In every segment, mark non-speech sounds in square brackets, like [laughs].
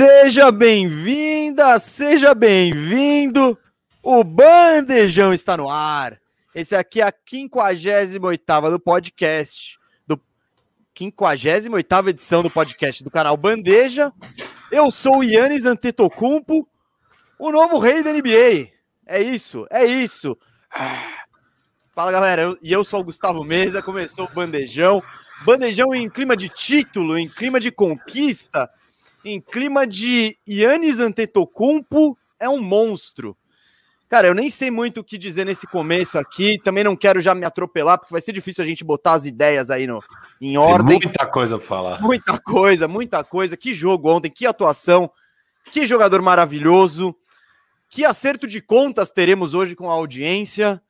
Seja bem-vinda, seja bem-vindo. O Bandejão está no ar. Esse aqui é a 58 do podcast, do 58 edição do podcast do canal Bandeja. Eu sou o Yannis Antetokounmpo, o novo rei da NBA. É isso, é isso. Fala galera, eu, e eu sou o Gustavo Mesa. Começou o Bandejão. Bandejão em clima de título, em clima de conquista em clima de Yannis Antetokounmpo é um monstro. Cara, eu nem sei muito o que dizer nesse começo aqui. Também não quero já me atropelar, porque vai ser difícil a gente botar as ideias aí no, em ordem. Tem muita coisa pra falar. Muita coisa, muita coisa. Que jogo ontem, que atuação, que jogador maravilhoso. Que acerto de contas teremos hoje com a audiência.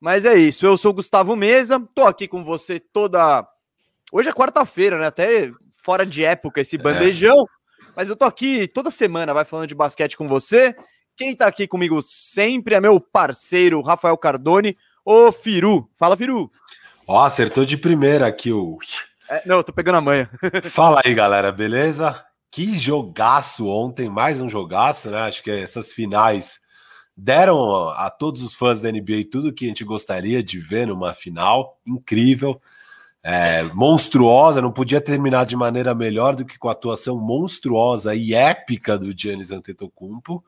Mas é isso. Eu sou o Gustavo Mesa, tô aqui com você toda. Hoje é quarta-feira, né? Até fora de época esse é. bandejão. É. Mas eu tô aqui toda semana, vai falando de basquete com você. Quem tá aqui comigo sempre é meu parceiro, Rafael Cardone, o Firu. Fala, Firu. Ó, acertou de primeira aqui o. É, não, eu tô pegando a manha. [laughs] Fala aí, galera, beleza? Que jogaço ontem, mais um jogaço, né? Acho que essas finais deram a todos os fãs da NBA tudo que a gente gostaria de ver numa final. Incrível é, monstruosa, não podia terminar de maneira melhor do que com a atuação monstruosa e épica do Giannis Antetokounmpo.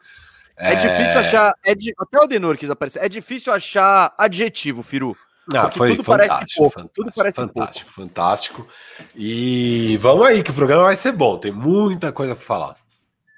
É, é difícil achar, é di... até o Denor quis aparecer, é difícil achar adjetivo, Firu. Ah, foi tudo fantástico, pouco, fantástico, tudo parece fantástico, pouco. fantástico. E vamos aí que o programa vai ser bom, tem muita coisa para falar.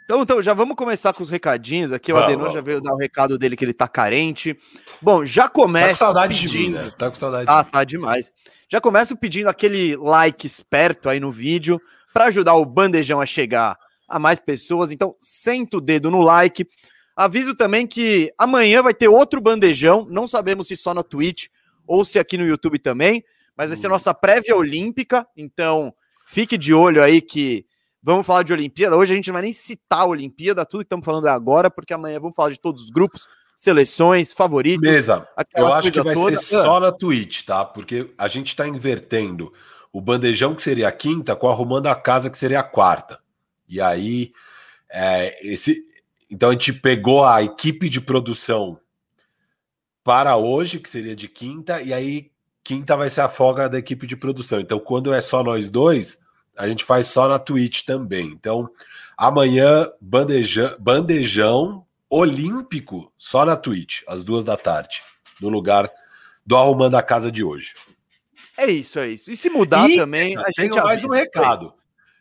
Então, então, já vamos começar com os recadinhos aqui. O Adenor já veio dar o recado dele que ele tá carente. Bom, já começa. Tá com saudade pedindo... de mim, né? Tá com saudade. Ah, de tá demais. Já começo pedindo aquele like esperto aí no vídeo para ajudar o bandejão a chegar a mais pessoas. Então, senta o dedo no like. Aviso também que amanhã vai ter outro bandejão. Não sabemos se só na Twitch ou se aqui no YouTube também, mas vai ser hum. nossa prévia olímpica. Então, fique de olho aí que vamos falar de Olimpíada. Hoje a gente não vai nem citar a Olimpíada, tudo que estamos falando é agora, porque amanhã vamos falar de todos os grupos seleções, favoritos. Beleza. Eu acho que vai toda. ser só na Twitch, tá? Porque a gente está invertendo o bandejão, que seria a quinta, com arrumando a casa, que seria a quarta. E aí, é, esse. Então a gente pegou a equipe de produção para hoje, que seria de quinta, e aí quinta vai ser a folga da equipe de produção. Então, quando é só nós dois, a gente faz só na Twitch também. Então, amanhã, bandejão, bandejão olímpico só na Twitch, às duas da tarde, no lugar do Arrumando a Casa de hoje. É isso, é isso. E se mudar e, também, a gente mais um recado.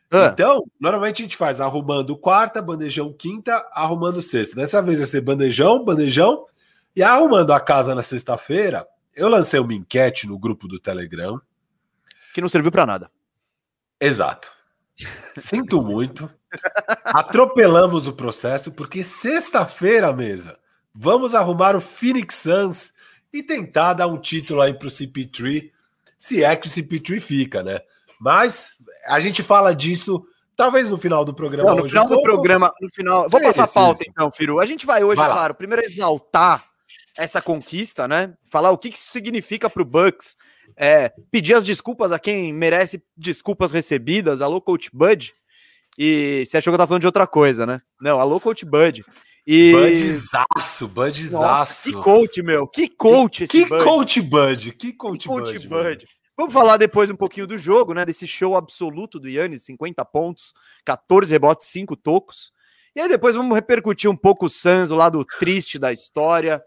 Ah. Então, normalmente a gente faz arrumando quarta, bandejão quinta, arrumando sexta. Dessa vez vai ser bandejão, bandejão. E arrumando a casa na sexta-feira, eu lancei uma enquete no grupo do Telegram. Que não serviu para nada. Exato. Sinto muito. Atropelamos o processo porque sexta-feira, mesa, vamos arrumar o Phoenix Suns e tentar dar um título aí pro CP3, se é que o CP3 fica, né? Mas a gente fala disso talvez no final do programa Não, no hoje. final do programa, no final. Vou passar a pauta então, Firu. A gente vai hoje, vai claro, primeiro exaltar essa conquista, né? Falar o que, que isso significa pro Bucks. É, pedir as desculpas a quem merece desculpas recebidas. Alô, Coach Bud. E você achou que eu tava falando de outra coisa, né? Não, alô, Coach Bud. E... Budzaço, Budzaço. Que coach, meu. Que coach que, esse que Bud. Coach Bud. Que coach, que coach Bud. Bud. Vamos falar depois um pouquinho do jogo, né? Desse show absoluto do Yannis, 50 pontos, 14 rebotes, 5 tocos. E aí depois vamos repercutir um pouco o Suns, o lado triste da história,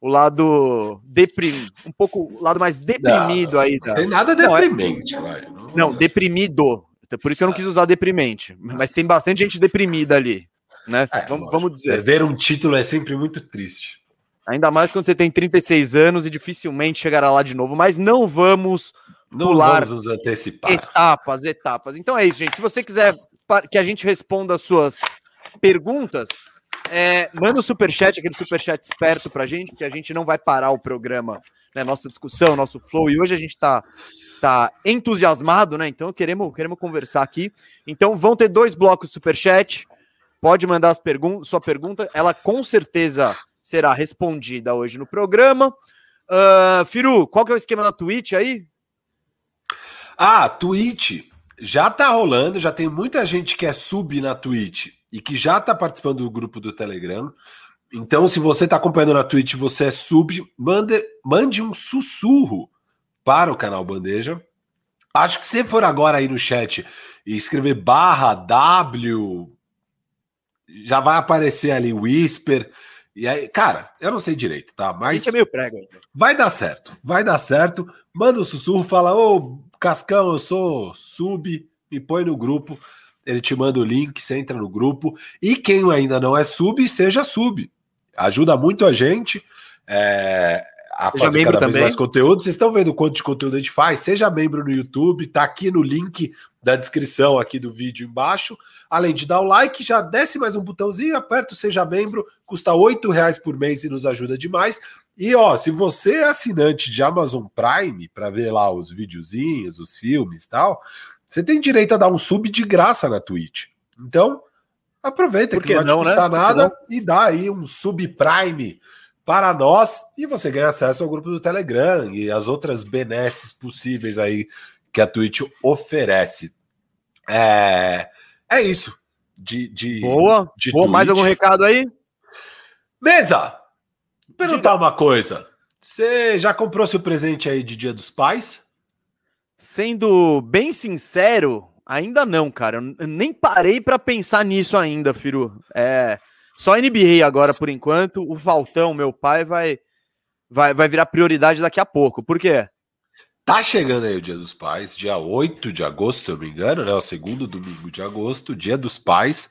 o lado deprim, um pouco o lado mais deprimido não, aí? Não tem nada deprimente, não, é... não, não, deprimido. Então, por isso que eu não quis usar deprimente. Mas tem bastante gente deprimida ali. Né? É, vamos, vamos dizer. Perder um título é sempre muito triste. Ainda mais quando você tem 36 anos e dificilmente chegará lá de novo. Mas não vamos não pular vamos antecipar. etapas, etapas. Então é isso, gente. Se você quiser que a gente responda as suas perguntas, é, manda o superchat, aquele superchat esperto pra gente, porque a gente não vai parar o programa, né, nossa discussão, nosso flow. E hoje a gente tá tá entusiasmado, né? Então queremos, queremos conversar aqui. Então vão ter dois blocos superchat. Pode mandar as pergun sua pergunta, ela com certeza será respondida hoje no programa. Uh, Firu, qual que é o esquema da Twitch aí? Ah, Twitch já tá rolando, já tem muita gente que é sub na Twitch e que já está participando do grupo do Telegram. Então, se você está acompanhando na Twitch, você é sub, mande, mande um sussurro para o canal Bandeja. Acho que se for agora aí no chat e escrever barra W, já vai aparecer ali Whisper. E aí, cara, eu não sei direito, tá? Mas. é meio prego. Vai dar certo, vai dar certo. Manda um sussurro, fala: Ô, Cascão, eu sou sub, me põe no grupo. Ele te manda o link, você entra no grupo. E quem ainda não é sub, seja sub. Ajuda muito a gente. É, a seja fazer cada vez mais conteúdo. Vocês estão vendo quanto de conteúdo a gente faz? Seja membro no YouTube, tá aqui no link da descrição aqui do vídeo embaixo. Além de dar o like, já desce mais um botãozinho, aperta o Seja Membro, custa R$ reais por mês e nos ajuda demais. E ó, se você é assinante de Amazon Prime para ver lá os videozinhos, os filmes e tal, você tem direito a dar um sub de graça na Twitch. Então, aproveita que, que não vai te custar né? nada e dá aí um sub Prime para nós e você ganha acesso ao grupo do Telegram e as outras benesses possíveis aí que a Twitch oferece. É, é isso. De, de, boa. De boa. Mais algum recado aí? Mesa! Vou perguntar Diga. uma coisa. Você já comprou seu presente aí de Dia dos Pais? Sendo bem sincero, ainda não, cara. Eu nem parei para pensar nisso ainda, Firu. É, só NBA agora por enquanto. O Valtão, meu pai, vai, vai, vai virar prioridade daqui a pouco. Por quê? Tá chegando aí o Dia dos Pais, dia 8 de agosto, se eu não me engano, né? O segundo domingo de agosto, Dia dos Pais.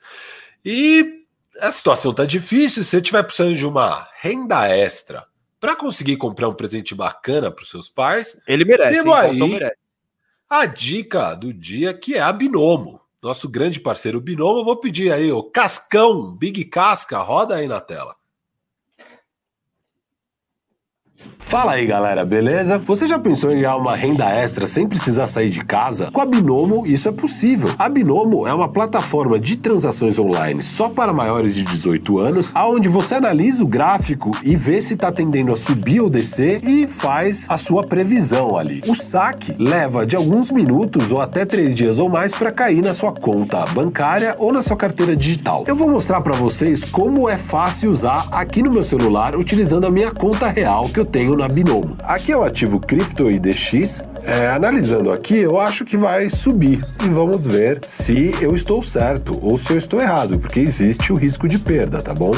E a situação tá difícil. Se você tiver precisando de uma renda extra para conseguir comprar um presente bacana para os seus pais, ele merece. Temos aí merece. A dica do dia que é a Binomo nosso grande parceiro Binomo. Eu vou pedir aí o Cascão, Big Casca, roda aí na tela. Fala aí galera, beleza? Você já pensou em ganhar uma renda extra sem precisar sair de casa? Com a Binomo isso é possível. A Binomo é uma plataforma de transações online só para maiores de 18 anos, aonde você analisa o gráfico e vê se está tendendo a subir ou descer e faz a sua previsão ali. O saque leva de alguns minutos ou até três dias ou mais para cair na sua conta bancária ou na sua carteira digital. Eu vou mostrar para vocês como é fácil usar aqui no meu celular utilizando a minha conta real que eu tenho na Binomo. Aqui é o ativo Crypto IDX. É, analisando aqui, eu acho que vai subir e vamos ver se eu estou certo ou se eu estou errado, porque existe o risco de perda, tá bom?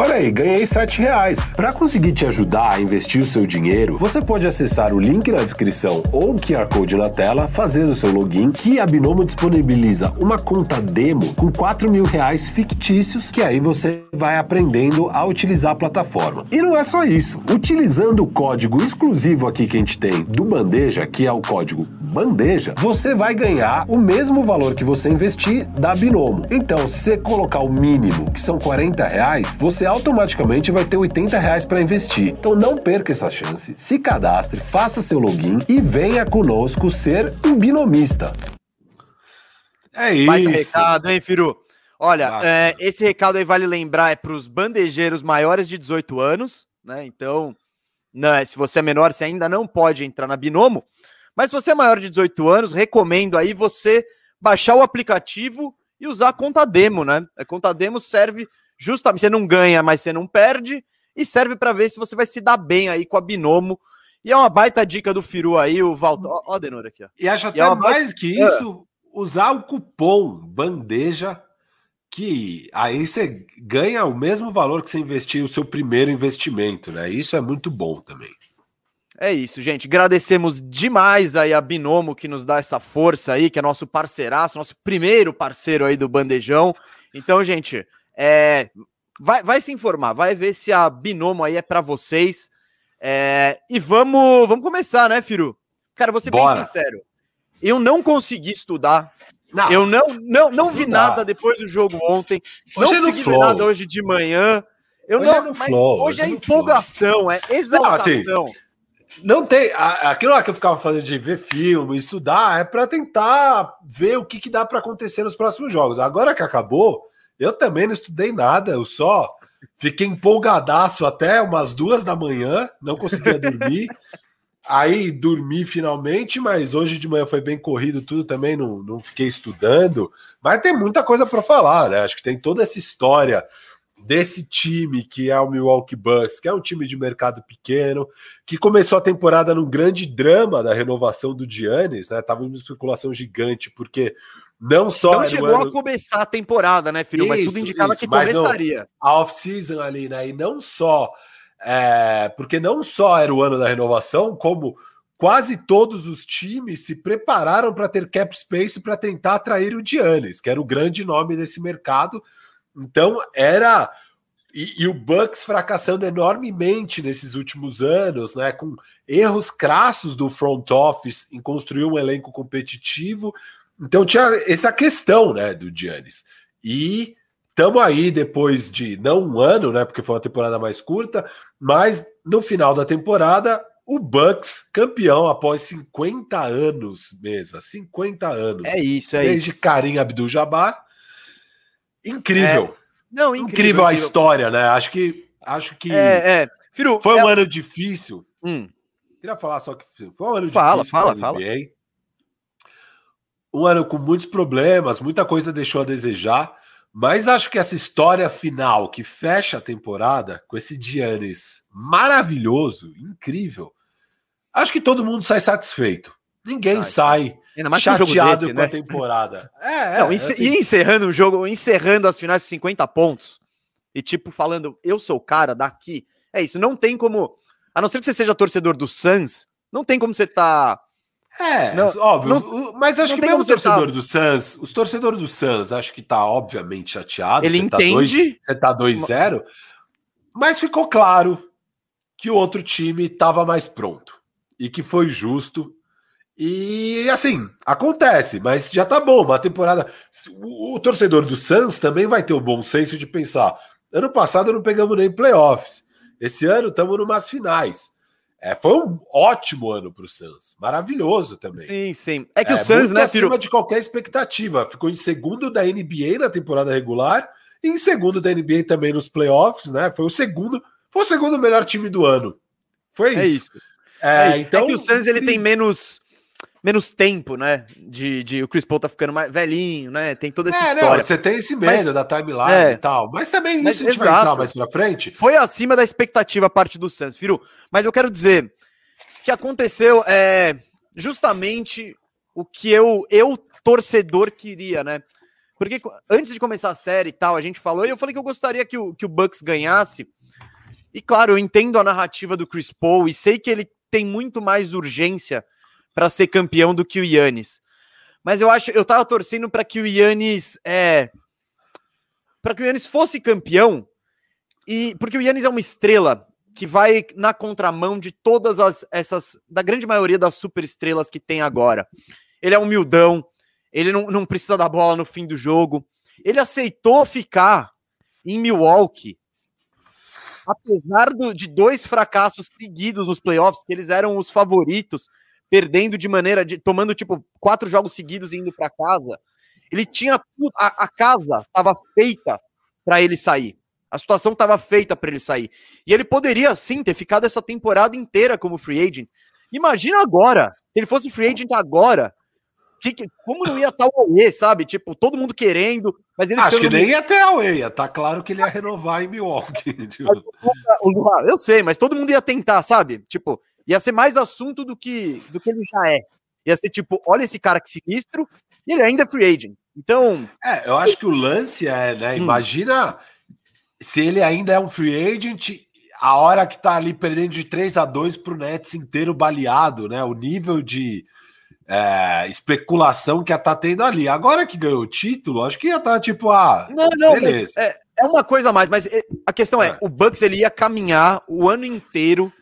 Olha aí, ganhei 7 reais. Para conseguir te ajudar a investir o seu dinheiro, você pode acessar o link na descrição ou o QR Code na tela, fazer o seu login, que a Binomo disponibiliza uma conta demo com 4 mil reais fictícios, que aí você vai aprendendo a utilizar a plataforma. E não é só isso. Utilizando o código exclusivo aqui que a gente tem do Bandeja, que é o código Bandeja, você vai ganhar o mesmo valor que você investir da Binomo. Então, se você colocar o mínimo, que são 40 reais, você automaticamente vai ter 80 reais para investir. Então não perca essa chance. Se cadastre, faça seu login e venha conosco ser um binomista. É isso. Vai recado, hein, Firu? Olha, é, esse recado aí vale lembrar é para os bandejeiros maiores de 18 anos, né? Então, né, se você é menor, você ainda não pode entrar na Binomo. Mas se você é maior de 18 anos, recomendo aí você baixar o aplicativo e usar a conta demo, né? A conta demo serve justamente você não ganha, mas você não perde, e serve para ver se você vai se dar bem aí com a Binomo. E é uma baita dica do Firu aí, o Valdo. Ó, ó Denor aqui, ó. E acho até e é mais baita... que isso, usar o cupom bandeja, que aí você ganha o mesmo valor que você investiu o seu primeiro investimento, né? Isso é muito bom também. É isso, gente. Agradecemos demais aí a Binomo que nos dá essa força aí, que é nosso parceiraço, nosso primeiro parceiro aí do Bandejão. Então, gente, é, vai, vai se informar, vai ver se a Binomo aí é para vocês. É, e vamos, vamos começar, né, Firu? Cara, vou ser Bora. bem sincero. Eu não consegui estudar. Não. Eu não, não, não vi nada depois do jogo ontem. Hoje não é consegui ver nada hoje de manhã. Eu hoje não, é mas flow, hoje é, é empolgação, flow. é exaltação. Não, assim, não tem. Aquilo lá que eu ficava fazendo de ver filme, estudar, é para tentar ver o que, que dá para acontecer nos próximos jogos. Agora que acabou, eu também não estudei nada, eu só fiquei empolgadaço até umas duas da manhã, não conseguia dormir. [laughs] Aí dormi finalmente, mas hoje de manhã foi bem corrido tudo também, não, não fiquei estudando. Mas tem muita coisa para falar, né? Acho que tem toda essa história desse time que é o Milwaukee Bucks, que é um time de mercado pequeno, que começou a temporada num grande drama da renovação do Giannis, né? Tava uma especulação gigante, porque não só. Não chegou ano... a começar a temporada, né, filho? Isso, mas tudo indicava isso, que começaria. Não, a off-season ali, né? E não só é, porque não só era o ano da renovação, como quase todos os times se prepararam para ter cap space para tentar atrair o Giannis, que era o grande nome desse mercado. Então era e, e, o Bucks fracassando enormemente nesses últimos anos, né, com erros crassos do front office em construir um elenco competitivo. Então tinha essa questão, né, do Giannis. E Estamos aí depois de não um ano, né? Porque foi uma temporada mais curta, mas no final da temporada, o Bucks campeão após 50 anos, mesa. 50 anos. É isso, é Desde isso. Karim Abdul-Jabbar. Incrível. É... Não, incrível, incrível, a história, né? Acho que acho que é, é. Firu, foi um é... ano difícil. Hum. Queria falar só que foi um ano fala, difícil. Fala, fala, fala. Um ano com muitos problemas, muita coisa deixou a desejar. Mas acho que essa história final que fecha a temporada com esse Giannis maravilhoso, incrível, acho que todo mundo sai satisfeito. Ninguém sai, Ainda mais chateado desse, com né? a temporada. [laughs] É, Não, é, assim... E encerrando o jogo, encerrando as finais com 50 pontos, e tipo, falando, eu sou o cara daqui. É isso, não tem como. A não ser que você seja torcedor do Suns, não tem como você tá é, não, óbvio. Não, mas acho que mesmo o torcedor tá... do Suns, os torcedores do Suns, acho que tá obviamente chateado. Ele você tá entende. Tá dois, você tá 2-0. Mas ficou claro que o outro time estava mais pronto e que foi justo. E assim, acontece, mas já tá bom. Uma temporada. O, o torcedor do Suns também vai ter o bom senso de pensar: ano passado não pegamos nem playoffs. Esse ano estamos numas finais. É, foi um ótimo ano para o Suns, maravilhoso também. Sim, sim. É que é, o Suns, né, acima de qualquer expectativa, ficou em segundo da NBA na temporada regular e em segundo da NBA também nos playoffs, né? Foi o segundo, foi o segundo melhor time do ano. Foi é isso. isso. É, é, então, é que o Suns ele tem menos menos tempo, né? De, de o Chris Paul tá ficando mais velhinho, né? Tem toda essa é, história. Não, você tem esse medo mas, da timeline é, e tal. Mas também mas, isso a gente exato. vai entrar mais pra frente. Foi acima da expectativa a parte do Suns, Firu. Mas eu quero dizer que aconteceu é justamente o que eu, eu torcedor, queria, né? Porque antes de começar a série e tal, a gente falou, e eu falei que eu gostaria que o, que o Bucks ganhasse. E claro, eu entendo a narrativa do Chris Paul e sei que ele tem muito mais urgência para ser campeão do que o Yannis. Mas eu acho, eu tava torcendo para que o Yannis é para que o Yannis fosse campeão e porque o Yannis é uma estrela que vai na contramão de todas as essas da grande maioria das superestrelas que tem agora. Ele é humildão, ele não, não precisa da bola no fim do jogo. Ele aceitou ficar em Milwaukee apesar do, de dois fracassos seguidos nos playoffs, que eles eram os favoritos perdendo de maneira de tomando tipo quatro jogos seguidos indo para casa. Ele tinha tudo, a, a casa estava feita para ele sair. A situação estava feita para ele sair. E ele poderia sim ter ficado essa temporada inteira como free agent. Imagina agora, se ele fosse free agent agora, que, que, como não ia estar o Aue, sabe? Tipo, todo mundo querendo, mas ele Acho que nem ia ter Aue, ia tá claro que ele ia renovar em Milwaukee. [laughs] Tipo. Eu sei, mas todo mundo ia tentar, sabe? Tipo, ia ser mais assunto do que, do que ele já é. Ia ser tipo, olha esse cara que sinistro, e ele ainda é free agent. Então. É, eu acho que o lance é, né? Hum. Imagina se ele ainda é um free agent, a hora que tá ali perdendo de 3 a 2 pro Nets inteiro baleado, né? O nível de é, especulação que ia tá tendo ali. Agora que ganhou o título, acho que ia estar tá, tipo, ah, não, não, beleza. É, é, uma coisa a mais, mas é, a questão é, é, o Bucks ele ia caminhar o ano inteiro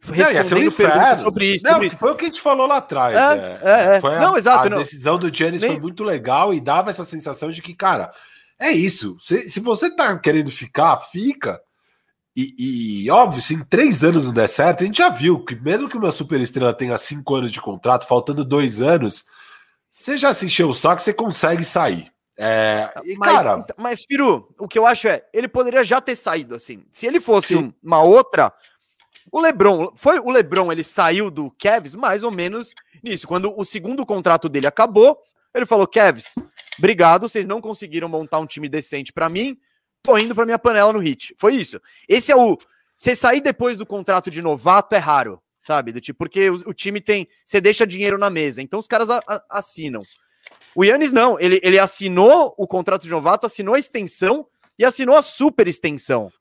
respondendo perguntas sobre isso. Não, sobre isso. foi o que a gente falou lá atrás. É, é, é. Foi não, a, exato, a não. decisão do Giannis Nem... foi muito legal e dava essa sensação de que, cara, é isso. Se, se você tá querendo ficar, fica. E, e, óbvio, se em três anos não der certo, a gente já viu que mesmo que uma superestrela tenha cinco anos de contrato, faltando dois anos, você já se encheu o saco, você consegue sair. É, e, mas, cara, mas, Firu, o que eu acho é, ele poderia já ter saído assim. Se ele fosse sim. uma outra, O LeBron, foi o LeBron, ele saiu do Cavs mais ou menos nisso. Quando o segundo contrato dele acabou, ele falou: "Cavs, obrigado, vocês não conseguiram montar um time decente para mim, tô indo para minha panela no Hit". Foi isso. Esse é o você sair depois do contrato de novato é raro, sabe? Do tipo, porque o, o time tem, você deixa dinheiro na mesa, então os caras a, a, assinam. O Yannis não, ele, ele assinou o contrato de novato, assinou a extensão e assinou a super extensão.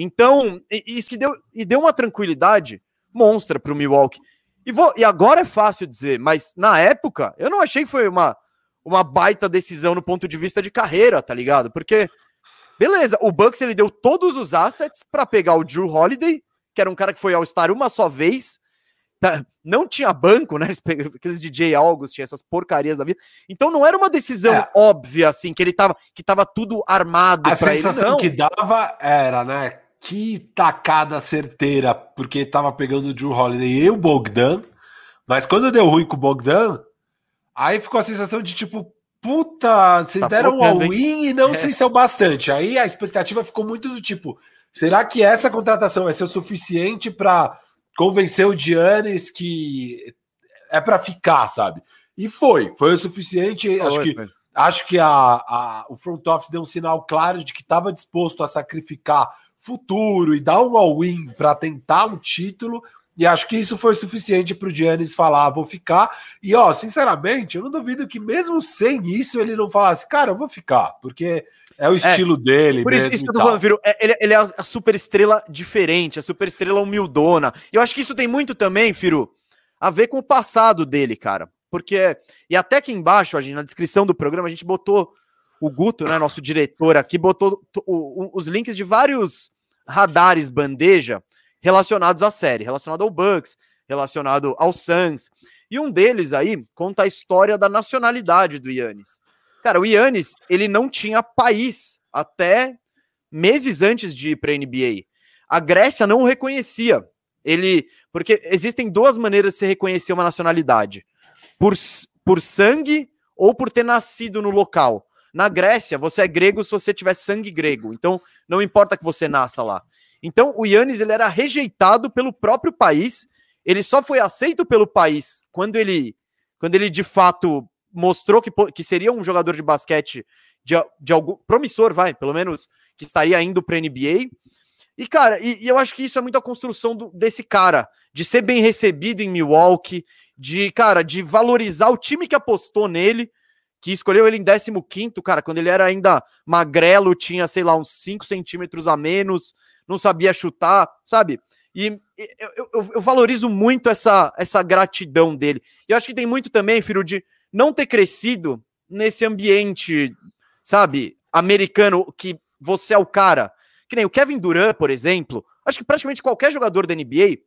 Então, isso que deu, e deu uma tranquilidade monstra para o Milwaukee. E, vou, e agora é fácil dizer, mas na época eu não achei que foi uma, uma baita decisão no ponto de vista de carreira, tá ligado? Porque, beleza, o Bucks ele deu todos os assets para pegar o Drew Holiday, que era um cara que foi ao Star uma só vez, tá, não tinha banco, né? Aqueles DJ August, tinha essas porcarias da vida. Então não era uma decisão é. óbvia, assim, que ele tava, que tava tudo armado. A sensação ele, que dava era, né? Que tacada certeira, porque tava pegando o Drew Holiday e o Bogdan, mas quando deu ruim com o Bogdan, aí ficou a sensação de tipo, puta, vocês tá deram um all-in e não é. sei se é o bastante. Aí a expectativa ficou muito do tipo, será que essa contratação vai ser o suficiente para convencer o Giannis que é para ficar, sabe? E foi, foi o suficiente. Foi, acho que foi. acho que a, a, o front office deu um sinal claro de que estava disposto a sacrificar futuro e dar um all-in para tentar um título. E acho que isso foi suficiente para o Giannis falar, ah, vou ficar. E, ó, sinceramente, eu não duvido que mesmo sem isso ele não falasse, cara, eu vou ficar, porque é o é, estilo é, dele. Por isso, isso que eu tô falando, Viro, é, ele, ele, é a super estrela diferente, a super estrela humildona. E eu acho que isso tem muito também, Firo, a ver com o passado dele, cara. Porque, e até aqui embaixo, a gente, na descrição do programa, a gente botou o Guto, né, nosso diretor aqui, botou os links de vários radares bandeja relacionados à série, relacionado ao Bucks, relacionado ao Suns. E um deles aí conta a história da nacionalidade do Yannis. Cara, o Yannis, ele não tinha país até meses antes de ir para a NBA. A Grécia não o reconhecia. Ele, porque existem duas maneiras de se reconhecer uma nacionalidade: por, por sangue ou por ter nascido no local. Na Grécia, você é grego se você tiver sangue grego. Então, não importa que você nasça lá. Então, o Yannis ele era rejeitado pelo próprio país. Ele só foi aceito pelo país quando ele, quando ele de fato mostrou que, que seria um jogador de basquete de, de algum promissor, vai, pelo menos que estaria indo para NBA. E cara, e, e, eu acho que isso é muito a construção do, desse cara, de ser bem recebido em Milwaukee, de cara, de valorizar o time que apostou nele que escolheu ele em 15, cara, quando ele era ainda magrelo, tinha, sei lá, uns 5 centímetros a menos, não sabia chutar, sabe? E eu, eu, eu, valorizo muito essa, essa gratidão dele. E eu acho que tem muito também, filho, de não ter crescido nesse ambiente, sabe, americano, que você é o cara. Que nem o Kevin Durant, por exemplo. Acho que praticamente qualquer jogador da NBA,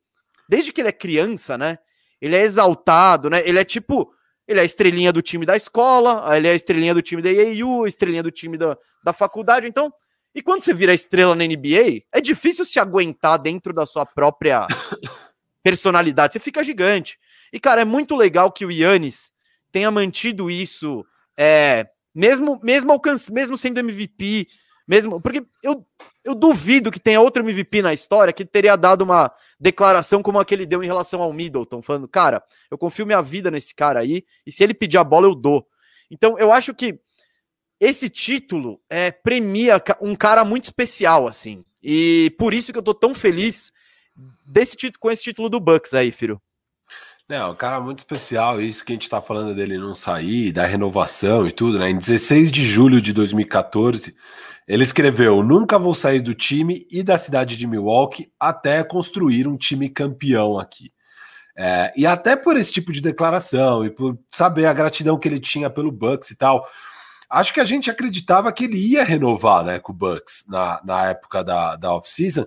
desde que ele é criança, né? Ele é exaltado, né? Ele é tipo ele é a estrelinha do time da escola, ele é a estrelinha do time da EAU, a estrelinha do time da, da faculdade. Então, e quando você vira estrela na NBA, é difícil se aguentar dentro da sua própria [laughs] personalidade. Você fica gigante. E, cara, é muito legal que o Yannis tenha mantido isso, é, mesmo, mesmo, alcance, mesmo sendo MVP, mesmo. Porque eu, eu duvido que tenha outro MVP na história que teria dado uma declaração como a que ele deu em relação ao Middleton, falando, cara, eu confio minha vida nesse cara aí, e se ele pedir a bola, eu dou. Então, eu acho que esse título é, premia um cara muito especial, assim. E por isso que eu tô tão feliz desse título, com esse título do Bucks aí, Firo. É, um cara muito especial, isso que a gente tá falando dele não sair, da renovação e tudo, né? Em 16 de julho de 2014, ele escreveu: Nunca vou sair do time e da cidade de Milwaukee até construir um time campeão aqui. É, e até por esse tipo de declaração e por saber a gratidão que ele tinha pelo Bucks e tal, acho que a gente acreditava que ele ia renovar né, com o Bucks na, na época da, da off-season.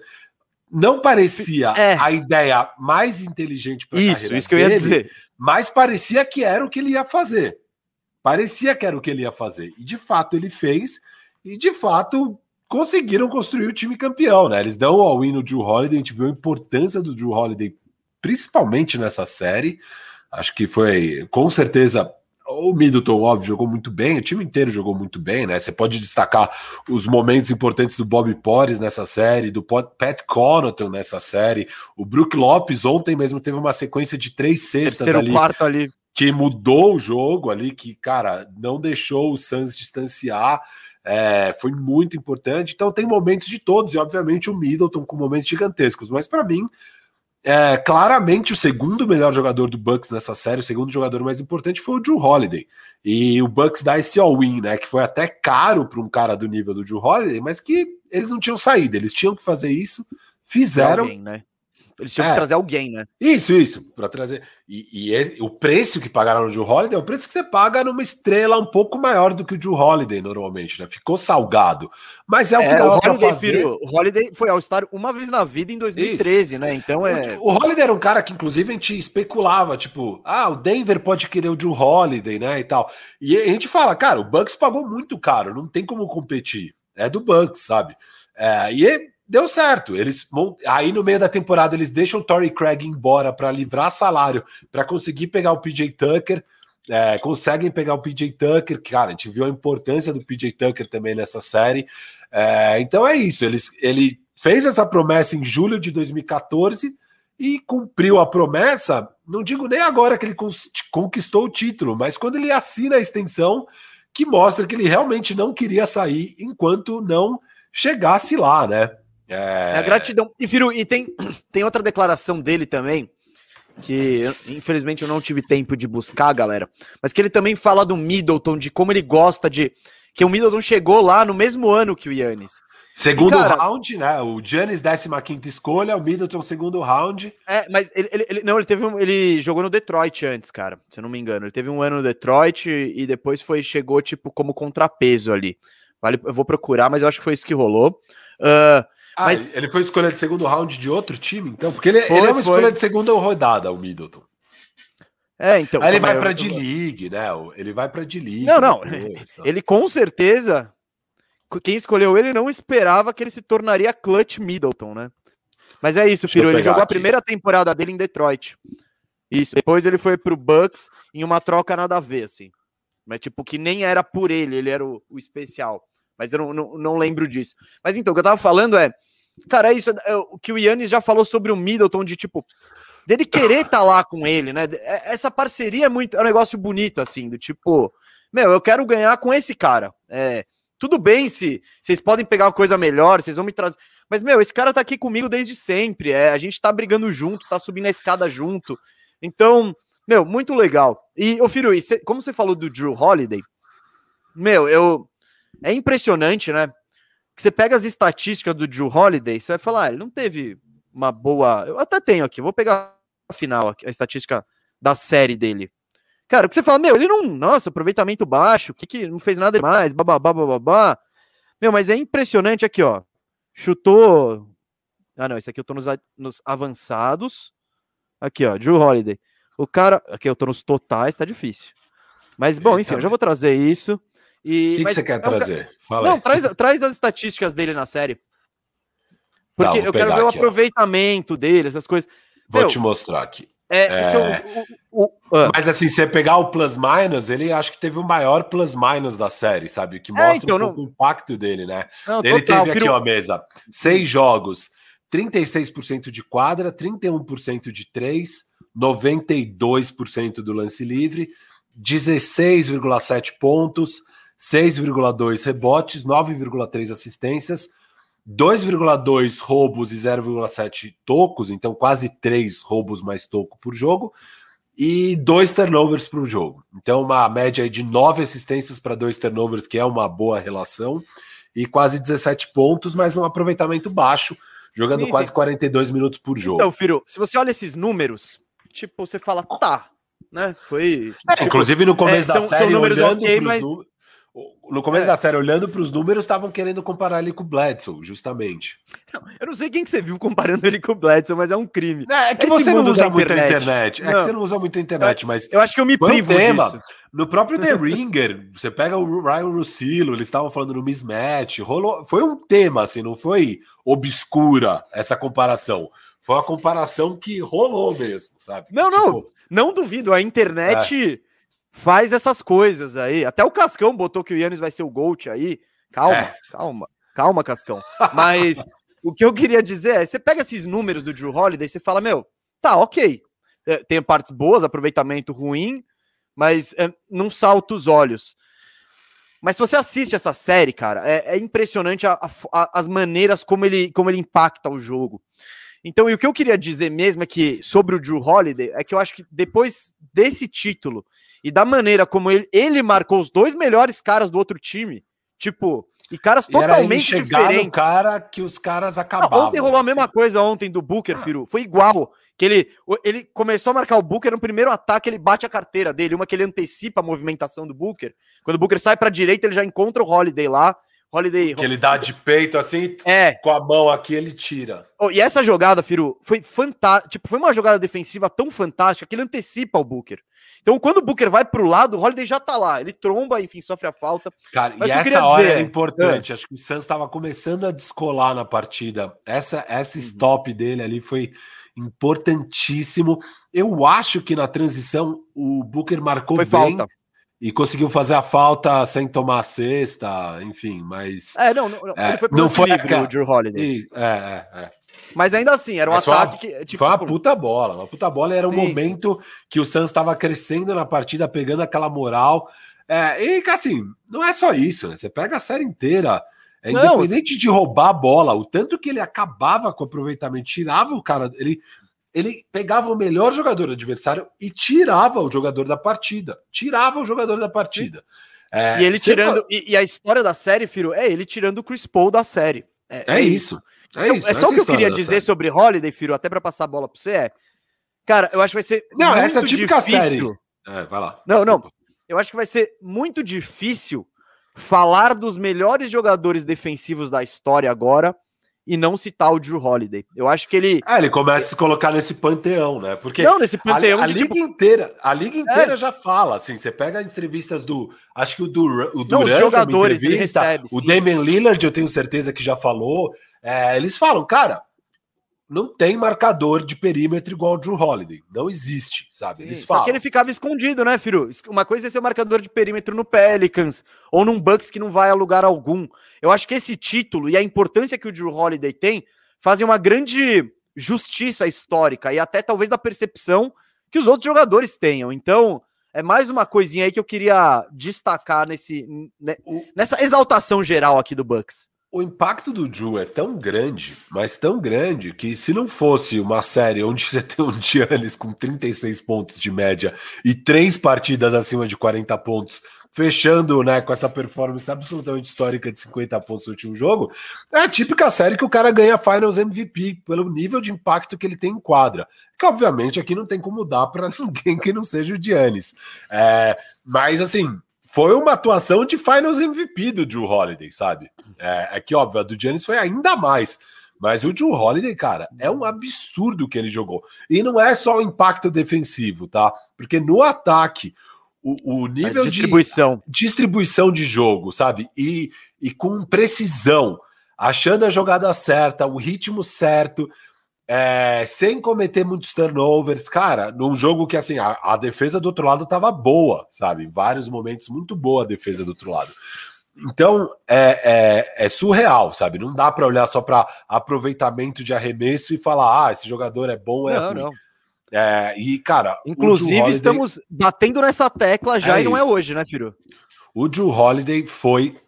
Não parecia é. a ideia mais inteligente para Isso, isso que eu ia dizer. Mas parecia que era o que ele ia fazer. Parecia que era o que ele ia fazer. E de fato ele fez e de fato conseguiram construir o time campeão, né? Eles dão ao win no Drew Holiday, a gente viu a importância do Drew Holiday, principalmente nessa série. Acho que foi com certeza o Middleton, óbvio, jogou muito bem, o time inteiro jogou muito bem, né? Você pode destacar os momentos importantes do Bob Porres nessa série, do Pat Connaughton nessa série. O Brook Lopes ontem mesmo teve uma sequência de três cestas ali, ali, que mudou o jogo ali, que, cara, não deixou o Suns distanciar. É, foi muito importante. Então tem momentos de todos, e obviamente o Middleton com momentos gigantescos. Mas para mim, é, claramente o segundo melhor jogador do Bucks nessa série, o segundo jogador mais importante foi o Drew Holiday. E o Bucks dá esse all-in, né? Que foi até caro para um cara do nível do Drew Holiday, mas que eles não tinham saída, eles tinham que fazer isso, fizeram. Alguém, né? Eles tinham é. que trazer alguém, né? Isso, isso, para trazer. E, e, o preço que pagaram no Drew Holiday é o preço que você paga numa estrela um pouco maior do que o Drew Holiday normalmente, né? Ficou salgado. Mas é o que é, dava para fazer. Filho, o Holiday foi ao Star uma vez na vida em 2013, isso. né? Então é. O, o Holiday era um cara que, inclusive, a gente especulava, tipo, ah, o Denver pode querer o Drew Holiday, né? E tal. E a gente fala, cara, o Bucks pagou muito caro, não tem como competir. É do Bucks, sabe? É, e deu certo. Eles aí no meio da temporada eles deixam o Tory Craig embora para livrar salário, para conseguir pegar o PJ Tucker. É, conseguem pegar o PJ Tucker, cara, a gente viu a importância do PJ Tucker também nessa série. É, então é isso. Eles, ele fez essa promessa em julho de 2014 e cumpriu a promessa. Não digo nem agora que ele conquistou o título, mas quando ele assina a extensão, que mostra que ele realmente não queria sair enquanto não chegasse lá, né? É... é gratidão. E, Firu, e tem, [clears throat] tem outra declaração dele também, que infelizmente eu não tive tempo de buscar, galera, mas que ele também fala do Middleton, de como ele gosta de. Que o Middleton chegou lá no mesmo ano que o Yannis. Segundo e, cara, round, né? O Giannis, 15 escolha, o Middleton, segundo round. É, mas ele, ele, ele, não, ele teve um, ele jogou no Detroit antes, cara, se eu não me engano. Ele teve um ano no Detroit e depois foi chegou, tipo, como contrapeso ali. Vale, eu vou procurar, mas eu acho que foi isso que rolou. Uh, ah, mas ele foi escolha de segundo round de outro time, então? Porque ele, foi, ele é uma foi. escolha de segunda rodada, o Middleton. É, então. Aí ele vai para D-League, né? Ele vai para D-League. Não, não. Depois, tá. Ele com certeza. Quem escolheu ele não esperava que ele se tornaria clutch Middleton, né? Mas é isso, Firo. Ele jogou aqui. a primeira temporada dele em Detroit. Isso. Depois ele foi pro Bucks em uma troca nada a ver, assim. Mas, tipo, que nem era por ele, ele era o, o especial. Mas eu não, não, não, lembro disso. Mas então, o que eu tava falando é. Cara, é isso é, o que o Yannis já falou sobre o Middleton, de tipo, dele querer estar tá lá com ele, né? É, essa parceria é muito. É um negócio bonito, assim, do tipo, meu, eu quero ganhar com esse cara. É, tudo bem se vocês podem pegar uma coisa melhor, vocês vão me trazer. Mas, meu, esse cara tá aqui comigo desde sempre. É, a gente tá brigando junto, tá subindo a escada junto. Então, meu, muito legal. E, ô Firu, como você falou do Drew Holiday, meu, eu é impressionante, né? Que você pega as estatísticas do Drew Holiday, você vai falar, ah, ele não teve uma boa. Eu até tenho aqui, vou pegar a final, a estatística da série dele. Cara, o que você fala, meu, ele não. Nossa, aproveitamento baixo, que, que não fez nada demais, bababá, bababá. Meu, mas é impressionante aqui, ó. Chutou. Ah, não, esse aqui eu tô nos, nos avançados. Aqui, ó, Drew Holiday. O cara. Aqui eu tô nos totais, tá difícil. Mas, bom, enfim, eu já vou trazer isso. E, o que, você quer é trazer? Fala não, traz, traz as estatísticas dele na série. Porque tá, eu quero ver aqui, o aproveitamento ó. dele, essas coisas. Vou Meu, te mostrar aqui. É, é... O, o, o, uh. Mas assim, você pegar o plus minus, ele acho que teve o maior plus minus da série, sabe? O que é, mostra é, então, um não... o impacto dele, né? Não, ele total, teve aqui, ó, mesa, seis jogos, 36% de quadra, 31% de três, 92% do lance livre, 16,7 pontos, 6,2 rebotes, 9,3 assistências, 2,2 roubos e 0,7 tocos, então quase 3 roubos mais toco por jogo, e 2 turnovers por jogo. Então, uma média de 9 assistências para 2 turnovers, que é uma boa relação, e quase 17 pontos, mas num aproveitamento baixo, jogando quase 42 minutos por jogo. Então, Firo, se você olha esses números, tipo, você fala, tá, né? Foi. É, tipo, inclusive no começo é, da são, série, são números ok, mas. No começo é. da série, olhando para os números, estavam querendo comparar ele com o Bledsoe, justamente. Não, eu não sei quem que você viu comparando ele com o Bledsoe, mas é um crime. É, é que Esse você não usa muito a internet. É que você não usa muito a internet, mas. Eu acho que eu me privo tema, disso. No próprio The [laughs] Ringer, você pega o Ryan Russillo, eles estavam falando no mismatch, rolou, foi um tema, assim, não foi obscura essa comparação. Foi uma comparação que rolou mesmo, sabe? Não, tipo, não, não duvido. A internet. É faz essas coisas aí. Até o Cascão botou que o Yannis vai ser o GOAT aí. Calma, é. calma, calma, Cascão. Mas o que eu queria dizer é, você pega esses números do Drew Holiday e você fala, meu, tá, ok. É, tem partes boas, aproveitamento ruim, mas é, não salta os olhos. Mas se você assiste essa série, cara, é, é impressionante a, a, as maneiras como ele, como ele impacta o jogo. Então, e o que eu queria dizer mesmo é que sobre o Drew Holiday é que eu acho que depois desse título e da maneira como ele, ele marcou os dois melhores caras do outro time, tipo, e caras totalmente diferentes. cara que os caras acabavam. Não, ontem rolou assim. a mesma coisa ontem do Booker, Firu. Foi igual. Que ele, ele começou a marcar o Booker no primeiro ataque, ele bate a carteira dele, uma que ele antecipa a movimentação do Booker. Quando o Booker sai para direita, ele já encontra o Holiday lá. Holiday. Que ele dá de peito assim, é. com a mão aqui ele tira. Oh, e essa jogada, Firu, foi fantástica. Tipo, foi uma jogada defensiva tão fantástica que ele antecipa o Booker. Então, quando o Booker vai pro lado, o Holiday já tá lá. Ele tromba, enfim, sofre a falta. Cara, Mas e essa hora dizer, é importante. É. Acho que o Santos estava começando a descolar na partida. Essa, essa uhum. stop dele ali foi importantíssimo. Eu acho que na transição o Booker marcou foi bem. Falta. E conseguiu fazer a falta sem tomar a cesta, enfim, mas. É, não, não, é, foi não foi o Drew Holiday. É, é, é. Mas ainda assim, era um Mas ataque que. Tipo, foi uma puta bola. Uma puta bola. Era um sim, momento sim. que o Santos estava crescendo na partida, pegando aquela moral. É, e assim, não é só isso, né? Você pega a série inteira. É, independente de roubar a bola, o tanto que ele acabava com o aproveitamento, tirava o cara, ele, ele pegava o melhor jogador do adversário e tirava o jogador da partida. Tirava o jogador da partida. É, e ele tirando. E, e, a história da série, Firo, é ele tirando o Chris Paul da série. É, é, é isso. É, isso, é só o que eu queria dizer série. sobre Holiday, Firo, até para passar a bola para você é. Cara, eu acho que vai ser. Não, essa é típica difícil. série. É, vai lá. Não, Desculpa. não. Eu acho que vai ser muito difícil falar dos melhores jogadores defensivos da história agora e não citar o Drew Holiday. Eu acho que ele. É, ele começa a se colocar nesse panteão, né? Porque não, nesse panteão a, a liga tipo... inteira, a liga inteira é. já fala, assim, você pega as entrevistas do, acho que o, do, o Durant, não, os jogadores, recebe, o Damian Lillard, eu tenho certeza que já falou, é, eles falam, cara, não tem marcador de perímetro igual o Drew Holiday. Não existe, sabe? Sim, Eles falam. Só que ele ficava escondido, né, Firu? Uma coisa é ser marcador de perímetro no Pelicans ou num Bucks que não vai a lugar algum. Eu acho que esse título e a importância que o Drew Holiday tem fazem uma grande justiça histórica e até talvez da percepção que os outros jogadores tenham. Então, é mais uma coisinha aí que eu queria destacar nesse, né, nessa exaltação geral aqui do Bucks o impacto do Drew é tão grande, mas tão grande, que se não fosse uma série onde [laughs] você tem um Giannis com 36 pontos de média e três partidas acima de 40 pontos, fechando né, com essa performance absolutamente histórica de 50 pontos no último jogo, é a típica série que o cara ganha Finals MVP pelo nível de impacto que ele tem em quadra. Que obviamente aqui não tem como dar para [laughs] ninguém que não seja o Giannis. É, mas assim, foi uma atuação de Finals MVP do Drew Holiday, sabe? É, é que, óbvio, a do Giannis foi ainda mais. Mas o Drew Holiday, cara, é um absurdo que ele jogou. E não é só o impacto defensivo, tá? Porque no ataque, o, o nível distribuição. de distribuição de jogo, sabe? E, e com precisão, achando a jogada certa, o ritmo certo, é, sem cometer muitos turnovers, cara, num jogo que assim, a, a, defesa do outro lado tava boa, sabe? Em vários momentos, muito boa a defesa do outro lado. Então é, é, é surreal, sabe? Não dá para olhar só para aproveitamento de arremesso e falar, ah, esse jogador é bom, é não, ruim. Não. É, e, cara, inclusive Holiday... estamos batendo nessa tecla já é e não é hoje, né, Firo? O Drew Holiday foi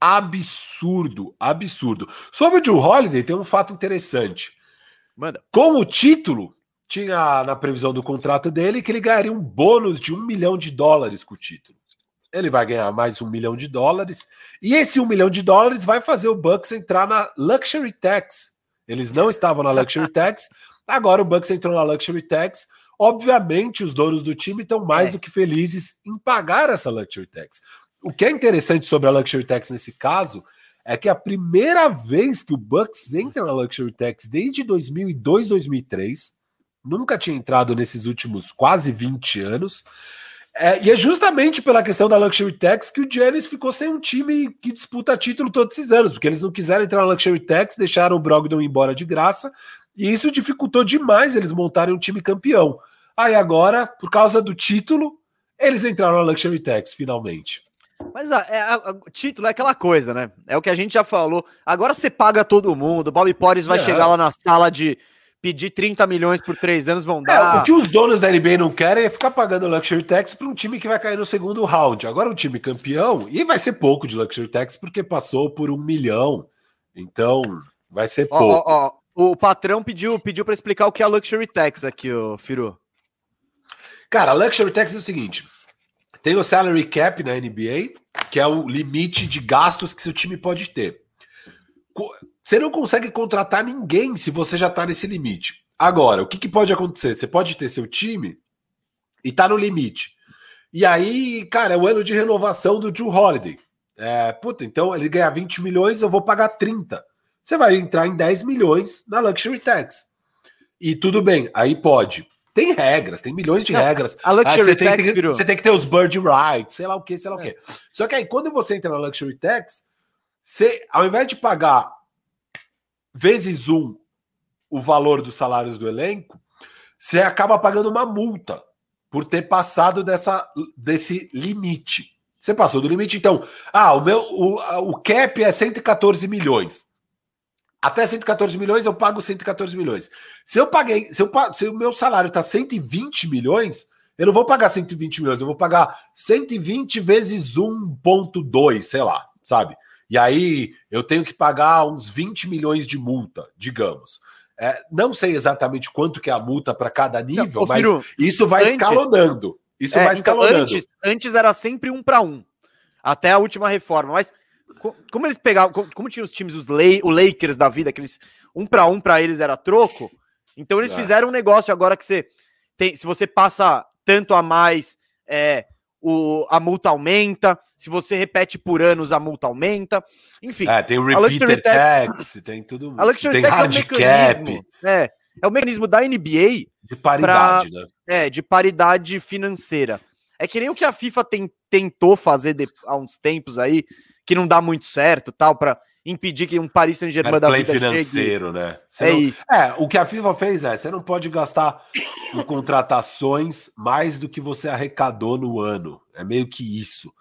absurdo, absurdo. Sobre o Drew Holiday, tem um fato interessante. Manda. Com o título, tinha na previsão do contrato dele que ele ganharia um bônus de um milhão de dólares com o título. Ele vai ganhar mais um milhão de dólares. E esse um milhão de dólares vai fazer o Bucks entrar na Luxury Tax. Eles não estavam na Luxury [laughs] Tax. Agora o Bucks entrou na Luxury Tax. Obviamente, os donos do time estão mais é. do que felizes em pagar essa Luxury Tax. O que é interessante sobre a Luxury Tax nesse caso é que é a primeira vez que o Bucks entra na Luxury Tax desde 2002, 2003, nunca tinha entrado nesses últimos quase 20 anos. É, e é justamente pela questão da Luxury Tax que o Giannis ficou sem um time que disputa título todos esses anos, porque eles não quiseram entrar na Luxury Tax, deixaram o Brogdon embora de graça, e isso dificultou demais eles montarem um time campeão. Aí agora, por causa do título, Eles entraram na Luxury Tax, finalmente. Mas a, é, a, a, título é aquela coisa, né? É o que a gente já falou. Agora você paga todo mundo. O Bobby Porres vai é. chegar lá na sala de pedir 30 milhões por três anos, vão dar. É, o que os donos da NBA não querem é ficar pagando Luxury Tax para um time que vai cair no segundo round. Agora, um time campeão, e vai ser pouco de Luxury Tax porque passou por um milhão. Então, vai ser pouco. Ó, ó, o patrão pediu, pediu para explicar o que é a Luxury Tax aqui, o Firu. Cara, a Luxury Tax é o seguinte: tem o salary cap na NBA, que é o limite de gastos que seu time pode ter. Você não consegue contratar ninguém se você já está nesse limite. Agora, o que, que, pode acontecer? Você pode ter seu time e tá no limite. E aí, cara, é o ano de renovação do Drew Holiday. É, puta, então ele ganha 20 milhões, eu vou pagar 30. Você vai entrar em 10 milhões na Luxury Tax. E tudo bem, aí pode. Tem regras, tem milhões de não, regras. A Luxury você Tax tem, virou. Você tem que ter os bird rights, sei lá o que, sei lá é. o que. Só que aí, quando você entra na Luxury Tax, você, ao invés de pagar vezes um o valor dos salários do elenco, você acaba pagando uma multa por ter passado dessa, desse limite. Você passou do limite, então. Ah, o meu o, o cap é 114 milhões. Até 114 milhões eu pago 114 milhões. Se eu paguei, se, eu, se o meu salário está 120 milhões, eu não vou pagar 120 milhões, eu vou pagar 120 vezes 1.2, sei lá, sabe? E aí eu tenho que pagar uns 20 milhões de multa, digamos. É, não sei exatamente quanto que é a multa para cada nível, não, mas isso vai antes, escalonando. Isso é, vai então, escalonando. Então, antes, antes era sempre um para um, até a última reforma. Mas como eles pegavam, como, como tinha os times, os Lay, o Lakers da vida, aqueles um para um para eles era troco. Então eles é. fizeram um negócio agora que você tem, se você passa tanto a mais, é, o, a multa aumenta. Se você repete por anos, a multa aumenta. Enfim. É, tem o repeater tax, tax, tem tudo. A luxury tem tax hard é um mecanismo. É, é o mecanismo da NBA de paridade, pra, né? É, de paridade financeira. É que nem o que a FIFA tem, tentou fazer de, há uns tempos aí, que não dá muito certo, tal, para impedir que um Paris Saint-Germain da vida financeiro, chegue. né? Você é não... isso. É, o que a FIFA fez é, você não pode gastar em [coughs] contratações mais do que você arrecadou no ano. É meio que isso.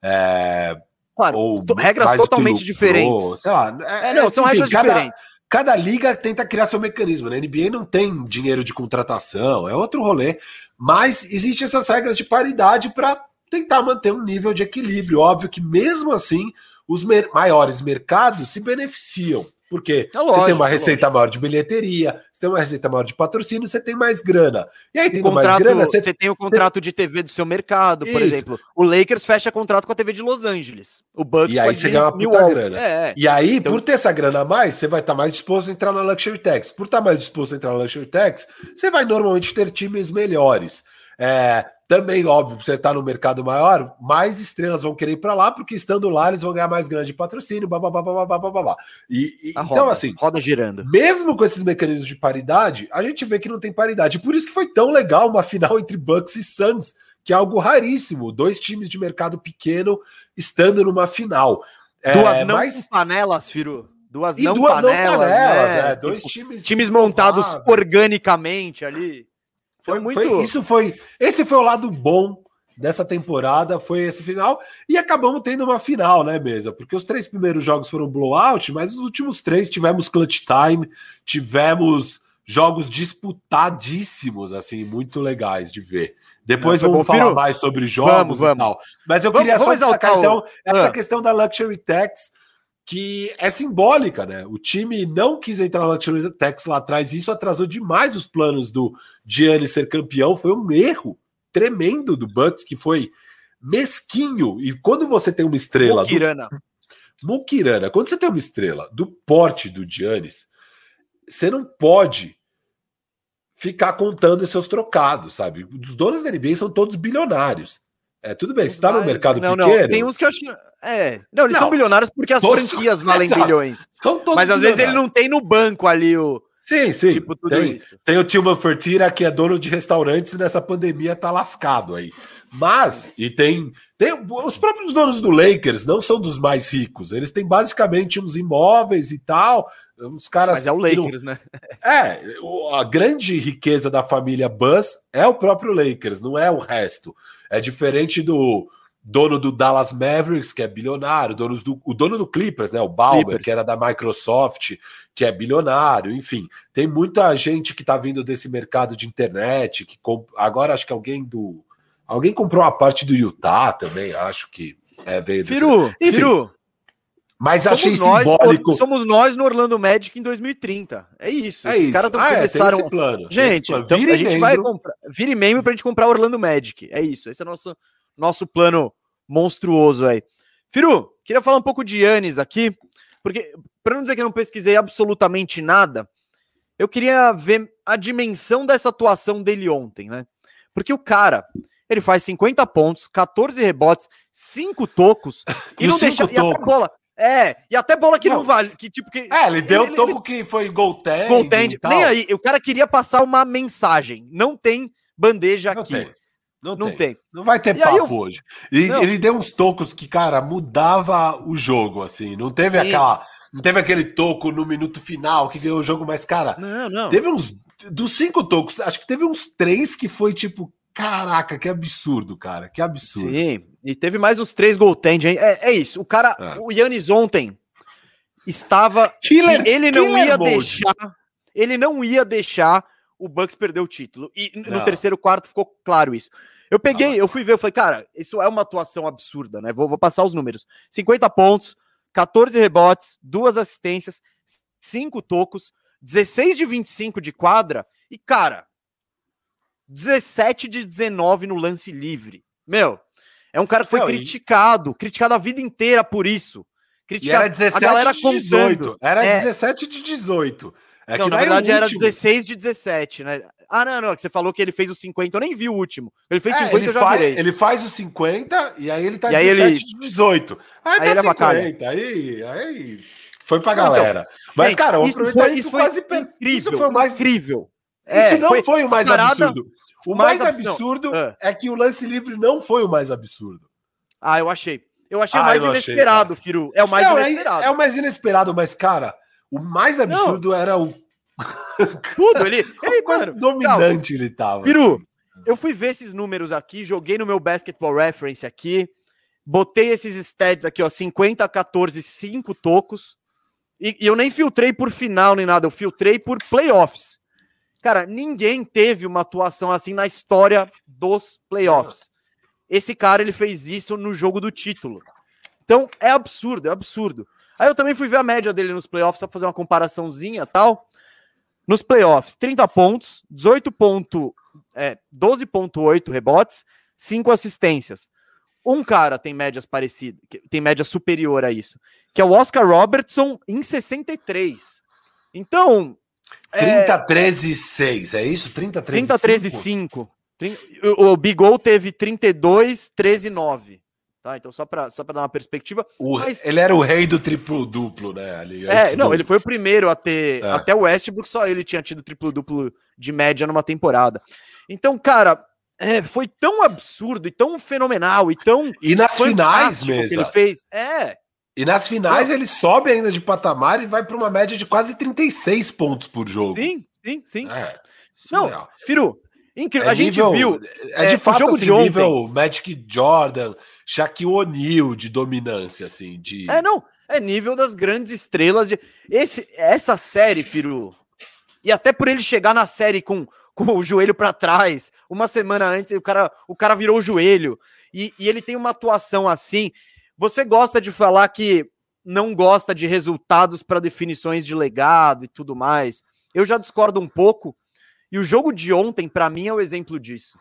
É... Claro, Ou regras totalmente diferentes. Sei lá. É, é não, são enfim, regras cada, diferentes. Cada liga tenta criar seu mecanismo. Né? NBA não tem dinheiro de contratação, é outro rolê. Mas existem essas regras de paridade para tentar manter um nível de equilíbrio. Óbvio que mesmo assim os mer maiores mercados se beneficiam. Porque é lógico, você tem uma é receita é maior de bilheteria, você tem uma receita maior de patrocínio, você tem mais grana. E aí, tem mais grana, você... você... tem o contrato você... de TV do seu mercado, por Isso. exemplo. O Lakers fecha contrato com a TV de Los Angeles. O Bucks E aí você ganha uma puta grana. É, é. E aí, então... por ter essa grana a mais, você vai estar tá mais disposto a entrar na Luxury Tax. Por estar tá mais disposto a entrar na Luxury Tax, você vai normalmente ter times melhores. É, também, óbvio, você está no mercado maior, mais estrelas vão querer ir para lá, porque estando lá eles vão ganhar mais grande patrocínio, blá, blá, blá, blá, blá, blá, blá. E, e então, roda, assim, roda girando. Mesmo com esses mecanismos de paridade, a gente vê que não tem paridade. Por isso que foi tão legal uma final entre Bucks e Suns, que é algo raríssimo. Dois times de mercado pequeno estando numa final. Duas é, não mas... panelas, Firo. Duas e não duas panelas, não panelas, né? é, dois tipo, times times montados organicamente ali. Foi, muito. Foi, isso foi. Esse foi o lado bom dessa temporada, foi esse final. E acabamos tendo uma final, né, mesa? Porque os três primeiros jogos foram blowout, mas os últimos três tivemos clutch time, tivemos jogos disputadíssimos, assim, muito legais de ver. Depois Não, vamos bom, falar filho? mais sobre jogos vamos, vamos. e tal. Mas eu vamos, queria só destacar, então, essa ah. questão da Luxury Tax que é simbólica, né? O time não quis entrar na Luxury Tax lá atrás, isso atrasou demais os planos do Giannis ser campeão. Foi um erro tremendo do Bucks, que foi mesquinho. E quando você tem uma estrela. Mukirana. Do... Mukirana. Quando você tem uma estrela do porte do Giannis, você não pode ficar contando seus trocados, sabe? Os donos da NBA são todos bilionários. É, tudo bem, você tá no mercado não, pequeno. Não, tem uns que eu acho que. É. Não, eles não, são bilionários porque as franquias valem [laughs] exato, bilhões. São todos Mas às vezes ele não tem no banco ali o. Sim, sim. Tipo, tudo tem, isso. Tem o Tilman Fertira, que é dono de restaurantes e nessa pandemia tá lascado aí. Mas, e tem, tem. Os próprios donos do Lakers não são dos mais ricos. Eles têm basicamente uns imóveis e tal. Os caras. Mas é o Lakers, né? [laughs] É, a grande riqueza da família Buzz é o próprio Lakers, não é o resto. É diferente do dono do Dallas Mavericks, que é bilionário, dono do, o dono do Clippers, né? O Bauer, Clippers. que era da Microsoft, que é bilionário, enfim. Tem muita gente que está vindo desse mercado de internet, que comp... agora acho que alguém do. Alguém comprou uma parte do Utah também, acho que é, veio desse... Firu, enfim, Firu. Mas somos achei nós, simbólico. Somos nós no Orlando Magic em 2030. É isso. É Esses isso. caras ah, começaram. É, plano. Gente, plano. Então, a gente membro. vai comprar. Vire membro pra gente comprar Orlando Magic. É isso. Esse é nosso nosso plano monstruoso aí. Firu, queria falar um pouco de Yannis aqui, porque para não dizer que eu não pesquisei absolutamente nada, eu queria ver a dimensão dessa atuação dele ontem, né? Porque o cara, ele faz 50 pontos, 14 rebotes, 5 tocos e, [laughs] e não deixa tocos. e até bola é, e até bola que não, não vale. Que, tipo, que, é, ele deu ele, toco ele, que foi goaltend. Goaltend. Nem aí, o cara queria passar uma mensagem. Não tem bandeja não aqui. Tem. Não, não tem. tem. Não vai ter e papo eu... hoje. Ele, ele, deu uns tocos que, cara, mudava o jogo, assim. Não teve Sim. aquela. Não teve aquele toco no minuto final que ganhou o jogo, mas, cara, não, não. teve uns. Dos cinco tocos, acho que teve uns três que foi tipo, caraca, que absurdo, cara. Que absurdo. Sim, e teve mais uns três goaltend, hein? É, é isso. O cara, é. o Yannis ontem estava. Killer, ele não ia mode. deixar. Ele não ia deixar o Bucks perder o título. E não. no terceiro quarto ficou claro isso. Eu peguei, ah, eu fui ver, eu falei, cara, isso é uma atuação absurda, né? Vou, vou passar os números: 50 pontos, 14 rebotes, duas assistências, 5 tocos, 16 de 25 de quadra. E, cara, 17 de 19 no lance livre. Meu, é um cara que foi Não, criticado, e... criticado a vida inteira por isso. Criticado. E era 17 a galera de 18. Era é. 17 de 18. É não, na verdade era 16 de 17, né? Ah, não, não, que você falou que ele fez o 50, eu nem vi o último. Ele fez 50 é, ele eu já faz, virei. Ele faz o 50 e aí ele tá e 17 ele... de 18. Aí, aí tá ele 50, é aí, aí foi pra galera. Então, Mas, cara, o aproveitamento isso foi, quase... Incrível, isso foi mais... incrível. Isso é, não foi, foi o mais parada... absurdo. O mais, mais absurdo é. é que o lance livre não foi o mais absurdo. Ah, eu achei. Eu achei ah, mais eu inesperado, achei, Firu. É o mais não, é inesperado. É, é, o mais inesperado, mas, cara, o mais absurdo não. era o. [laughs] Tudo, ele. [laughs] ele mano, dominante calma. ele tava. Firu, assim. eu fui ver esses números aqui, joguei no meu basketball reference aqui, botei esses stats aqui, ó, 50, 14, 5 tocos. E, e eu nem filtrei por final nem nada, eu filtrei por playoffs. Cara, ninguém teve uma atuação assim na história dos playoffs. Esse cara, ele fez isso no jogo do título. Então, é absurdo, é absurdo. Aí eu também fui ver a média dele nos playoffs, só pra fazer uma comparaçãozinha tal. Nos playoffs, 30 pontos, 18 ponto, é, 12.8 rebotes, 5 assistências. Um cara tem médias parecidas, tem média superior a isso, que é o Oscar Robertson em 63. Então, 30, 13, 6, é isso? 30, 13, 30, 13, 5. 5. O, o Bigol teve 32, 13, 9. Tá, então só para só dar uma perspectiva. O, mas... Ele era o rei do triplo-duplo, né? Ali, é, não, do... ele foi o primeiro a ter. É. Até o Westbrook, só ele tinha tido triplo-duplo de média numa temporada. Então, cara, é, foi tão absurdo e tão fenomenal e tão. E nas finais mesmo. Ele fez. É, e nas finais ele sobe ainda de patamar e vai para uma média de quase 36 pontos por jogo. Sim, sim, sim. É, não, Firu, incrível. É a gente nível, viu. É de é, fato jogo assim, de ontem. nível Magic Jordan, Shaquille O'Neal de dominância, assim. De... É, não. É nível das grandes estrelas. de Esse, Essa série, Firu. E até por ele chegar na série com, com o joelho para trás, uma semana antes, o cara, o cara virou o joelho. E, e ele tem uma atuação assim. Você gosta de falar que não gosta de resultados para definições de legado e tudo mais. Eu já discordo um pouco. E o jogo de ontem, para mim, é o exemplo disso.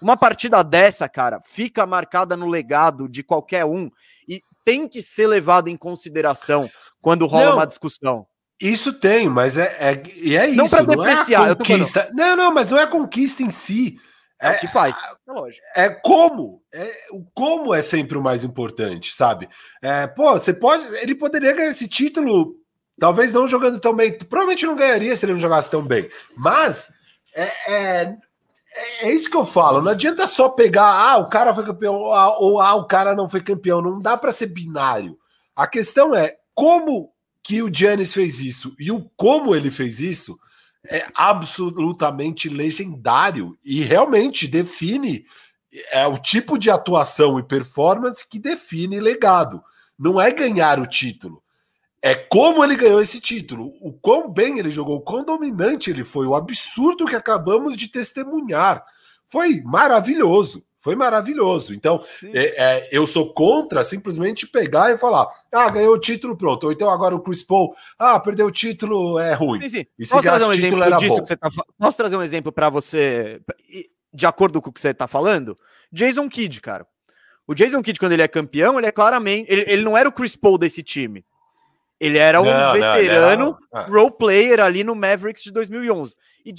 Uma partida dessa, cara, fica marcada no legado de qualquer um e tem que ser levada em consideração quando rola não, uma discussão. Isso tem, mas é, é, e é não isso. Não para depreciar, não é conquista. Não, não, mas não é a conquista em si. É, é o que faz. É, lógico. é como. É, o como é sempre o mais importante, sabe? É, pô, você pode. Ele poderia ganhar esse título, talvez não jogando tão bem. Provavelmente não ganharia se ele não jogasse tão bem. Mas é, é, é, é isso que eu falo. Não adianta só pegar, ah, o cara foi campeão, ou, ah, ou ah, o cara não foi campeão. Não dá para ser binário. A questão é como que o Giannis fez isso e o como ele fez isso é absolutamente legendário e realmente define é o tipo de atuação e performance que define legado. Não é ganhar o título. É como ele ganhou esse título, o quão bem ele jogou, o quão dominante ele foi, o absurdo que acabamos de testemunhar. Foi maravilhoso. Foi maravilhoso. Então, é, é, eu sou contra simplesmente pegar e falar: ah, ganhou o título, pronto. Ou então agora o Chris Paul, ah, perdeu o título, é ruim. Sim, sim. E se Posso trazer um exemplo era disso bom. que você tá Posso trazer um exemplo para você, de acordo com o que você está falando? Jason Kidd, cara. O Jason Kidd, quando ele é campeão, ele é claramente. Ele, ele não era o Chris Paul desse time. Ele era um não, veterano não, era... role player ali no Mavericks de 2011. E,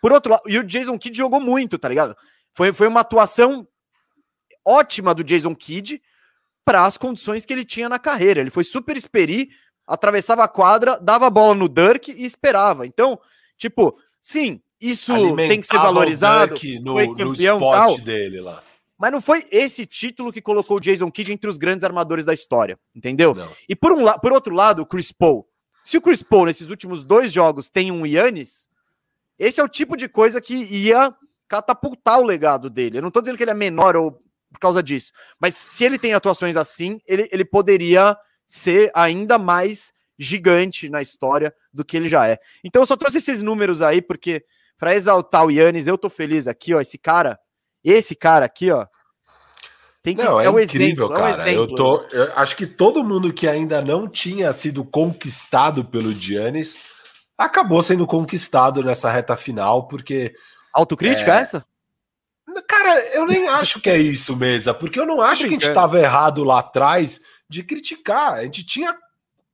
por outro lado, e o Jason Kidd jogou muito, tá ligado? Foi, foi uma atuação ótima do Jason Kidd para as condições que ele tinha na carreira. Ele foi super experi, atravessava a quadra, dava a bola no Dirk e esperava. Então, tipo, sim, isso Alimentava tem que ser valorizado. No, foi campeão no tal, dele lá. Mas não foi esse título que colocou o Jason Kidd entre os grandes armadores da história, entendeu? Não. E por, um, por outro lado, o Chris Paul. Se o Chris Paul, nesses últimos dois jogos, tem um Yannis, esse é o tipo de coisa que ia catapultar o legado dele. Eu não estou dizendo que ele é menor ou por causa disso, mas se ele tem atuações assim, ele, ele poderia ser ainda mais gigante na história do que ele já é. Então eu só trouxe esses números aí porque para exaltar o Yannis, eu tô feliz aqui, ó, esse cara, esse cara aqui, ó, tem que, não, é, é um incrível, exemplo, cara. É um exemplo, eu tô, eu acho que todo mundo que ainda não tinha sido conquistado pelo Giannis acabou sendo conquistado nessa reta final, porque Autocrítica é... essa? Cara, eu nem [laughs] acho que é isso, mesa, porque eu não acho que a gente estava errado lá atrás de criticar. A gente tinha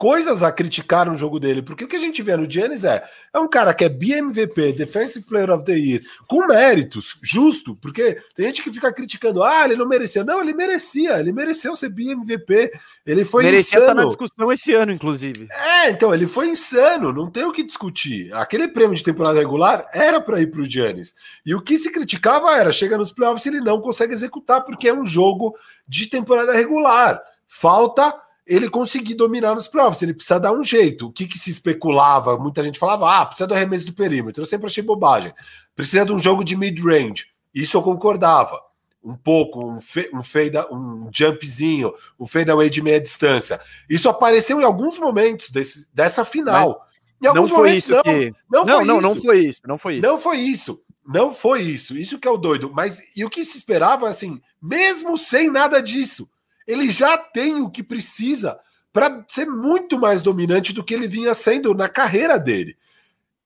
coisas a criticar no jogo dele, porque o que a gente vê no Giannis é, é um cara que é BMVP, Defensive Player of the Year, com méritos, justo, porque tem gente que fica criticando, ah, ele não merecia. Não, ele merecia, ele mereceu ser BMVP, ele foi merecia insano. Tá na discussão esse ano, inclusive. É, então, ele foi insano, não tem o que discutir. Aquele prêmio de temporada regular era para ir pro Giannis. E o que se criticava era, chega nos playoffs ele não consegue executar, porque é um jogo de temporada regular. Falta ele conseguir dominar nos playoffs. Ele precisa dar um jeito. O que, que se especulava? Muita gente falava: ah, precisa do arremesso do perímetro. Eu sempre achei bobagem. Precisa de um jogo de mid-range. Isso eu concordava. Um pouco, um, fe, um, fade, um jumpzinho, um fadeaway de meia distância. Isso apareceu em alguns momentos desse, dessa final. não foi isso não, que... não, não, não, não, foi isso. Não foi isso. Não foi isso. Não foi isso. Isso que é o doido. Mas e o que se esperava, assim, mesmo sem nada disso, ele já tem o que precisa para ser muito mais dominante do que ele vinha sendo na carreira dele.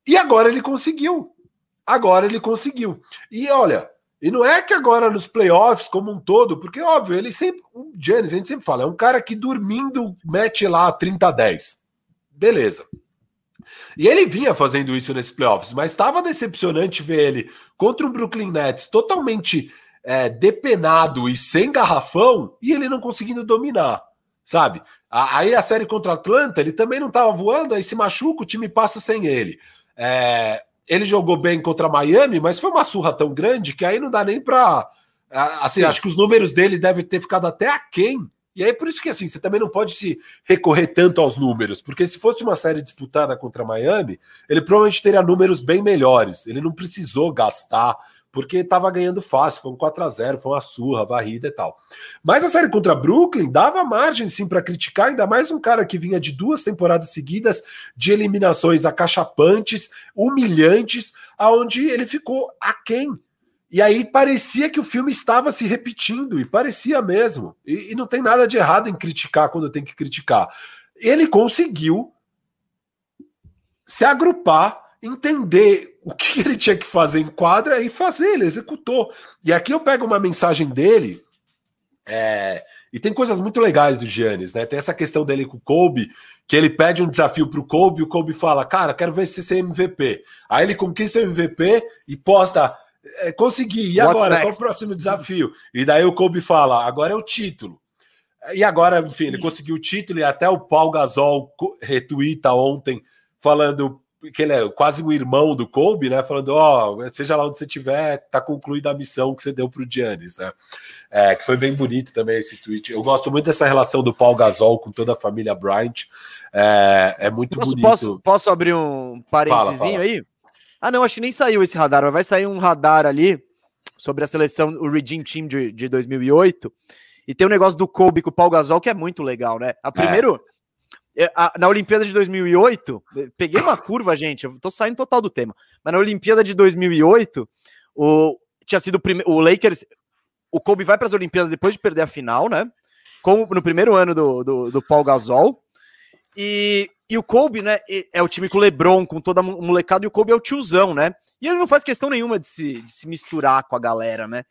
E agora ele conseguiu. Agora ele conseguiu. E olha, e não é que agora nos playoffs como um todo, porque óbvio, ele sempre, o Giannis, a gente sempre fala, é um cara que dormindo mete lá 30 a 10. Beleza. E ele vinha fazendo isso nesses playoffs, mas estava decepcionante ver ele contra o Brooklyn Nets totalmente é, depenado e sem garrafão e ele não conseguindo dominar, sabe? Aí a série contra Atlanta, ele também não estava voando, aí se machuca, o time passa sem ele. É, ele jogou bem contra Miami, mas foi uma surra tão grande que aí não dá nem para. Assim, Sim. acho que os números dele devem ter ficado até aquém. E aí, por isso que assim, você também não pode se recorrer tanto aos números, porque se fosse uma série disputada contra Miami, ele provavelmente teria números bem melhores. Ele não precisou gastar porque estava ganhando fácil, foi um 4 a 0 foi uma surra, varrida e tal. Mas a série contra Brooklyn dava margem sim para criticar, ainda mais um cara que vinha de duas temporadas seguidas de eliminações acachapantes, humilhantes, aonde ele ficou aquém. E aí parecia que o filme estava se repetindo, e parecia mesmo. E, e não tem nada de errado em criticar quando tem que criticar. Ele conseguiu se agrupar entender o que ele tinha que fazer em quadra e fazer, ele executou. E aqui eu pego uma mensagem dele, é, e tem coisas muito legais do Giannis, né? Tem essa questão dele com o Kobe, que ele pede um desafio pro Kobe, o Kobe fala, cara, quero ver se você é MVP. Aí ele conquista o MVP e posta, é, consegui, e agora? Qual o próximo desafio? E daí o Kobe fala, agora é o título. E agora, enfim, ele conseguiu o título e até o Paul Gasol retuita ontem falando que ele é quase o irmão do Kobe, né? Falando, ó, oh, seja lá onde você estiver, tá concluída a missão que você deu pro Giannis, né? É, que foi bem bonito também esse tweet. Eu gosto muito dessa relação do Paul Gasol com toda a família Bryant. É, é muito posso, bonito. Posso, posso abrir um parênteses aí? Ah, não, acho que nem saiu esse radar, mas vai sair um radar ali sobre a seleção, o Redeem Team de, de 2008. E tem o um negócio do Kobe com o Paul Gasol que é muito legal, né? A primeiro, é. A, na Olimpíada de 2008, peguei uma curva, gente, eu tô saindo total do tema. Mas na Olimpíada de 2008, o, tinha sido o, o Lakers, o Kobe vai para as Olimpíadas depois de perder a final, né? Como no primeiro ano do, do, do Paul Gasol. E, e o Kobe, né, é o time com o LeBron, com toda a molecada, e o Kobe é o tiozão, né? E ele não faz questão nenhuma de se, de se misturar com a galera, né?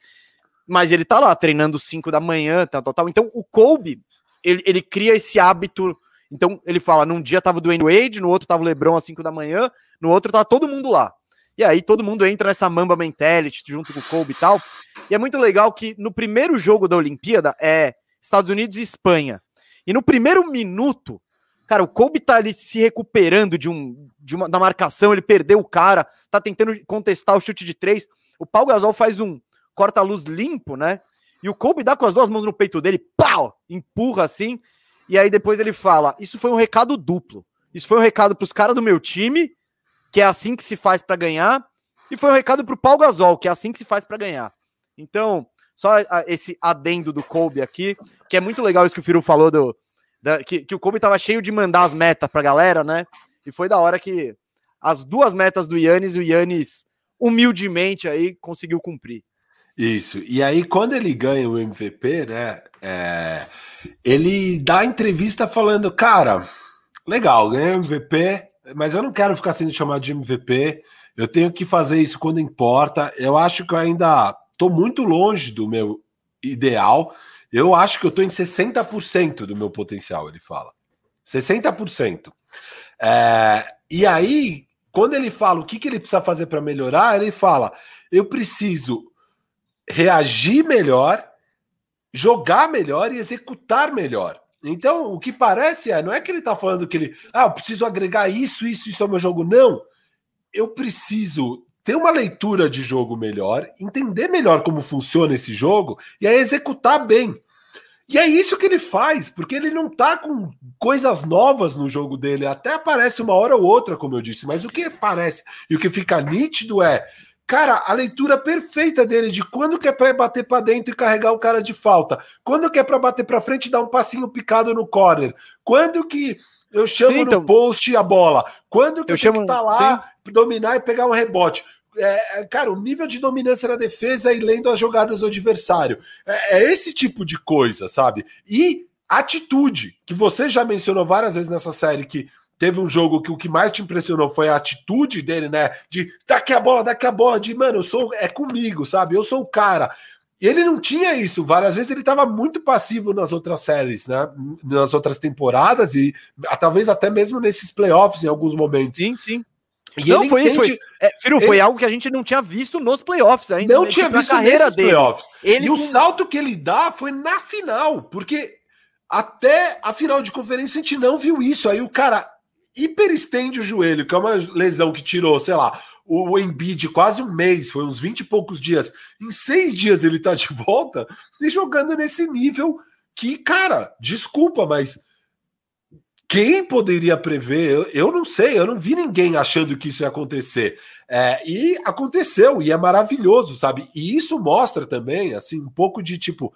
Mas ele tá lá treinando 5 da manhã, tal, tal, tal. Então o Kobe, ele, ele cria esse hábito. Então ele fala: num dia tava o Dwayne Wade, no outro tava o LeBron às 5 da manhã, no outro tava todo mundo lá. E aí todo mundo entra nessa mamba mentality junto com o Kobe e tal. E é muito legal que no primeiro jogo da Olimpíada é Estados Unidos e Espanha. E no primeiro minuto, cara, o Kobe tá ali se recuperando de um de uma da marcação, ele perdeu o cara, tá tentando contestar o chute de três. O Paul Gasol faz um corta-luz limpo, né? E o Kobe dá com as duas mãos no peito dele, pau, empurra assim. E aí depois ele fala: Isso foi um recado duplo. Isso foi um recado para os caras do meu time que é assim que se faz para ganhar, e foi um recado para o Paul Gasol, que é assim que se faz para ganhar. Então, só esse adendo do Kobe aqui, que é muito legal isso que o Firu falou do da, que, que, o Kobe tava cheio de mandar as metas pra galera, né? E foi da hora que as duas metas do Yannis, o Yannis humildemente aí conseguiu cumprir. Isso. E aí, quando ele ganha o MVP, né? É, ele dá entrevista falando, cara, legal, ganhei o MVP, mas eu não quero ficar sendo chamado de MVP. Eu tenho que fazer isso quando importa. Eu acho que eu ainda estou muito longe do meu ideal. Eu acho que eu estou em 60% do meu potencial, ele fala. 60%. É, e aí, quando ele fala o que, que ele precisa fazer para melhorar, ele fala: eu preciso reagir melhor, jogar melhor e executar melhor. Então, o que parece é, não é que ele está falando que ele, ah, eu preciso agregar isso, isso, isso ao meu jogo. Não. Eu preciso ter uma leitura de jogo melhor, entender melhor como funciona esse jogo e aí executar bem. E é isso que ele faz, porque ele não tá com coisas novas no jogo dele. Até aparece uma hora ou outra, como eu disse, mas o que aparece e o que fica nítido é Cara, a leitura perfeita dele de quando que é para bater para dentro e carregar o cara de falta, quando que é para bater para frente e dar um passinho picado no corner, quando que eu chamo sim, então, no post a bola, quando que eu, chamo, que tá lá sim. dominar e pegar um rebote. É, é, cara, o nível de dominância na defesa e lendo as jogadas do adversário. É, é esse tipo de coisa, sabe? E atitude, que você já mencionou várias vezes nessa série, que Teve um jogo que o que mais te impressionou foi a atitude dele, né? De daqui a bola, daqui a bola, de mano, eu sou é comigo, sabe? Eu sou o cara. Ele não tinha isso. Várias vezes ele estava muito passivo nas outras séries, né? Nas outras temporadas e talvez até mesmo nesses playoffs em alguns momentos. Sim, sim. E não, foi entende... isso. Foi, é, Firo, ele... foi algo que a gente não tinha visto nos playoffs ainda. Não tinha visto na carreira dele. playoffs. Ele e o salto que ele dá foi na final, porque até a final de conferência a gente não viu isso. Aí o cara hiperestende o joelho, que é uma lesão que tirou, sei lá, o Embiid quase um mês, foi uns 20 e poucos dias. Em seis dias ele tá de volta e jogando nesse nível que, cara, desculpa, mas quem poderia prever? Eu, eu não sei, eu não vi ninguém achando que isso ia acontecer. É, e aconteceu, e é maravilhoso, sabe? E isso mostra também, assim, um pouco de tipo.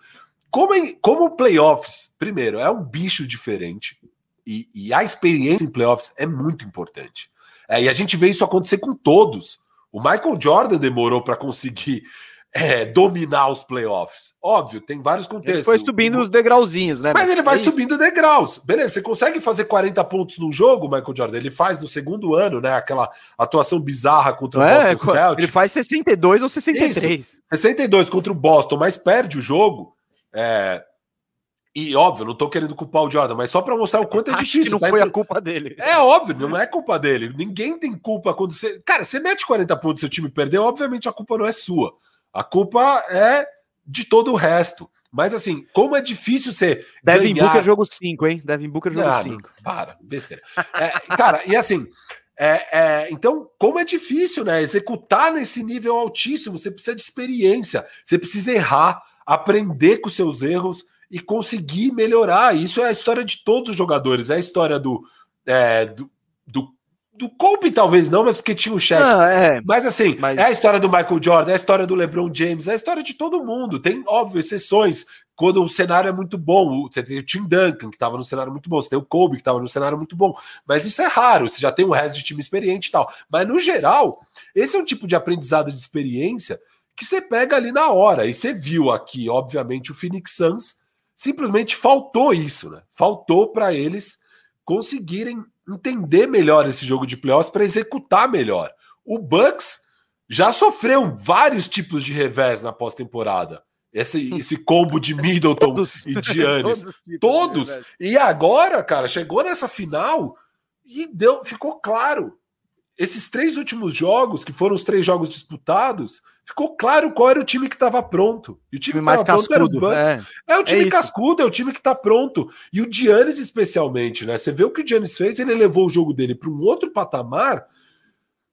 Como, em, como playoffs, primeiro, é um bicho diferente. E, e a experiência em playoffs é muito importante. É, e a gente vê isso acontecer com todos. O Michael Jordan demorou para conseguir é, dominar os playoffs. Óbvio, tem vários contextos. Ele foi subindo o... os degrauzinhos, né? Mas, ele vai é subindo degraus. Beleza, você consegue fazer 40 pontos num jogo, Michael Jordan? Ele faz no segundo ano, né? Aquela atuação bizarra contra o é, Boston Celtics. Ele faz 62 ou 63. Isso, 62 contra o Boston, mas perde o jogo. É, e óbvio, não tô querendo culpar o Jordan, mas só para mostrar o quanto é [laughs] Acho difícil. Que não tá foi entre... a culpa dele. É óbvio, não é culpa dele. Ninguém tem culpa quando você. Cara, você mete 40 pontos e seu time perdeu, obviamente a culpa não é sua. A culpa é de todo o resto. Mas assim, como é difícil ser. Devin ganhar... Booker jogo 5, hein? Devin Booker jogo 5. Para, besteira. É, cara, e assim. É, é, então, como é difícil, né? Executar nesse nível altíssimo, você precisa de experiência, você precisa errar, aprender com seus erros e conseguir melhorar. Isso é a história de todos os jogadores, é a história do, é, do, do do Kobe talvez não, mas porque tinha o cheque. é. Mas assim, mas... é a história do Michael Jordan, é a história do LeBron James, é a história de todo mundo. Tem, óbvio, exceções. Quando o cenário é muito bom, você tem o Tim Duncan, que estava no cenário muito bom, você tem o Kobe, que estava no cenário muito bom. Mas isso é raro, você já tem o resto de time experiente e tal. Mas no geral, esse é um tipo de aprendizado de experiência que você pega ali na hora. E você viu aqui, obviamente, o Phoenix Suns simplesmente faltou isso, né? Faltou para eles conseguirem entender melhor esse jogo de playoffs para executar melhor. O Bucks já sofreu vários tipos de revés na pós-temporada. Esse, [laughs] esse combo de Middleton todos, e Giannis. todos. todos. E agora, cara, chegou nessa final e deu, ficou claro. Esses três últimos jogos, que foram os três jogos disputados, ficou claro qual era o time que estava pronto. E o time, time mais cascudo. É. é. o time é cascudo, é o time que está pronto. E o Giannis, especialmente, né? Você vê o que o Giannis fez, ele levou o jogo dele para um outro patamar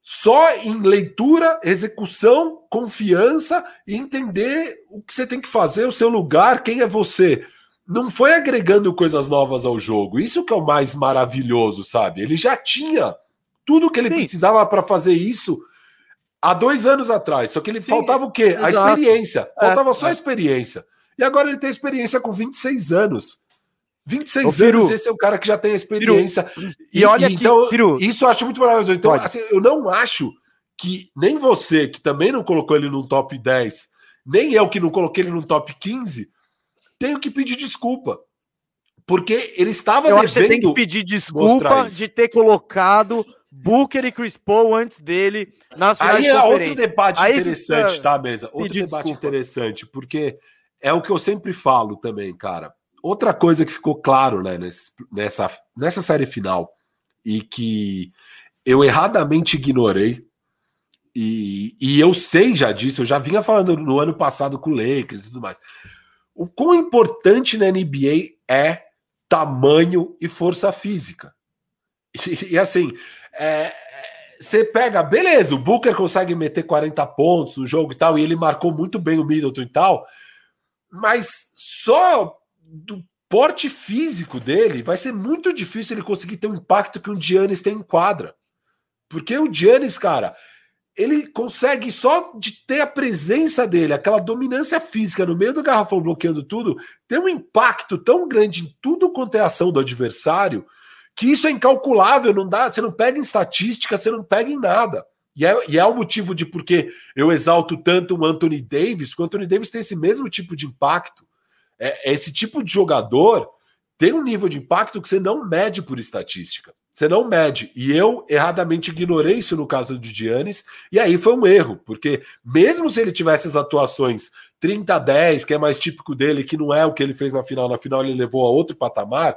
só em leitura, execução, confiança e entender o que você tem que fazer, o seu lugar, quem é você. Não foi agregando coisas novas ao jogo. Isso que é o mais maravilhoso, sabe? Ele já tinha tudo que ele Sim. precisava para fazer isso há dois anos atrás. Só que ele Sim, faltava o quê? Exato. A experiência. Faltava é, só a experiência. E agora ele tem experiência com 26 anos. 26 Ô, anos, esse é o cara que já tem a experiência. E, e, olha e, aqui, então, Firu. isso eu acho muito maravilhoso. Então, assim, eu não acho que nem você, que também não colocou ele no top 10, nem eu que não coloquei ele no top 15, tenho que pedir desculpa. Porque ele estava eu devendo. Acho que você tem que pedir desculpa de ter colocado Booker e Chris Paul antes dele nas finais Aí é outro debate Aí interessante, tá, mesa? Outro debate desculpa. interessante, porque é o que eu sempre falo também, cara. Outra coisa que ficou claro né, nessa, nessa série final e que eu erradamente ignorei, e, e eu sei já disso, eu já vinha falando no ano passado com o Lakers e tudo mais. O quão importante na NBA é tamanho e força física. E, assim, é, você pega, beleza, o Booker consegue meter 40 pontos no jogo e tal, e ele marcou muito bem o Middleton e tal, mas só do porte físico dele vai ser muito difícil ele conseguir ter o impacto que o Giannis tem em quadra. Porque o Giannis, cara, ele consegue só de ter a presença dele, aquela dominância física no meio do garrafão bloqueando tudo, ter um impacto tão grande em tudo quanto é ação do adversário, que isso é incalculável, não dá, você não pega em estatística, você não pega em nada. E é, e é o motivo de porque eu exalto tanto o Anthony Davis, porque o Anthony Davis tem esse mesmo tipo de impacto. É, esse tipo de jogador tem um nível de impacto que você não mede por estatística. Você não mede. E eu erradamente ignorei isso no caso do Giannis, e aí foi um erro, porque mesmo se ele tivesse as atuações 30 a 10, que é mais típico dele, que não é o que ele fez na final, na final ele levou a outro patamar,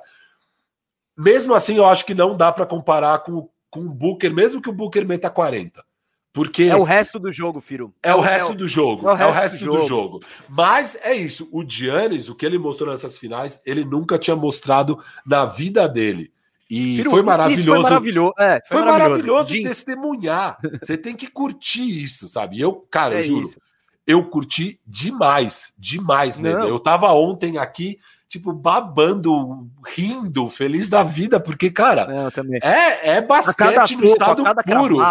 mesmo assim, eu acho que não dá para comparar com, com o Booker, mesmo que o Booker meta 40. Porque é o resto do jogo, Firo. É o resto é o, do jogo. É o resto, é o resto do, jogo. do, jogo. Mas é isso. O Giannis, o que ele mostrou nessas finais, ele nunca tinha mostrado na vida dele. E Firo, foi maravilhoso. Foi maravilhoso. É, foi, foi maravilhoso, maravilhoso testemunhar. Você tem que curtir isso, sabe? Eu, cara, é eu juro, isso. eu curti demais, demais mesmo. Não. Eu tava ontem aqui tipo, babando, rindo, feliz da vida, porque, cara, é, é basquete no estado puro.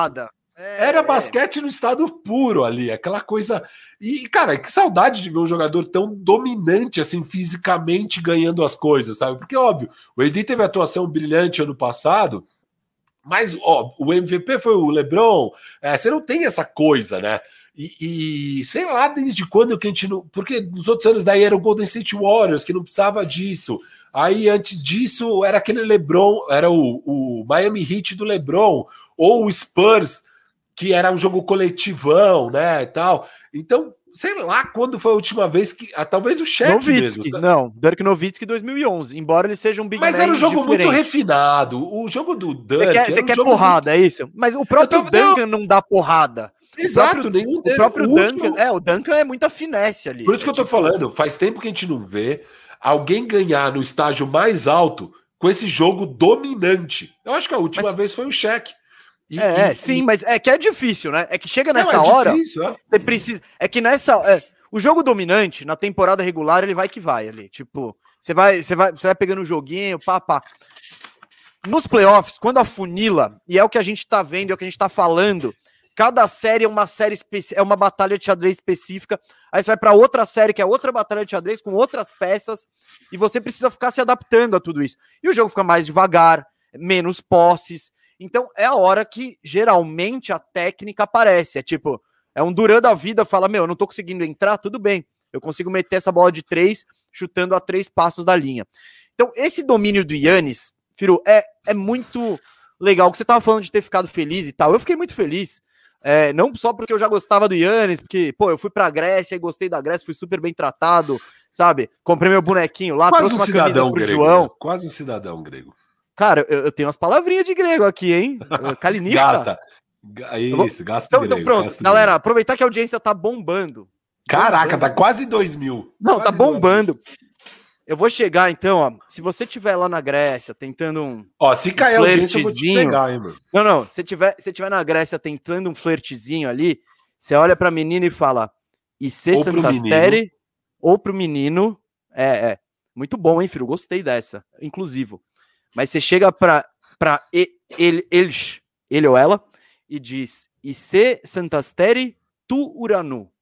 É, Era é. basquete no estado puro ali, aquela coisa. E, cara, que saudade de ver um jogador tão dominante, assim, fisicamente ganhando as coisas, sabe? Porque, óbvio, o Edi teve atuação brilhante ano passado, mas, ó, o MVP foi o LeBron. É, você não tem essa coisa, né? E, e, sei lá desde quando que a gente não. Porque nos outros anos daí era o Golden State Warriors, que não precisava disso. Aí antes disso era aquele LeBron, era o, o Miami Heat do LeBron, ou o Spurs, que era um jogo coletivão, né? E tal. Então, sei lá quando foi a última vez que. Ah, talvez o Shaq mesmo. Tá? Não, Dirk Nowitzki 2011, embora ele seja um big Mas era um jogo diferente. muito refinado. O jogo do Dirk. Você quer, você quer porrada, muito... é isso? Mas o próprio tô... Duncan não dá porrada. Exato, próprio, nenhum O próprio o Duncan, último... é, o Duncan é muita finesse ali. Por isso que eu tô falando, faz tempo que a gente não vê alguém ganhar no estágio mais alto com esse jogo dominante. Eu acho que a última mas... vez foi o cheque. E, é, e, sim, e... mas é que é difícil, né? É que chega nessa não, é hora, difícil, é. você precisa. É que nessa. É, o jogo dominante, na temporada regular, ele vai que vai ali. Tipo, você vai, você vai, você vai pegando o joguinho, pá, pá. nos playoffs, quando a funila, e é o que a gente tá vendo, é o que a gente tá falando, cada série é uma série é uma batalha de xadrez específica. Aí você vai para outra série que é outra batalha de xadrez com outras peças e você precisa ficar se adaptando a tudo isso. E o jogo fica mais devagar, menos posses. Então é a hora que geralmente a técnica aparece. É tipo, é um Duran da vida, fala: Meu, eu não tô conseguindo entrar, tudo bem. Eu consigo meter essa bola de três, chutando a três passos da linha. Então, esse domínio do Yannis, Firu, é, é muito legal. Você tava falando de ter ficado feliz e tal. Eu fiquei muito feliz. É, não só porque eu já gostava do Yannis, porque, pô, eu fui pra Grécia e gostei da Grécia, fui super bem tratado, sabe? Comprei meu bonequinho lá, Quase um cidadão grego, João. Né? Quase um cidadão grego. Cara, eu, eu, tenho umas palavrinhas de grego aqui, hein? Kalinista. Gasta. Isso, gasta então, então, pronto, galera, grego. aproveitar que a audiência tá bombando. Caraca, bombando. tá quase 2 mil. Não, tá quase tá bombando. Eu vou chegar, então, ó. Se você tiver lá na Grécia tentando um. Ó, se cair um audiência, eu vou te pegar, hein, mano. Não, não. Se tiver, se tiver na Grécia tentando um flertezinho ali, você olha pra menina e fala. E se Santasteri ou pro menino. É, é. Muito bom, hein, filho? Gostei dessa. Inclusivo. Mas você chega pra, pra ele, eles, ele ou ela, e diz: E se Santasteri tu Uranu.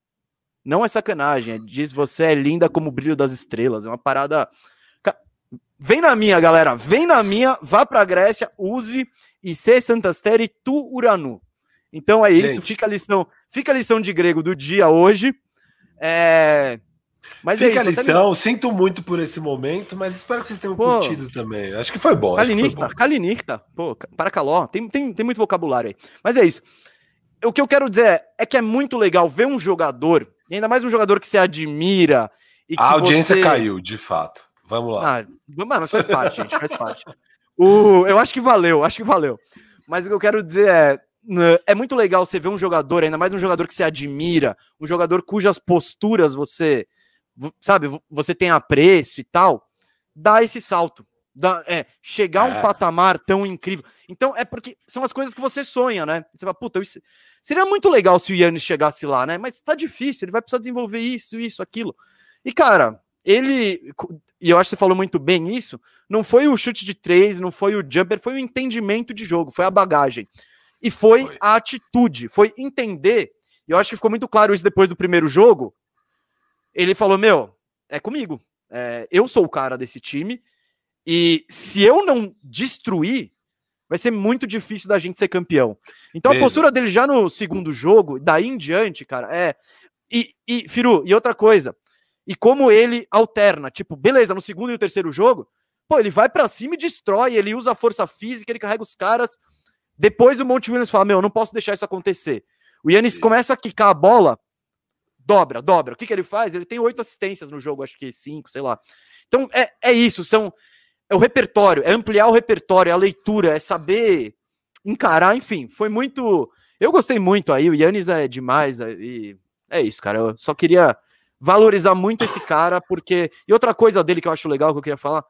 Não é sacanagem, é, diz você é linda como o brilho das estrelas. É uma parada. Vem na minha, galera. Vem na minha, vá pra Grécia, use e se Santasteri tu Uranu. Então é isso, Gente. fica a lição, fica a lição de grego do dia hoje. É... Mas Fica é isso, a lição, sinto muito por esse momento, mas espero que vocês tenham pô, curtido também. Acho que foi bom. Kalinikta, Kalinikta, pô, para caló, tem, tem, tem muito vocabulário aí. Mas é isso. O que eu quero dizer é, é que é muito legal ver um jogador, e ainda mais um jogador que você admira. E a audiência você... caiu, de fato. Vamos lá. Ah, mano, faz parte, gente, faz parte. O, eu acho que valeu, acho que valeu. Mas o que eu quero dizer é, é muito legal você ver um jogador, ainda mais um jogador que você admira, um jogador cujas posturas você sabe, você tem apreço e tal, dá esse salto. Dá, é, chegar a um é. patamar tão incrível. Então, é porque são as coisas que você sonha, né? Você fala, puta, isso, seria muito legal se o Yannis chegasse lá, né? Mas tá difícil, ele vai precisar desenvolver isso, isso, aquilo. E, cara, ele, e eu acho que você falou muito bem isso, não foi o chute de três, não foi o jumper, foi o entendimento de jogo, foi a bagagem. E foi, foi. a atitude, foi entender. E eu acho que ficou muito claro isso depois do primeiro jogo, ele falou: Meu, é comigo. É, eu sou o cara desse time. E se eu não destruir, vai ser muito difícil da gente ser campeão. Então Mesmo. a postura dele já no segundo jogo, daí em diante, cara, é. E, e, Firu, e outra coisa. E como ele alterna, tipo, beleza, no segundo e no terceiro jogo, pô, ele vai para cima e destrói, ele usa a força física, ele carrega os caras. Depois o Monte Williams fala: Meu, não posso deixar isso acontecer. O Yannis começa a quicar a bola dobra, dobra. O que, que ele faz? Ele tem oito assistências no jogo, acho que cinco, sei lá. Então é, é isso, são é o repertório, é ampliar o repertório, é a leitura, é saber encarar, enfim, foi muito. Eu gostei muito aí, o Yannis é demais, é, e é isso, cara. Eu só queria valorizar muito esse cara, porque. E outra coisa dele que eu acho legal que eu queria falar,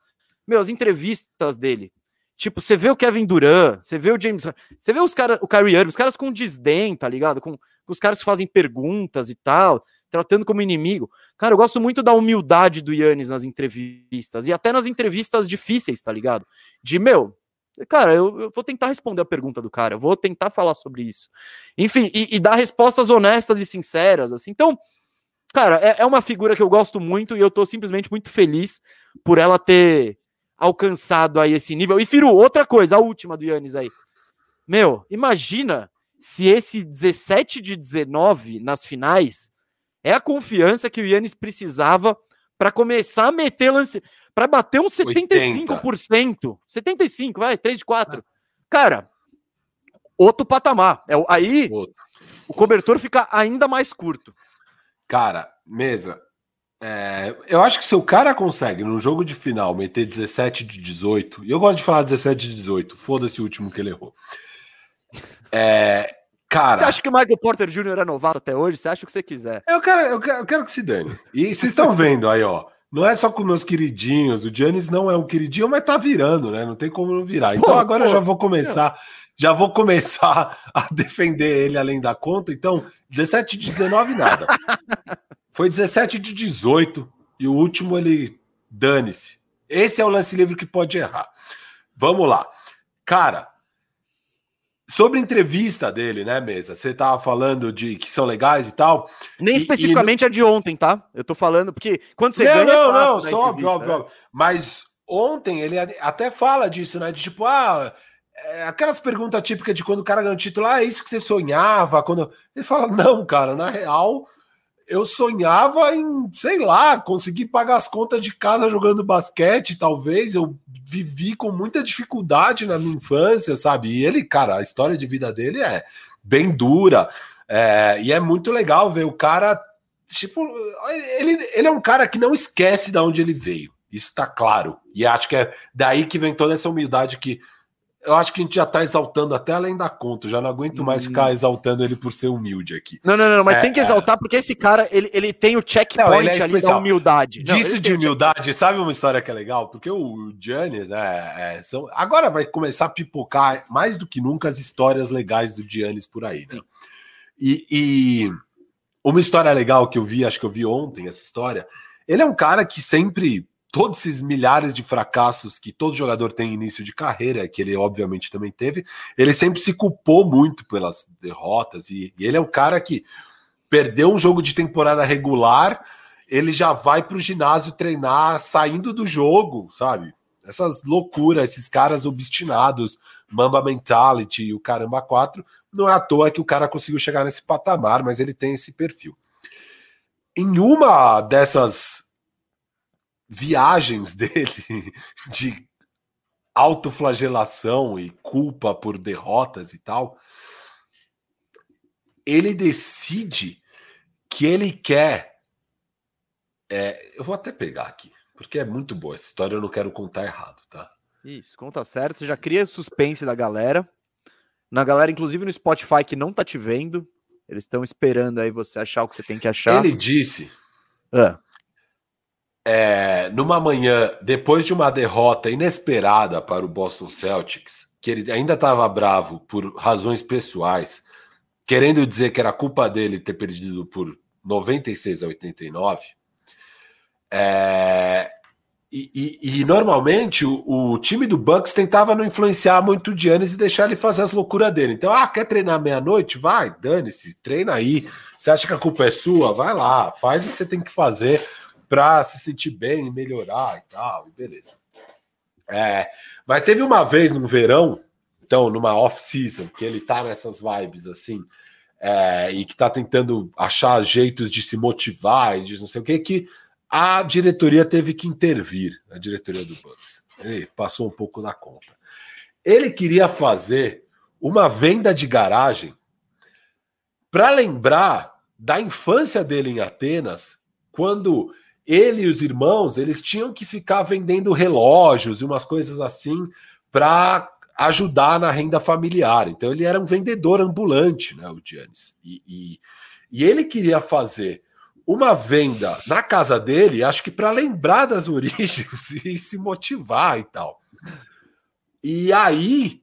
meu, as entrevistas dele. Tipo, você vê o Kevin Durant, você vê o James, você vê os caras, o Kyrie Irving, os caras com desdém, tá ligado? Com, com os caras que fazem perguntas e tal, tratando como inimigo. Cara, eu gosto muito da humildade do Yannis nas entrevistas, e até nas entrevistas difíceis, tá ligado? De, meu, cara, eu, eu vou tentar responder a pergunta do cara, eu vou tentar falar sobre isso. Enfim, e, e dar respostas honestas e sinceras, assim. Então, cara, é, é uma figura que eu gosto muito e eu tô simplesmente muito feliz por ela ter alcançado aí esse nível. E, Firu, outra coisa, a última do Yannis aí. Meu, imagina se esse 17 de 19 nas finais é a confiança que o Yannis precisava para começar a meter lance, para bater uns 75%. 80. 75, vai, 3 de 4. Cara, outro patamar. É, aí outro. o cobertor fica ainda mais curto. Cara, mesa. É, eu acho que se o cara consegue num jogo de final meter 17 de 18, e eu gosto de falar 17 de 18, foda-se o último que ele errou. É, cara. Você acha que o Michael Porter Jr. é novato até hoje? Você acha o que você quiser? Eu quero, eu quero, eu quero que se dane. E vocês estão vendo aí, ó. Não é só com meus queridinhos. O Giannis não é um queridinho, mas tá virando, né? Não tem como não virar. Então pô, agora pô, eu já vou começar. Já vou começar a defender ele além da conta. Então, 17 de 19, nada. Foi 17 de 18. E o último ele dane-se. Esse é o lance livre que pode errar. Vamos lá. Cara, sobre a entrevista dele, né, Mesa? Você tava falando de que são legais e tal. Nem e, especificamente e... a de ontem, tá? Eu tô falando, porque quando você não, ganha. Não, é não, só óbvio, óbvio, né? óbvio. Mas ontem ele até fala disso, né? De tipo, ah. É, aquelas perguntas típicas de quando o cara ganha o título, ah, é isso que você sonhava? Quando... Ele fala, não, cara, na real, eu sonhava em, sei lá, conseguir pagar as contas de casa jogando basquete, talvez. Eu vivi com muita dificuldade na minha infância, sabe? E ele, cara, a história de vida dele é bem dura. É, e é muito legal ver o cara. Tipo, ele, ele é um cara que não esquece de onde ele veio. Isso tá claro. E acho que é daí que vem toda essa humildade que eu acho que a gente já tá exaltando até além da conta. Já não aguento mais hum. ficar exaltando ele por ser humilde aqui. Não, não, não, mas é, tem que é. exaltar é... porque esse cara, ele, ele tem o checkpoint é ali da humildade. Disso de humildade, sabe uma história que é legal? Porque o Giannis, né, é, são... agora vai começar a pipocar mais do que nunca as histórias legais do Giannis por aí, né? E, e uma história legal que eu vi, acho que eu vi ontem essa história, ele é um cara que sempre todos esses milhares de fracassos que todo jogador tem início de carreira, que ele obviamente também teve, ele sempre se culpou muito pelas derrotas e, e ele é o cara que perdeu um jogo de temporada regular, ele já vai para o ginásio treinar saindo do jogo, sabe? Essas loucuras, esses caras obstinados, Mamba Mentality e o Caramba 4, não é à toa que o cara conseguiu chegar nesse patamar, mas ele tem esse perfil. Em uma dessas viagens [laughs] dele de autoflagelação e culpa por derrotas e tal, ele decide que ele quer. É, eu vou até pegar aqui, porque é muito boa essa história, eu não quero contar errado, tá? Isso, conta certo. Você já cria suspense da galera. Na galera, inclusive no Spotify, que não tá te vendo. Eles estão esperando aí você achar o que você tem que achar. Ele disse ah é, numa manhã, depois de uma derrota inesperada para o Boston Celtics, que ele ainda estava bravo por razões pessoais, querendo dizer que era culpa dele ter perdido por 96 a 89, é, e, e, e, normalmente o, o, time do Bucks tentava não influenciar muito o Giannis e deixar ele fazer as loucuras dele. Então, ah, quer treinar meia-noite? Vai, dane-se, treina aí. Você acha que a culpa é sua? Vai lá, faz o que você tem que fazer para se sentir bem e melhorar e tal, e beleza. É, mas teve uma vez no verão, então, numa off-season, que ele tá nessas vibes assim, é, e que tá tentando achar jeitos de se motivar e de não sei o que, que a diretoria teve que intervir, a diretoria do Bucks. Ele passou um pouco na conta. Ele queria fazer uma venda de garagem para lembrar da infância dele em Atenas, quando ele e os irmãos, eles tinham que ficar vendendo relógios e umas coisas assim para ajudar na renda familiar. Então ele era um vendedor ambulante, né, o Giannis. E, e, e ele queria fazer uma venda na casa dele, acho que para lembrar das [laughs] origens e se motivar e tal. E aí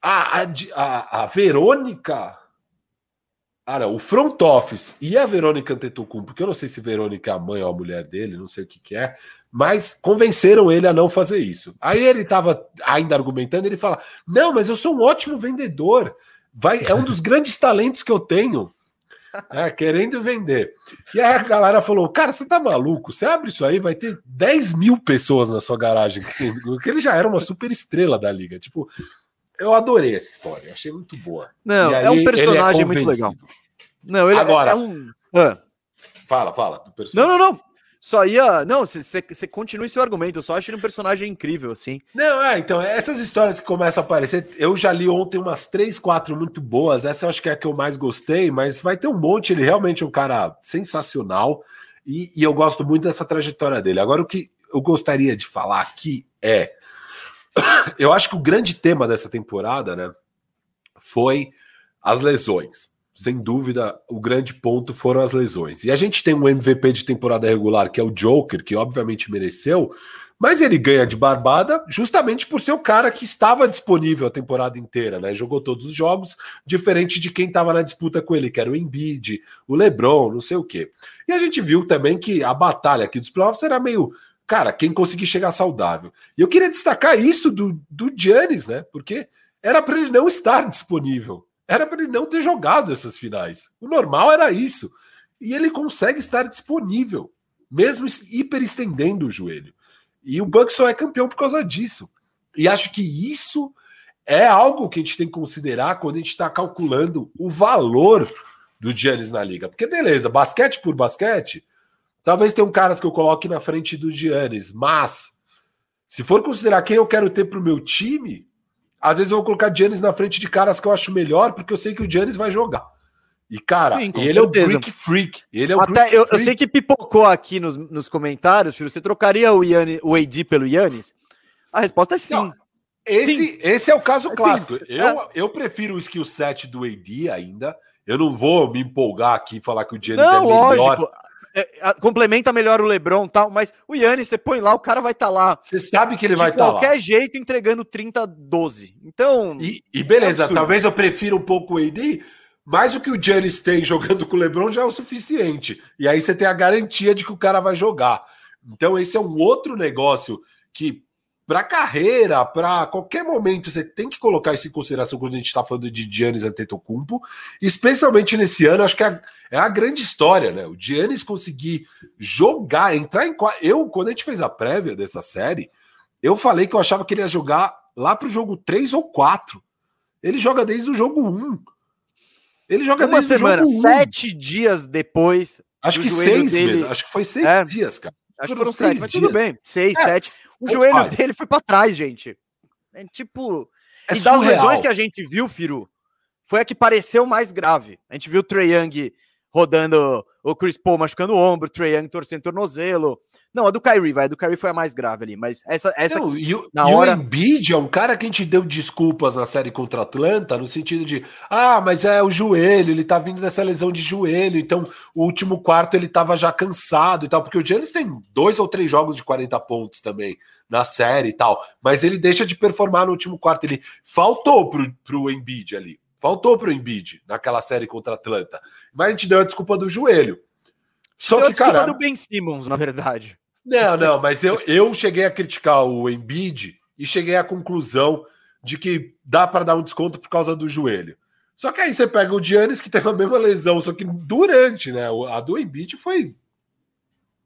a, a, a Verônica Cara, o front office e a Verônica Antetokounmpo, porque eu não sei se Verônica é a mãe ou a mulher dele, não sei o que, que é, mas convenceram ele a não fazer isso. Aí ele estava ainda argumentando, ele fala: "Não, mas eu sou um ótimo vendedor. Vai, é um dos [laughs] grandes talentos que eu tenho." É, querendo vender. E aí a galera falou: Cara, você tá maluco? Você abre isso aí, vai ter 10 mil pessoas na sua garagem. [laughs] Porque ele já era uma super estrela da liga. Tipo, eu adorei essa história, achei muito boa. Não, aí, é um é personagem é muito legal. Não, ele Agora, é um. Ah. Fala, fala. Do personagem. Não, não, não. Só ia. Não, você continue seu argumento. Eu só acho ele um personagem incrível, assim. Não, é, então, essas histórias que começam a aparecer. Eu já li ontem umas três, quatro muito boas. Essa eu acho que é a que eu mais gostei, mas vai ter um monte. Ele realmente é um cara sensacional. E, e eu gosto muito dessa trajetória dele. Agora, o que eu gostaria de falar aqui é [coughs] eu acho que o grande tema dessa temporada, né, foi as lesões. Sem dúvida, o grande ponto foram as lesões. E a gente tem um MVP de temporada regular, que é o Joker, que obviamente mereceu, mas ele ganha de barbada justamente por ser o cara que estava disponível a temporada inteira, né? Jogou todos os jogos, diferente de quem estava na disputa com ele, que era o Embiid, o LeBron, não sei o quê. E a gente viu também que a batalha aqui dos playoffs era meio cara, quem conseguir chegar saudável. E eu queria destacar isso do, do Giannis, né? Porque era para ele não estar disponível. Era para ele não ter jogado essas finais. O normal era isso. E ele consegue estar disponível, mesmo hiperestendendo o joelho. E o Bucks só é campeão por causa disso. E acho que isso é algo que a gente tem que considerar quando a gente está calculando o valor do Giannis na liga. Porque, beleza, basquete por basquete, talvez tenha um caras que eu coloque na frente do Giannis, mas se for considerar quem eu quero ter para o meu time, às vezes eu vou colocar Giannis na frente de caras que eu acho melhor, porque eu sei que o Giannis vai jogar. E, cara, Sim, ele certeza. é o Greek Freak. Ele é o Até eu, eu, sei que pipocou aqui nos, nos comentários, filho. Você trocaria o, Yannis, o AD pelo Yannis? A resposta é sim. Não, esse, esse é o caso é clássico. Eu, é. eu prefiro o skill set do AD ainda. Eu não vou me empolgar aqui e falar que o Giannis não, é melhor. Lógico. É, complementa melhor o LeBron tal, mas o Yannis, você põe lá, o cara vai estar tá lá. Você sabe que ele vai estar tá lá. De qualquer jeito, entregando 30-12. Então. E, e beleza, é talvez eu prefira um pouco o AD, mas o que o Giannis tem jogando com o LeBron já é o suficiente. E aí você tem a garantia de que o cara vai jogar. Então, esse é um outro negócio que para carreira, para qualquer momento, você tem que colocar isso em consideração quando a gente está falando de Giannis Antetokounmpo, especialmente nesse ano, acho que é, é a grande história, né? O Giannis conseguir jogar, entrar em eu quando a gente fez a prévia dessa série, eu falei que eu achava que ele ia jogar lá para o jogo 3 ou 4. Ele joga desde o jogo 1. Ele joga Uma desde semana, o jogo 1. sete dias depois. Acho que seis, dele... mesmo. Acho que foi seis é. dias, cara. Acho que foram sete, mas tudo bem. Seis, é, sete. O joelho faz. dele foi para trás, gente. É tipo. É e surreal. das lesões que a gente viu, Firu, foi a que pareceu mais grave. A gente viu o Trae Young rodando o Chris Paul machucando o ombro, o Trae Young torcendo tornozelo. Não, a do Kyrie, vai. A do Kyrie foi a mais grave ali. Mas essa. essa Não, e, o, na e hora... o Embiid é um cara que a gente deu desculpas na série contra a Atlanta, no sentido de, ah, mas é o joelho, ele tá vindo dessa lesão de joelho, então o último quarto ele tava já cansado e tal, porque o Giannis tem dois ou três jogos de 40 pontos também na série e tal, mas ele deixa de performar no último quarto. Ele faltou pro, pro Embiid ali. Faltou pro Embiid naquela série contra a Atlanta. Mas a gente deu a desculpa do joelho. Só deu que, cara. do Ben Simmons, na verdade. Não, não, mas eu, eu cheguei a criticar o Embiid e cheguei à conclusão de que dá para dar um desconto por causa do joelho. Só que aí você pega o Giannis que teve a mesma lesão, só que durante, né? A do Embiid foi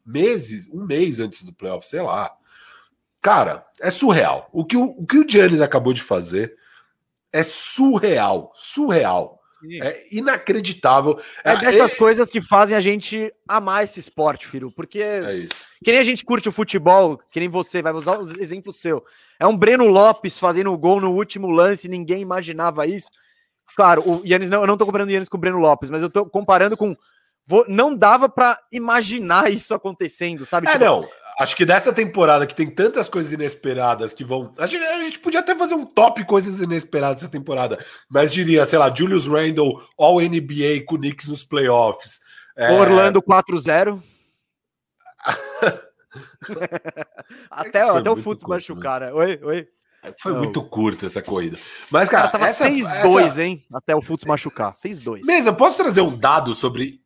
meses, um mês antes do playoff, sei lá. Cara, é surreal. O que o, o que o Giannis acabou de fazer é surreal, surreal. Sim. É inacreditável. É, é dessas é... coisas que fazem a gente amar esse esporte, Firo. Porque é que nem a gente curte o futebol, que nem você, vai usar os exemplos seu. É um Breno Lopes fazendo o gol no último lance, ninguém imaginava isso. Claro, o Yannis, não, eu não tô comparando o Yannis com o Breno Lopes, mas eu tô comparando com. Não dava para imaginar isso acontecendo, sabe? É, tipo, não. Acho que dessa temporada que tem tantas coisas inesperadas que vão. A gente, a gente podia até fazer um top coisas inesperadas essa temporada, mas diria, sei lá, Julius Randle, All NBA com o Knicks nos playoffs. É... Orlando 4-0. [laughs] [laughs] até é até o Futs machucar. Né? Oi, oi. Foi Não. muito curta essa corrida. Mas, cara, cara tava 6-2, essa... hein? Até o Futs machucar. 6-2. Mesa, posso trazer um dado sobre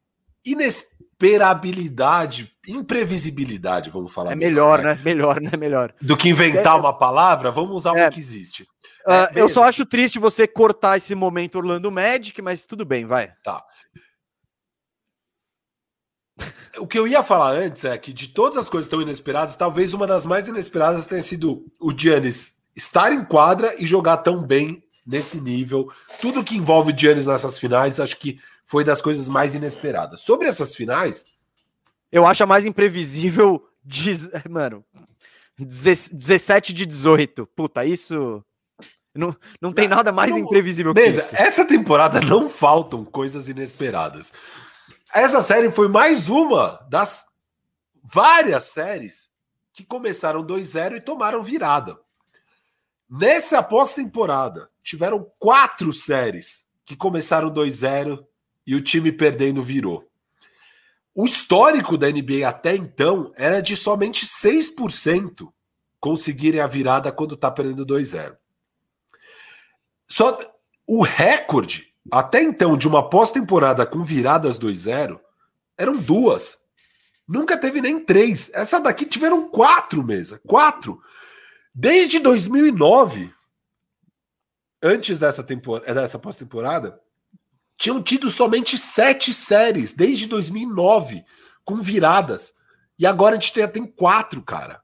inesperabilidade, imprevisibilidade, vamos falar. É melhor, né? Melhor, né? Melhor. Do que inventar uma palavra, vamos usar é. uma que existe. Uh, eu só acho triste você cortar esse momento Orlando Magic, mas tudo bem, vai. Tá. O que eu ia falar antes é que de todas as coisas tão inesperadas, talvez uma das mais inesperadas tenha sido o Giannis estar em quadra e jogar tão bem nesse nível. Tudo que envolve Giannis nessas finais, acho que foi das coisas mais inesperadas. Sobre essas finais. Eu acho a mais imprevisível. De, mano, 17 de 18. Puta, isso. Não, não tem nada mais não, imprevisível que isso. Essa temporada não faltam coisas inesperadas. Essa série foi mais uma das várias séries que começaram 2-0 e tomaram virada. Nessa pós-temporada, tiveram quatro séries que começaram 2-0 e o time perdendo virou. O histórico da NBA até então era de somente 6% conseguirem a virada quando está perdendo 2-0. Só o recorde até então de uma pós-temporada com viradas 2-0 eram duas. Nunca teve nem três. Essa daqui tiveram quatro mesa. Quatro. Desde 2009, antes dessa, temporada, dessa pós-temporada, tinham tido somente sete séries desde 2009, com viradas. E agora a gente tem, tem quatro, cara.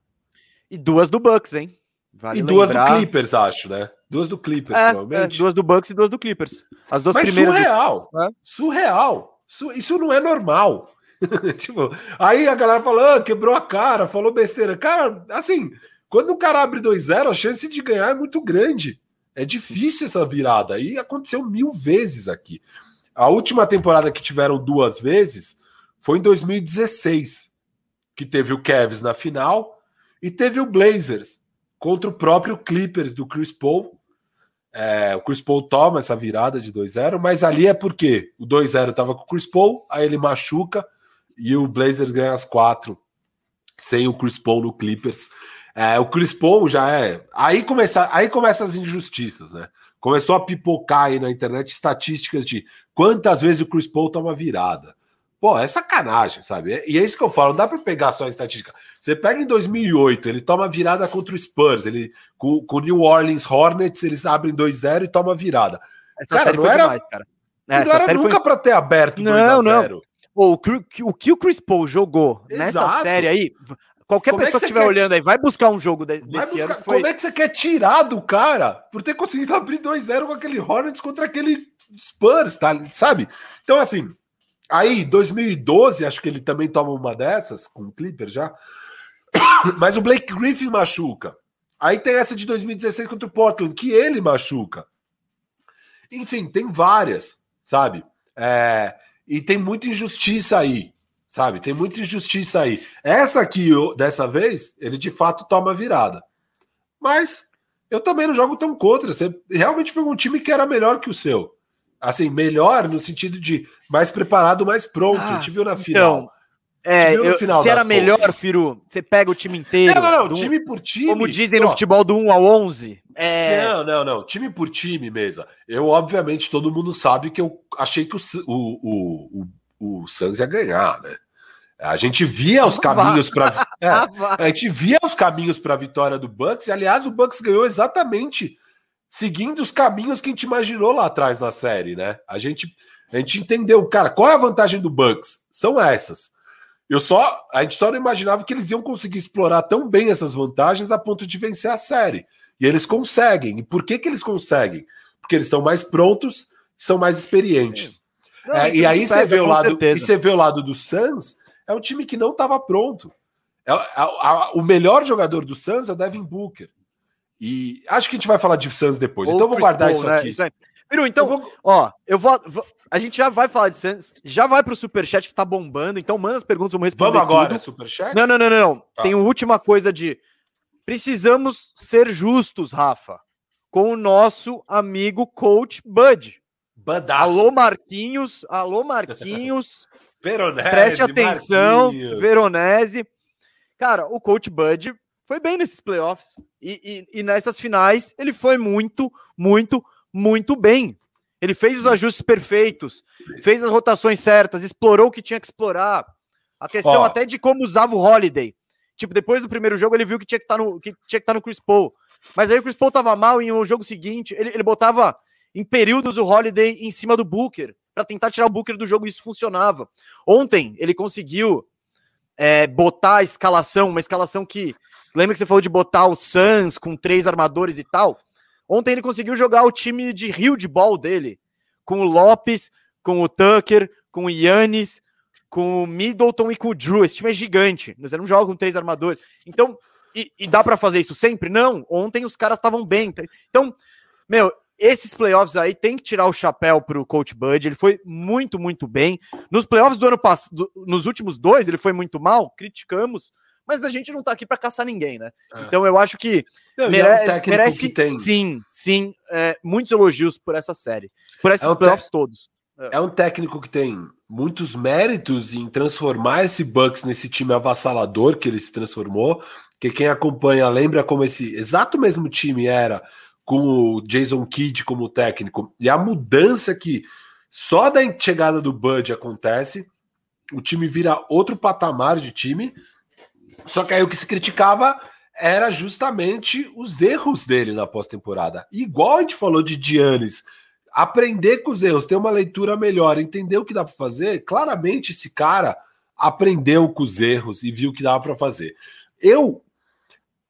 E duas do Bucks, hein? Vale e duas do Clippers, acho, né? Duas do Clippers, é, provavelmente. É, duas do Bucks e duas do Clippers. As duas Mas primeiras. Surreal. Do... É? Surreal. Isso não é normal. [laughs] tipo, aí a galera falou, ah, quebrou a cara, falou besteira. Cara, assim, quando o cara abre 2-0, a chance de ganhar é muito grande. É difícil essa virada. E aconteceu mil vezes aqui. A última temporada que tiveram duas vezes foi em 2016, que teve o Cavs na final e teve o Blazers contra o próprio Clippers do Chris Paul. É, o Chris Paul toma essa virada de 2-0, mas ali é porque o 2-0 estava com o Chris Paul, aí ele machuca e o Blazers ganha as quatro sem o Chris Paul no Clippers. É, o Chris Paul já é. Aí começa, aí começa as injustiças, né? Começou a pipocar aí na internet estatísticas de quantas vezes o Chris Paul toma virada. Pô, é sacanagem, sabe? E é isso que eu falo, não dá para pegar só a estatística. Você pega em 2008, ele toma virada contra o Spurs, ele com o New Orleans Hornets, eles abrem 2-0 e toma virada. Essa cara, série não foi era, demais, cara. É, não era nunca foi... para ter aberto 2x0. O, o que o Chris Paul jogou Exato. nessa série aí, qualquer como pessoa é que estiver quer... olhando aí, vai buscar um jogo de, desse buscar... ano. Foi... Como é que você quer tirar do cara por ter conseguido abrir 2-0 com aquele Hornets contra aquele Spurs, tá? Sabe? Então, assim, aí, 2012, acho que ele também toma uma dessas, com o Clipper já. [coughs] Mas o Blake Griffin machuca. Aí tem essa de 2016 contra o Portland, que ele machuca. Enfim, tem várias, sabe? É, e tem muita injustiça aí, sabe? Tem muita injustiça aí. Essa aqui, dessa vez, ele de fato toma virada. Mas eu também não jogo tão contra. Você realmente pegou um time que era melhor que o seu. Assim, melhor no sentido de mais preparado, mais pronto. Ah, te viu na final. Então, é, eu, se era melhor, contas. Firu, você pega o time inteiro. Não, não, não, do, time por time. Como dizem ó, no futebol do 1 ao 11. É... Não, não, não, time por time, mesa. Eu, obviamente, todo mundo sabe que eu achei que o, o, o, o Suns ia ganhar, né? [laughs] A gente via os caminhos para é, a gente via os caminhos para a vitória do Bucks. E, aliás, o Bucks ganhou exatamente seguindo os caminhos que a gente imaginou lá atrás na série, né? A gente a gente entendeu, cara, qual é a vantagem do Bucks? São essas. Eu só, a gente só não imaginava que eles iam conseguir explorar tão bem essas vantagens a ponto de vencer a série. E eles conseguem. E por que, que eles conseguem? Porque eles estão mais prontos, são mais experientes. Não, é, e aí você vê o lado, e você vê o lado do Suns, é um time que não estava pronto. É, a, a, o melhor jogador do Suns é o Devin Booker. E acho que a gente vai falar de Suns depois. Ou então eu vou guardar Paul, isso né? aqui. Isso então, eu vou... ó, eu vou, vou, A gente já vai falar de Santos, já vai pro superchat que tá bombando, então manda as perguntas, vamos responder. Vamos agora, tudo. superchat? Não, não, não, não. não. Tá. Tem uma última coisa de. Precisamos ser justos, Rafa, com o nosso amigo coach Bud. Budaço. Alô, Marquinhos. Alô, Marquinhos. [laughs] Veronese. Preste atenção, Marquinhos. Veronese. Cara, o coach Bud foi bem nesses playoffs. E, e, e nessas finais, ele foi muito, muito, muito bem. Ele fez os ajustes perfeitos, fez as rotações certas, explorou o que tinha que explorar. A questão Ó. até de como usava o Holiday. Tipo, depois do primeiro jogo, ele viu que tinha que estar tá no, que tinha que estar tá no Chris Paul. Mas aí o Chris Paul tava mal e no jogo seguinte, ele, ele botava em períodos o Holiday em cima do Booker para tentar tirar o Booker do jogo e isso funcionava. Ontem ele conseguiu é, botar a escalação, uma escalação que. Lembra que você falou de botar o Suns com três armadores e tal? Ontem ele conseguiu jogar o time de rio de ball dele, com o Lopes, com o Tucker, com o Yannis, com o Middleton e com o Drew. Esse time é gigante. Nós não jogam com três armadores. Então, e, e dá para fazer isso sempre? Não. Ontem os caras estavam bem. Então, meu, esses playoffs aí tem que tirar o chapéu pro Coach Bud. Ele foi muito, muito bem. Nos playoffs do ano passado, nos últimos dois, ele foi muito mal. Criticamos mas a gente não tá aqui para caçar ninguém, né? É. Então eu acho que, não, mere é um merece, que sim, sim, é, muitos elogios por essa série, por esses é um playoffs todos. É. é um técnico que tem muitos méritos em transformar esse Bucks nesse time avassalador que ele se transformou, que quem acompanha lembra como esse exato mesmo time era com o Jason Kidd como técnico, e a mudança que só da chegada do Bud acontece, o time vira outro patamar de time. Só que aí o que se criticava era justamente os erros dele na pós-temporada. Igual a gente falou de Giannis, aprender com os erros, ter uma leitura melhor, entender o que dá para fazer. Claramente esse cara aprendeu com os erros e viu o que dava para fazer. Eu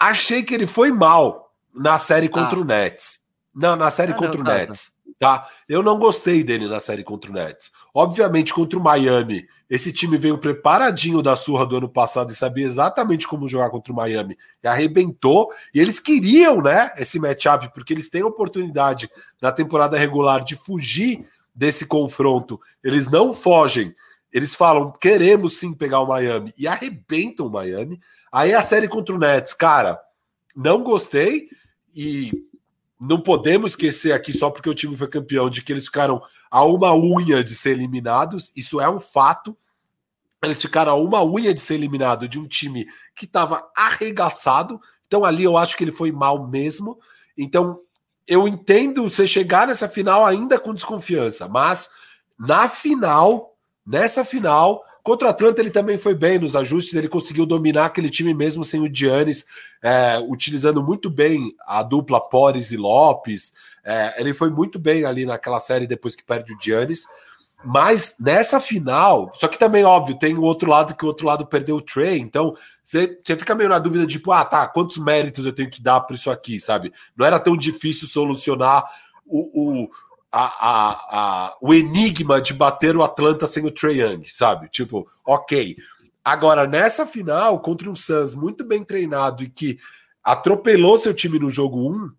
achei que ele foi mal na série contra ah. o Nets. Não, na série ah, contra não, o tá, Nets. Tá. tá? Eu não gostei dele na série contra o Nets. Obviamente, contra o Miami, esse time veio preparadinho da surra do ano passado e sabia exatamente como jogar contra o Miami. E arrebentou. E eles queriam, né, esse matchup, porque eles têm a oportunidade na temporada regular de fugir desse confronto. Eles não fogem. Eles falam, queremos sim pegar o Miami. E arrebentam o Miami. Aí a série contra o Nets, cara, não gostei. E não podemos esquecer aqui, só porque o time foi campeão, de que eles ficaram a uma unha de ser eliminados. Isso é um fato. Eles ficaram a uma unha de ser eliminado de um time que estava arregaçado. Então ali eu acho que ele foi mal mesmo. Então eu entendo você chegar nessa final ainda com desconfiança, mas na final, nessa final, Contra o Atlanta, ele também foi bem nos ajustes, ele conseguiu dominar aquele time mesmo sem o Giannis, é, utilizando muito bem a dupla Pores e Lopes. É, ele foi muito bem ali naquela série depois que perde o Giannis. Mas nessa final, só que também, óbvio, tem o outro lado que o outro lado perdeu o Trey, então você, fica meio na dúvida, tipo, ah, tá, quantos méritos eu tenho que dar para isso aqui, sabe? Não era tão difícil solucionar o, o a, a, a, o enigma de bater o Atlanta sem o Trae Young, sabe? Tipo, ok. Agora, nessa final, contra um Suns muito bem treinado e que atropelou seu time no jogo 1,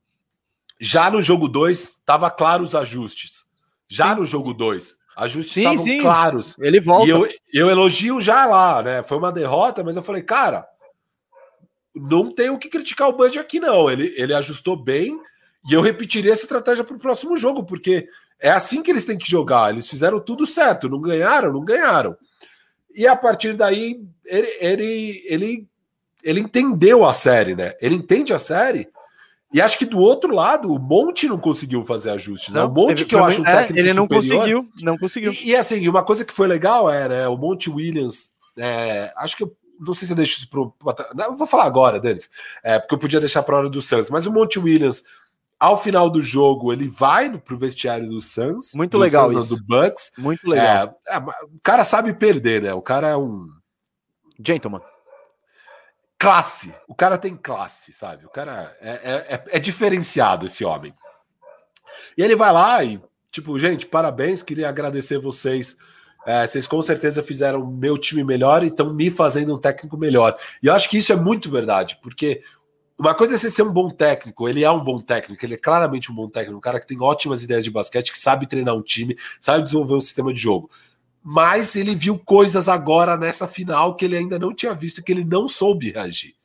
já no jogo 2 estava claro os ajustes. Já sim. no jogo 2, ajustes sim, estavam sim. claros. Ele volta. E eu, eu elogio já lá, né? Foi uma derrota, mas eu falei, cara, não tem o que criticar o Bud aqui, não. Ele, ele ajustou bem e eu repetiria essa estratégia para o próximo jogo, porque é assim que eles têm que jogar. Eles fizeram tudo certo, não ganharam, não ganharam. E a partir daí, ele, ele, ele, ele entendeu a série, né? Ele entende a série. E acho que do outro lado, o Monte não conseguiu fazer ajustes, né? O Monte que eu acho um é, técnico Ele não superior. conseguiu, não conseguiu. E, e, assim, uma coisa que foi legal é, né? O Monte Williams, é, acho que eu não sei se eu deixo isso pro. Não, vou falar agora, Denis, é, porque eu podia deixar para hora do Santos, mas o Monte Williams ao final do jogo, ele vai pro vestiário do Suns. Muito do legal Suns, isso. Do Bucks. Muito legal. É, é, o cara sabe perder, né? O cara é um... Gentleman. Classe. O cara tem classe, sabe? O cara é, é, é, é diferenciado, esse homem. E ele vai lá e, tipo, gente, parabéns, queria agradecer vocês. É, vocês com certeza fizeram meu time melhor e estão me fazendo um técnico melhor. E eu acho que isso é muito verdade, porque uma coisa é você ser um bom técnico, ele é um bom técnico, ele é claramente um bom técnico, um cara que tem ótimas ideias de basquete, que sabe treinar um time, sabe desenvolver um sistema de jogo. Mas ele viu coisas agora nessa final que ele ainda não tinha visto, que ele não soube reagir.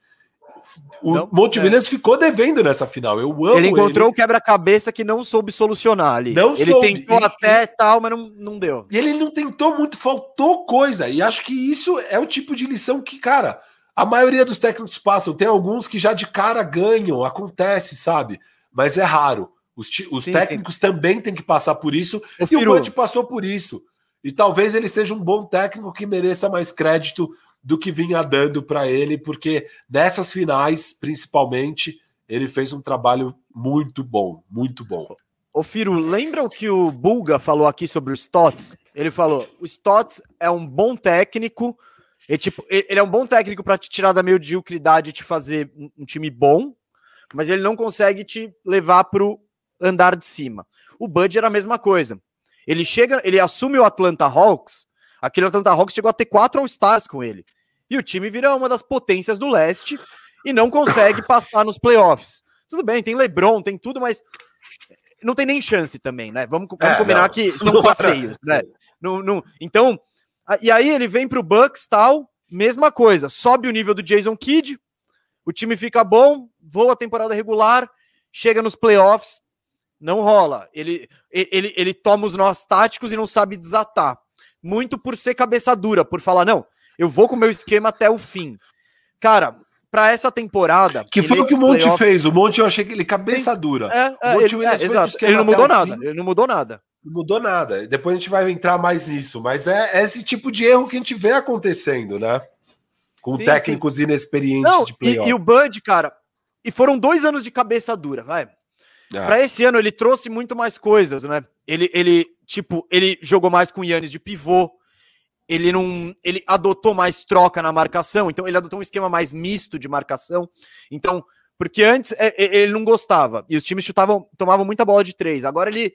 O não, Monte é. Williams ficou devendo nessa final. Eu amo ele. encontrou o quebra-cabeça que não soube solucionar ali. Não ele soube. tentou até e, tal, mas não, não deu. E ele não tentou muito, faltou coisa. E acho que isso é o tipo de lição que, cara, a maioria dos técnicos passam. Tem alguns que já de cara ganham, acontece, sabe? Mas é raro. Os, os sim, técnicos sim. também têm que passar por isso. Eu e o Bud passou por isso. E talvez ele seja um bom técnico que mereça mais crédito do que vinha dando para ele, porque nessas finais, principalmente, ele fez um trabalho muito bom, muito bom. Ô Firo, lembra o que o Bulga falou aqui sobre o Stotts? Ele falou: o Stotts é um bom técnico, ele, tipo, ele é um bom técnico para te tirar da mediocridade e te fazer um time bom, mas ele não consegue te levar pro andar de cima. O Bud era a mesma coisa. Ele chega, ele assume o Atlanta Hawks. Aquele Atlanta Hawks chegou a ter quatro All-Stars com ele. E o time vira uma das potências do leste e não consegue [coughs] passar nos playoffs. Tudo bem, tem LeBron, tem tudo, mas não tem nem chance também, né? Vamos, vamos é, combinar não, que [laughs] são passeios, né? Não, não, então, e aí ele vem para o Bucks, tal, mesma coisa. Sobe o nível do Jason Kidd, o time fica bom, voa a temporada regular, chega nos playoffs, não rola. Ele, ele, ele toma os nós táticos e não sabe desatar. Muito por ser cabeça dura, por falar, não, eu vou com o meu esquema até o fim. Cara, para essa temporada. Que foi o que o Monte fez. O Monte eu achei que ele cabeça dura. É, é, ele, é, exato. ele não mudou nada. Ele não mudou nada. Não mudou nada. Depois a gente vai entrar mais nisso, mas é, é esse tipo de erro que a gente vê acontecendo, né? Com sim, técnicos sim. inexperientes Não, de playoffs. E, e o Bud, cara, e foram dois anos de cabeça dura, vai. É. Para esse ano ele trouxe muito mais coisas, né? Ele, ele, tipo, ele jogou mais com o Yannis de pivô, ele não, ele adotou mais troca na marcação, então ele adotou um esquema mais misto de marcação. Então, porque antes é, é, ele não gostava e os times chutavam, tomavam muita bola de três. Agora ele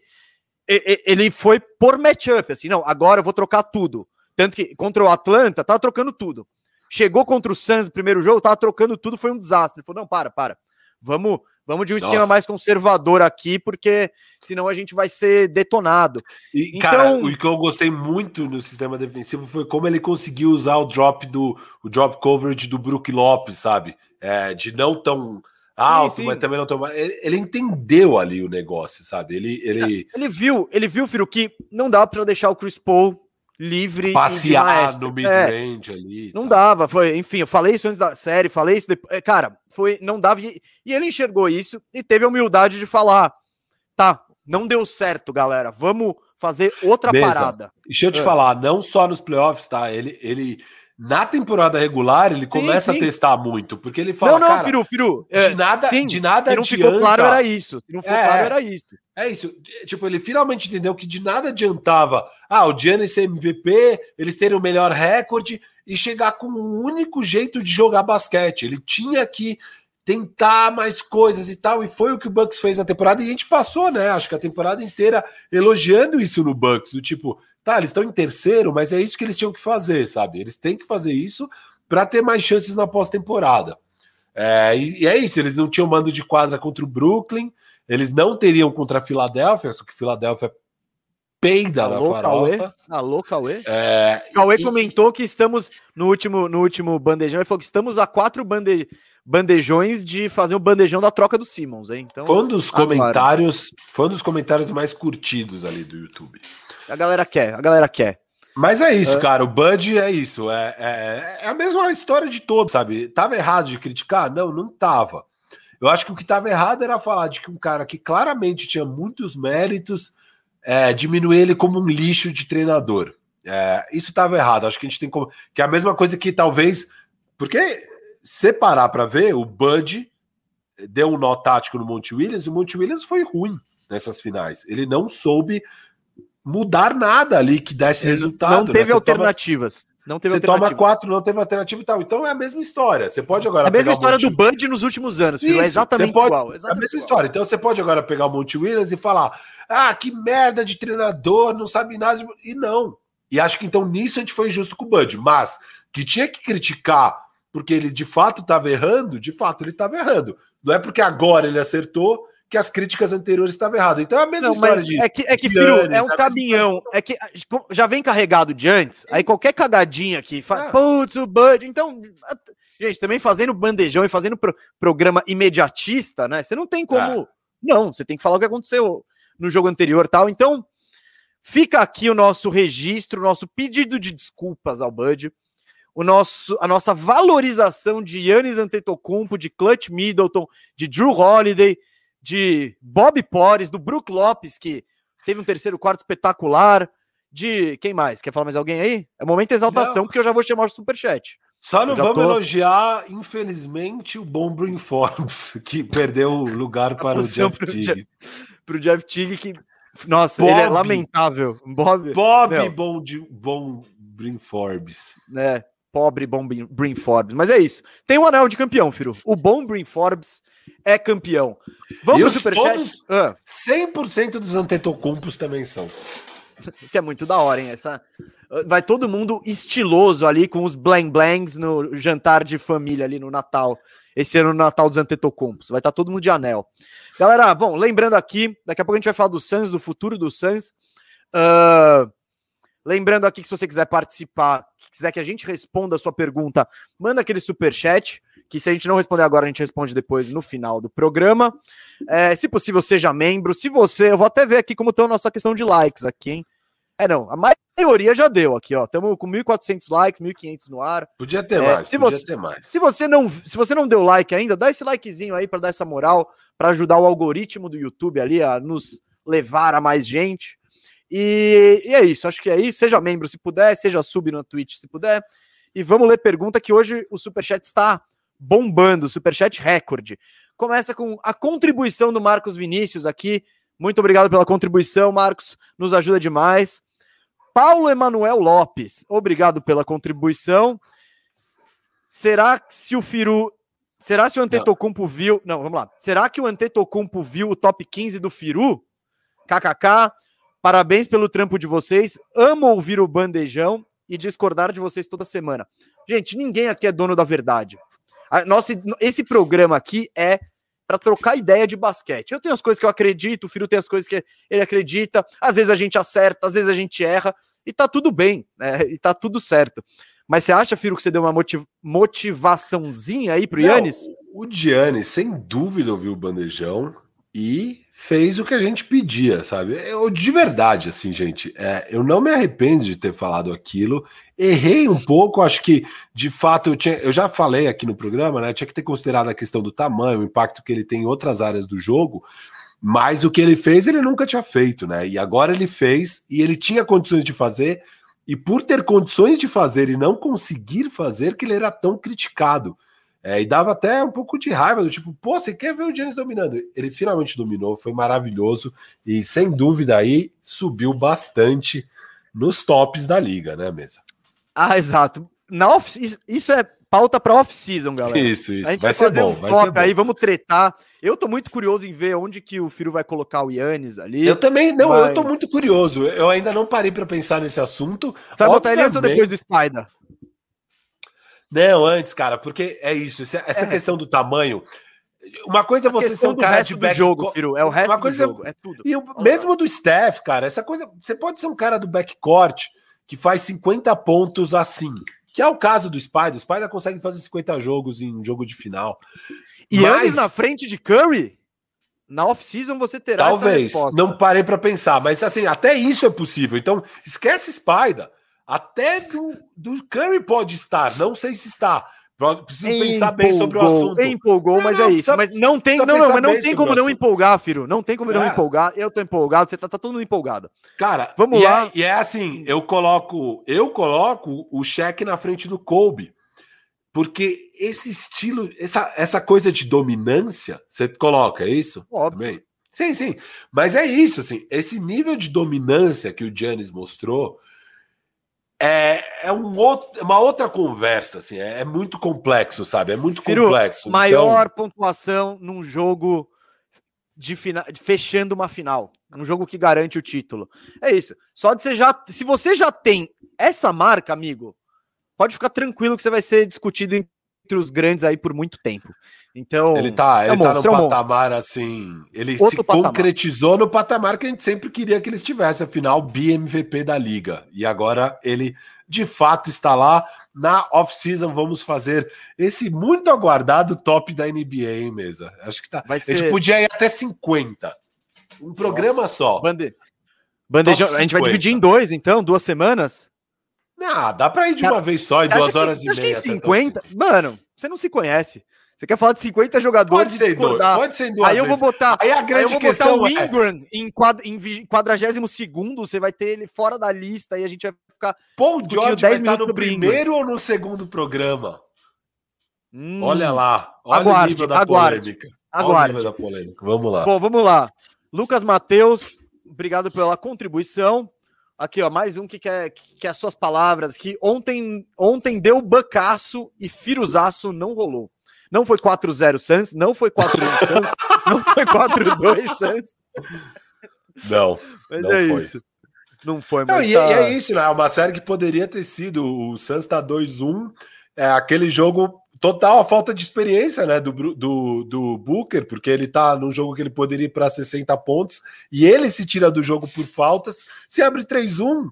ele foi por matchup, assim, não, agora eu vou trocar tudo. Tanto que contra o Atlanta, tava trocando tudo. Chegou contra o Suns no primeiro jogo, tava trocando tudo, foi um desastre. Ele falou: não, para, para. Vamos, vamos de um esquema mais conservador aqui, porque senão a gente vai ser detonado. E, então, cara, o que eu gostei muito no sistema defensivo foi como ele conseguiu usar o drop do o drop coverage do Brook Lopes, sabe? É, de não tão alto, sim, sim. mas também não tão. Ele, ele, entendeu ali o negócio, sabe? Ele, ele... ele viu, ele viu, Firo, que não dá para deixar o Chris Paul livre. Passear no mid-range é, ali. Não tá. dava, foi, enfim, eu falei isso antes da série, falei isso depois. É, cara, foi, não dava. E, e ele enxergou isso e teve a humildade de falar: tá, não deu certo, galera, vamos fazer outra Beleza. parada. Deixa eu te é. falar, não só nos playoffs, tá? Ele, ele na temporada regular, ele sim, começa sim. a testar muito, porque ele fala. Não, não, cara, Firu, Firu. De é, nada, sim, de nada se não adianta. ficou claro, era isso. Se não ficou é, claro, era isso. É isso. Tipo, ele finalmente entendeu que de nada adiantava. Ah, o Giannis ser MVP, eles terem o melhor recorde e chegar com um único jeito de jogar basquete. Ele tinha que tentar mais coisas e tal, e foi o que o Bucks fez na temporada, e a gente passou, né? Acho que a temporada inteira elogiando isso no Bucks, do tipo, Tá, eles estão em terceiro, mas é isso que eles tinham que fazer, sabe? Eles têm que fazer isso para ter mais chances na pós-temporada. É, e, e, é isso, eles não tinham mando de quadra contra o Brooklyn, eles não teriam contra a Filadélfia, só que Filadélfia peida Alô, na farofa. Cauê? Alô, Cauê? É, Cauê e, comentou que estamos no último, no último bandejão, ele falou que estamos a quatro bande, bandejões de fazer o bandejão da troca do Simmons, hein? Então, foi um dos comentários, foi um dos comentários mais curtidos ali do YouTube. A galera quer, a galera quer. Mas é isso, é. cara. O Bud é isso. É, é, é, a mesma história de todos, sabe? Tava errado de criticar? Não, não tava. Eu acho que o que tava errado era falar de que um cara que claramente tinha muitos méritos, é, diminuir ele como um lixo de treinador. É, isso tava errado. Acho que a gente tem como. Que é a mesma coisa que talvez. Porque separar para ver, o Bud deu um nó tático no Monte Williams e o Monte Williams foi ruim nessas finais. Ele não soube mudar nada ali que desse resultado. Não teve né? alternativas. Não teve você toma quatro, não teve alternativa e tal. Então é a mesma história. Você pode agora. É a mesma história do Band nos últimos anos, filho. É exatamente pode... igual. Exatamente é a mesma igual. história. Então você pode agora pegar o Monte Williams e falar: ah, que merda de treinador, não sabe nada. De... E não. E acho que então nisso a gente foi injusto com o Bud. Mas que tinha que criticar porque ele de fato estava errando, de fato ele estava errando. Não é porque agora ele acertou que as críticas anteriores estavam erradas. Então é a mesma não, história de. É que, é que filho, é um caminhão. É que já vem carregado de antes, aí qualquer cagadinha aqui, fala, é. putz, o Bud. Então, gente, também fazendo bandejão e fazendo pro, programa imediatista, né? Você não tem como. É. Não, você tem que falar o que aconteceu no jogo anterior tal. Então, fica aqui o nosso registro, o nosso pedido de desculpas ao Bud o nosso, a nossa valorização de Yannis Antetokounmpo, de Clutch Middleton, de Drew Holiday, de Bob Porres, do Brook Lopes, que teve um terceiro quarto espetacular, de quem mais? Quer falar mais alguém aí? É momento de exaltação, não. porque eu já vou chamar o superchat. Só não vamos tô... elogiar, infelizmente, o bom Brin Forbes, [laughs] que perdeu o lugar [laughs] para o Jeff Tigg. Para o Jeff Tigg, que. Nossa, Bob, ele é lamentável. Bob, Bob bom, de, bom Brin Forbes. É, pobre bom Brin Forbes. Mas é isso. Tem um anel de campeão, Firo. O bom Brin Forbes é campeão. Vamos pro superchat? Ah. 100% dos antetocumpos também são. [laughs] que é muito da hora, hein? Essa... Vai todo mundo estiloso ali com os blang blangs no jantar de família ali no Natal. Esse ano no Natal dos Antetocumpos. Vai estar tá todo mundo de anel. Galera, bom, lembrando aqui, daqui a pouco a gente vai falar do Suns, do futuro do Suns. Uh, lembrando aqui que se você quiser participar, quiser que a gente responda a sua pergunta, manda aquele super chat que se a gente não responder agora, a gente responde depois no final do programa. É, se possível, seja membro. Se você, eu vou até ver aqui como está a nossa questão de likes aqui, hein? É, não, a maioria já deu aqui, ó. Estamos com 1.400 likes, 1.500 no ar. Podia ter é, mais, se podia você, ter mais. Se você, não, se você não deu like ainda, dá esse likezinho aí para dar essa moral, para ajudar o algoritmo do YouTube ali a nos levar a mais gente. E, e, é isso, acho que é isso. Seja membro se puder, seja sub na Twitch se puder. E vamos ler pergunta que hoje o Superchat está bombando, Superchat recorde. Começa com a contribuição do Marcos Vinícius aqui. Muito obrigado pela contribuição, Marcos. Nos ajuda demais. Paulo Emanuel Lopes, obrigado pela contribuição. Será que se o Firu. Será se o Antetokounmpo viu. Não, vamos lá. Será que o Antetokounmpo viu o top 15 do Firu? KKK. Parabéns pelo trampo de vocês. Amo ouvir o bandejão e discordar de vocês toda semana. Gente, ninguém aqui é dono da verdade. nossa, esse programa aqui é para trocar ideia de basquete. Eu tenho as coisas que eu acredito, o filho tem as coisas que ele acredita. Às vezes a gente acerta, às vezes a gente erra e tá tudo bem, né? E tá tudo certo. Mas você acha, Firo, que você deu uma motiv motivaçãozinha aí pro Yannis? O Giannis, sem dúvida, ouviu o bandejão e fez o que a gente pedia, sabe? Eu, de verdade, assim, gente, é, eu não me arrependo de ter falado aquilo. Errei um pouco, acho que de fato eu, tinha, eu já falei aqui no programa, né? Tinha que ter considerado a questão do tamanho, o impacto que ele tem em outras áreas do jogo. Mas o que ele fez, ele nunca tinha feito, né? E agora ele fez e ele tinha condições de fazer. E por ter condições de fazer e não conseguir fazer, que ele era tão criticado. É, e dava até um pouco de raiva, do tipo, pô, você quer ver o Giannis dominando? Ele finalmente dominou, foi maravilhoso e sem dúvida aí subiu bastante nos tops da liga, né, mesa? Ah, exato. Na off, isso é pauta para off-season, galera. Isso, isso. A gente vai, vai ser bom. Um vai ser bom. aí, vamos tretar. Eu tô muito curioso em ver onde que o Firo vai colocar o Yannis ali. Eu também, não, mas... eu tô muito curioso. Eu ainda não parei para pensar nesse assunto. Você vai botar ele antes ou depois do Spider? Não, antes, cara, porque é isso. Essa é. questão do tamanho. Uma coisa é você ser um cara de back jogo, é o resto do jogo, é tudo. E o, mesmo do Steph, cara, essa coisa, você pode ser um cara do backcourt que faz 50 pontos assim, que é o caso do Spider. O Spider consegue fazer 50 jogos em jogo de final. E Mas, antes na frente de Curry, na off-season você terá talvez, Não parei para pensar, mas assim, até isso é possível. Então, esquece Spider. Até do, do Curry pode estar, não sei se está. Preciso empolgou, pensar bem sobre o assunto. Empolgou, não, mas não, é isso. mas não tem, não, não, mas não tem como não empolgar, Firo. Não tem como é. não empolgar. Eu tô empolgado, você tá, tá todo mundo empolgado. Cara, vamos e lá. É, e é assim, eu coloco, eu coloco o cheque na frente do Kobe. Porque esse estilo, essa, essa coisa de dominância, você coloca, é isso? Óbvio. Também? Sim, sim. Mas é isso, assim, esse nível de dominância que o Giannis mostrou, é, é um outro, uma outra conversa, assim, é, é muito complexo, sabe? É muito Firu, complexo. Maior então... pontuação num jogo de final, fechando uma final, um jogo que garante o título. É isso. Só de você já, se você já tem essa marca, amigo, pode ficar tranquilo que você vai ser discutido entre os grandes aí por muito tempo. Então, ele tá, é ele tá monstro, no é patamar assim, ele Outro se patamar. concretizou no patamar que a gente sempre queria que ele estivesse, afinal, BMVP da liga. E agora ele de fato está lá. Na off-season vamos fazer esse muito aguardado top da NBA, hein, mesa? Acho que tá. Vai ser... A gente podia ir até 50. Um programa Nossa. só. Bande... Bandejão, a gente vai dividir em dois, então, duas semanas. Não, dá para ir de uma vez só, em duas horas que, e meia. Que 50, mano, você não se conhece. Você quer falar de 50 jogadores pode e discordar. Dois, pode ser Aí eu vou botar, aí a grande aí eu vou botar o é Ingram é... em, quad, em 42 segundo, você vai ter ele fora da lista e a gente vai ficar Paul George 10 vai estar no primeiro ou no segundo programa? Hum, olha lá, olha aguarde, o nível da aguarde, polêmica. Aguarde. Olha o nível da polêmica. Vamos lá. Bom, vamos lá. Lucas Mateus, obrigado pela contribuição. Aqui, ó, mais um que quer, que quer as suas palavras. Que ontem, ontem deu bacaço e firuzaço não rolou. Não foi 4-0 Suns, não foi 4-1 [laughs] Suns, não foi 4-2 Suns. Não. Mas não é foi. isso. Não foi, mas. Não, tá... e, é isso, né? É uma série que poderia ter sido. O Suns tá 2-1. É aquele jogo total a falta de experiência né, do, do, do Booker, porque ele tá num jogo que ele poderia ir para 60 pontos e ele se tira do jogo por faltas. Se abre 3-1,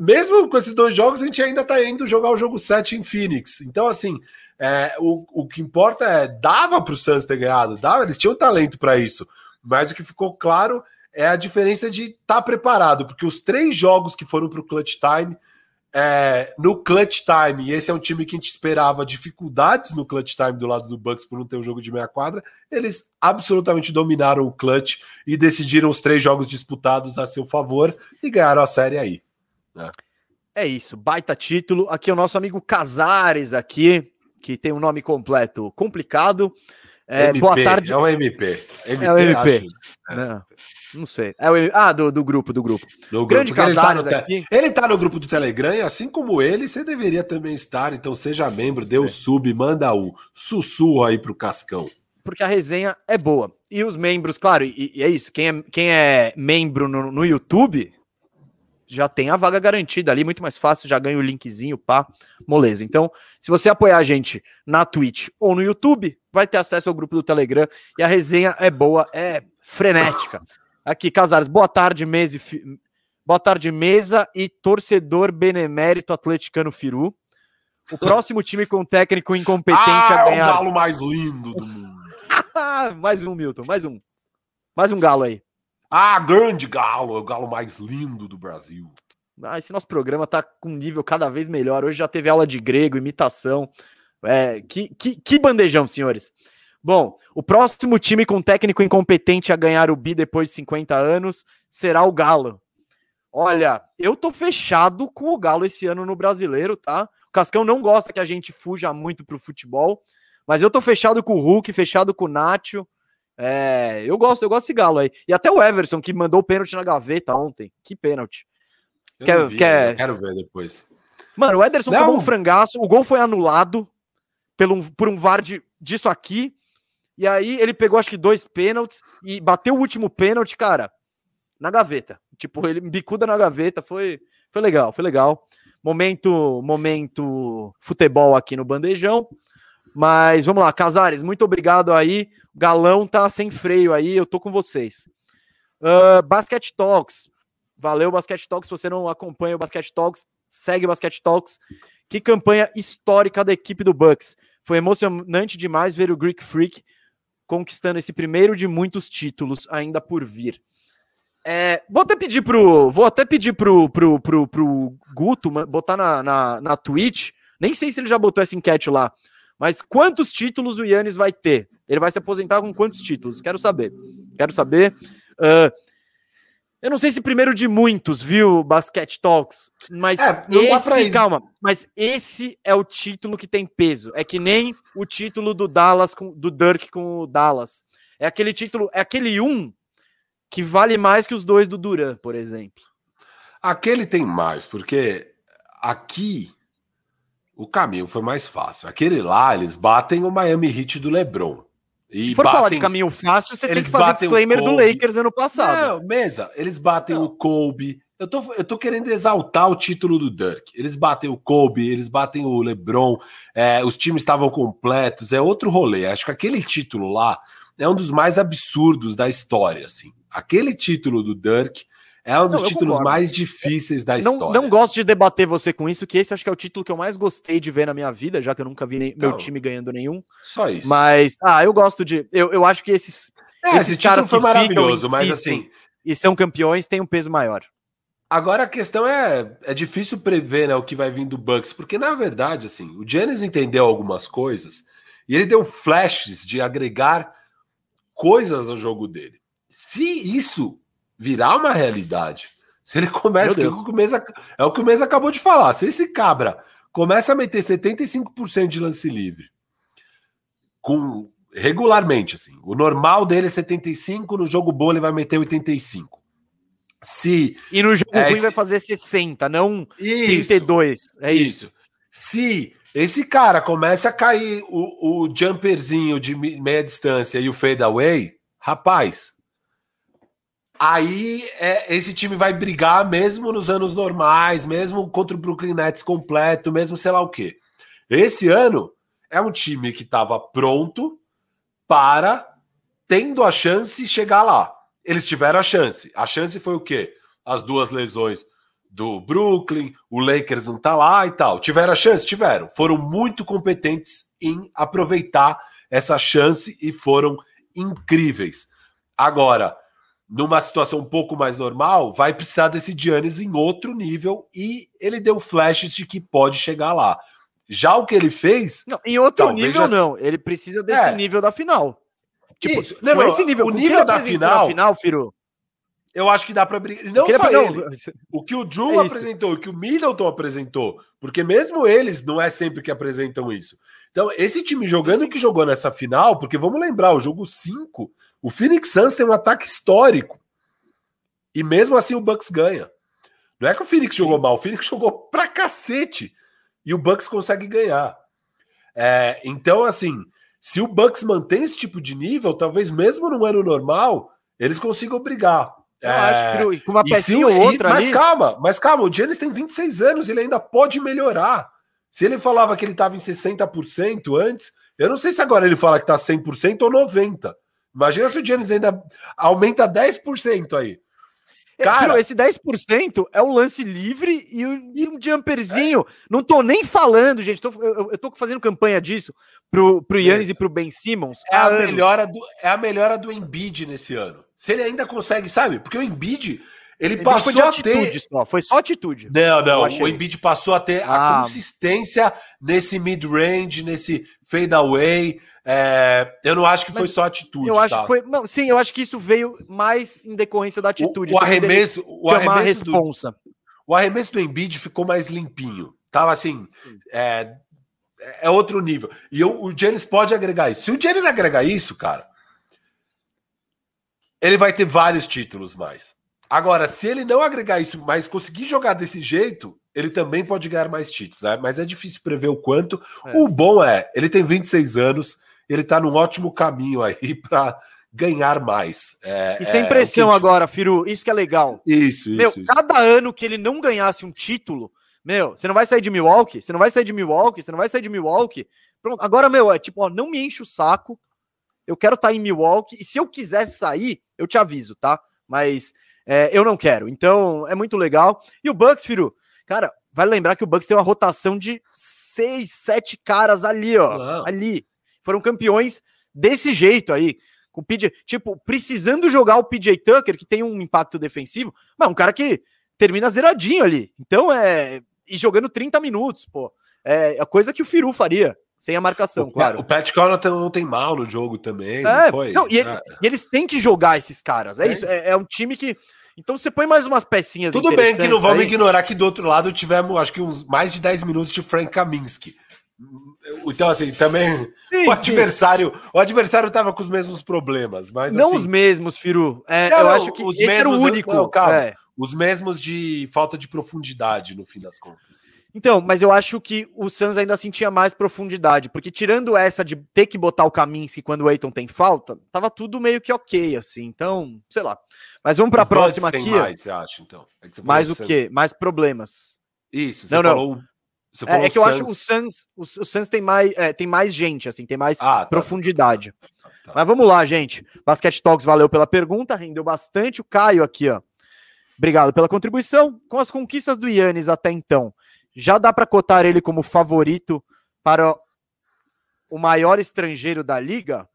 mesmo com esses dois jogos, a gente ainda tá indo jogar o jogo 7 em Phoenix. Então, assim, é, o, o que importa é dava para o Suns ter ganhado, dava, eles tinham talento para isso. Mas o que ficou claro é a diferença de estar tá preparado, porque os três jogos que foram para o clutch time é, no clutch time, e esse é um time que a gente esperava dificuldades no clutch time do lado do Bucks por não ter um jogo de meia quadra, eles absolutamente dominaram o clutch e decidiram os três jogos disputados a seu favor e ganharam a série aí. Né? É isso, baita título. Aqui é o nosso amigo Casares aqui, que tem um nome completo complicado. É, MP, boa tarde. É o MP. MP é o MP. Acho, é. Não, não, sei. É o, ah, do, do grupo, do grupo. Do Grande grupo. Casares ele tá, aqui. ele tá no grupo do Telegram e assim como ele, você deveria também estar. Então seja membro, dê o um sub, manda o sussurro aí pro Cascão. Porque a resenha é boa. E os membros, claro, e, e é isso. Quem é, quem é membro no, no YouTube já tem a vaga garantida ali, muito mais fácil, já ganha o linkzinho, pá, moleza. Então, se você apoiar a gente na Twitch ou no YouTube, vai ter acesso ao grupo do Telegram e a resenha é boa, é frenética. Aqui, Casares, boa tarde, mesa e, boa tarde, mesa e torcedor benemérito atleticano Firu. O próximo time com técnico incompetente ah, a ganhar. É o galo mais lindo do mundo. [laughs] mais um, Milton, mais um. Mais um galo aí. Ah, grande galo, é o galo mais lindo do Brasil. Ah, esse nosso programa tá com um nível cada vez melhor. Hoje já teve aula de grego, imitação. É, que, que, que bandejão, senhores. Bom, o próximo time com técnico incompetente a ganhar o bi depois de 50 anos será o Galo. Olha, eu tô fechado com o Galo esse ano no brasileiro, tá? O Cascão não gosta que a gente fuja muito pro futebol, mas eu tô fechado com o Hulk, fechado com o Nacho. É, eu gosto, eu gosto desse galo aí. E até o Everson, que mandou o pênalti na gaveta ontem. Que pênalti. Quer, vi, quer... Quero ver depois. Mano, o Ederson tomou um frangaço, o gol foi anulado pelo, por um VAR de, disso aqui. E aí ele pegou acho que dois pênaltis e bateu o último pênalti, cara, na gaveta. Tipo, ele [laughs] bicuda na gaveta, foi, foi legal, foi legal. Momento, momento futebol aqui no bandejão. Mas vamos lá, Casares, muito obrigado aí. Galão tá sem freio aí, eu tô com vocês. Uh, Basket Talks. Valeu, Basket Talks. Se você não acompanha o Basket Talks, segue o Basket Talks. Que campanha histórica da equipe do Bucks. Foi emocionante demais ver o Greek Freak conquistando esse primeiro de muitos títulos ainda por vir. É, vou até pedir pro, vou até pedir pro, pro, pro, pro Guto botar na, na, na Twitch. Nem sei se ele já botou essa enquete lá. Mas quantos títulos o Yannis vai ter? Ele vai se aposentar com quantos títulos? Quero saber. Quero saber. Uh, eu não sei se primeiro de muitos, viu, Basket Talks, mas é, esse, calma, mas esse é o título que tem peso. É que nem o título do Dallas com, do Dirk com o Dallas. É aquele título, é aquele um que vale mais que os dois do Duran, por exemplo. Aquele tem mais, porque aqui o caminho foi mais fácil. Aquele lá, eles batem o Miami Heat do LeBron. E Se for batem, falar de caminho fácil, você tem que fazer disclaimer do Lakers ano passado. Não, mesa. Eles batem Não. o Kobe. Eu tô, eu tô querendo exaltar o título do Dirk. Eles batem o Kobe, eles batem o LeBron. É, os times estavam completos. É outro rolê. Acho que aquele título lá é um dos mais absurdos da história. Assim. Aquele título do Dirk é um dos não, títulos mais difíceis da não, história. Não gosto de debater você com isso, que esse acho que é o título que eu mais gostei de ver na minha vida, já que eu nunca vi nem, então, meu time ganhando nenhum. Só isso. Mas, ah, eu gosto de. Eu, eu acho que esses, é, esses esse caras foi maravilhoso, mas assim. E são campeões, têm um peso maior. Agora a questão é, é difícil prever né, o que vai vir do Bucks, porque na verdade, assim, o Giannis entendeu algumas coisas e ele deu flashes de agregar coisas ao jogo dele. Se isso virar uma realidade, se ele começa, é o, que o Mesa, é o que o Mesa acabou de falar, se esse cabra começa a meter 75% de lance livre, com regularmente, assim, o normal dele é 75, no jogo bom ele vai meter 85. Se e no jogo é, ruim se... vai fazer 60, não isso, 32. É isso. isso. Se esse cara começa a cair o, o jumperzinho de meia distância e o fadeaway, rapaz, Aí é, esse time vai brigar mesmo nos anos normais, mesmo contra o Brooklyn Nets completo, mesmo sei lá o quê. Esse ano é um time que estava pronto para, tendo a chance, chegar lá. Eles tiveram a chance. A chance foi o quê? As duas lesões do Brooklyn, o Lakers não tá lá e tal. Tiveram a chance? Tiveram. Foram muito competentes em aproveitar essa chance e foram incríveis. Agora, numa situação um pouco mais normal, vai precisar desse Giannis em outro nível e ele deu flashes de que pode chegar lá. Já o que ele fez. Não, em outro nível, não. Ele precisa desse é. nível da final. Tipo, Isso. Não, não, esse nível. O nível da final. final, Firo, eu acho que dá para brigar. Não só ele. O que o Drew [laughs] é apresentou, o que o Middleton apresentou, porque mesmo eles não é sempre que apresentam isso. Então, esse time jogando o que jogou nessa final, porque vamos lembrar, o jogo 5, o Phoenix Suns tem um ataque histórico. E mesmo assim o Bucks ganha. Não é que o Phoenix jogou mal, o Phoenix jogou pra cacete. E o Bucks consegue ganhar. É, então, assim, se o Bucks mantém esse tipo de nível, talvez mesmo no ano normal, eles consigam brigar. Eu é, acho, com uma pecinha ou outra Mas ali... calma, mas calma, o Giannis tem 26 anos, ele ainda pode melhorar. Se ele falava que ele estava em 60% antes, eu não sei se agora ele fala que está 100% ou 90%. Imagina se o Giannis ainda aumenta 10% aí. É, Cara, esse 10% é o lance livre e, um jumperzinho. É. Não tô nem falando, gente. Tô, eu, eu tô fazendo campanha disso pro, pro Yannis é. e pro Ben Simmons. É a, melhora do, é a melhora do Embiid nesse ano. Se ele ainda consegue, sabe? Porque o Embiid, ele, ele passou a ter. Só, foi só atitude. Não, não. O Embiid passou a ter ah. a consistência nesse mid-range, nesse fade-away. É, eu não acho que Mas foi só atitude. Eu acho tá? que foi. Não, sim, eu acho que isso veio mais em decorrência da atitude. O, o arremesso, o arremesso do, o arremesso do Embiid ficou mais limpinho. Tava assim. É, é outro nível. E eu, o Janis pode agregar isso. Se o Janis agregar isso, cara, ele vai ter vários títulos mais. Agora, se ele não agregar isso, mas conseguir jogar desse jeito, ele também pode ganhar mais títulos. Né? Mas é difícil prever o quanto. É. O bom é, ele tem 26 anos ele está num ótimo caminho aí [laughs] para ganhar mais. É, e sem é, pressão agora, Firu, isso que é legal. Isso, meu, isso. Cada ano que ele não ganhasse um título, meu, você não vai sair de Milwaukee, você não vai sair de Milwaukee, você não vai sair de Milwaukee. Pronto, agora, meu, é tipo, ó, não me enche o saco. Eu quero estar tá em Milwaukee e se eu quisesse sair, eu te aviso, tá? Mas é, eu não quero. Então, é muito legal. E o Bucks, Firu, cara, vai lembrar que o Bucks tem uma rotação de seis, sete caras ali, ó. Uau. Ali foram campeões desse jeito aí. Com o PJ, tipo, precisando jogar o PJ Tucker, que tem um impacto defensivo, mas um cara que termina zeradinho ali. Então é. E jogando 30 minutos, pô. É a coisa que o Firu faria, sem a marcação, o, claro. O Pat Connaughton não tem mal no jogo também. É, não não, e, ele, é. e, eles têm que jogar esses caras. É, é. isso. É, é, um time que. Então você põe mais umas pecinhas. Tudo bem que não vamos aí. ignorar que do outro lado tivemos, acho que uns mais de 10 minutos de Frank Kaminsky. Então, assim, também sim, o adversário, sim. o adversário estava com os mesmos problemas, mas não assim, os mesmos, Firu. É, não, eu não, acho que os mesmos, era o único. Não, calma, é. Os mesmos de falta de profundidade, no fim das contas. Então, mas eu acho que o Suns ainda sentia mais profundidade, porque tirando essa de ter que botar o Kaminsky quando o Eiton tem falta, tava tudo meio que ok, assim. Então, sei lá. Mas vamos para a próxima aqui. Mais, você acha, então? É mais o quê? Mais problemas. Isso, você não, falou não. É, é, que eu acho que o Suns, o, o Suns tem mais, é, tem mais gente, assim, tem mais ah, tá, profundidade. Tá, tá, tá, Mas vamos lá, gente. Basket Talks valeu pela pergunta, rendeu bastante. O Caio aqui, ó. Obrigado pela contribuição. Com as conquistas do Yannis até então, já dá para cotar ele como favorito para o maior estrangeiro da liga?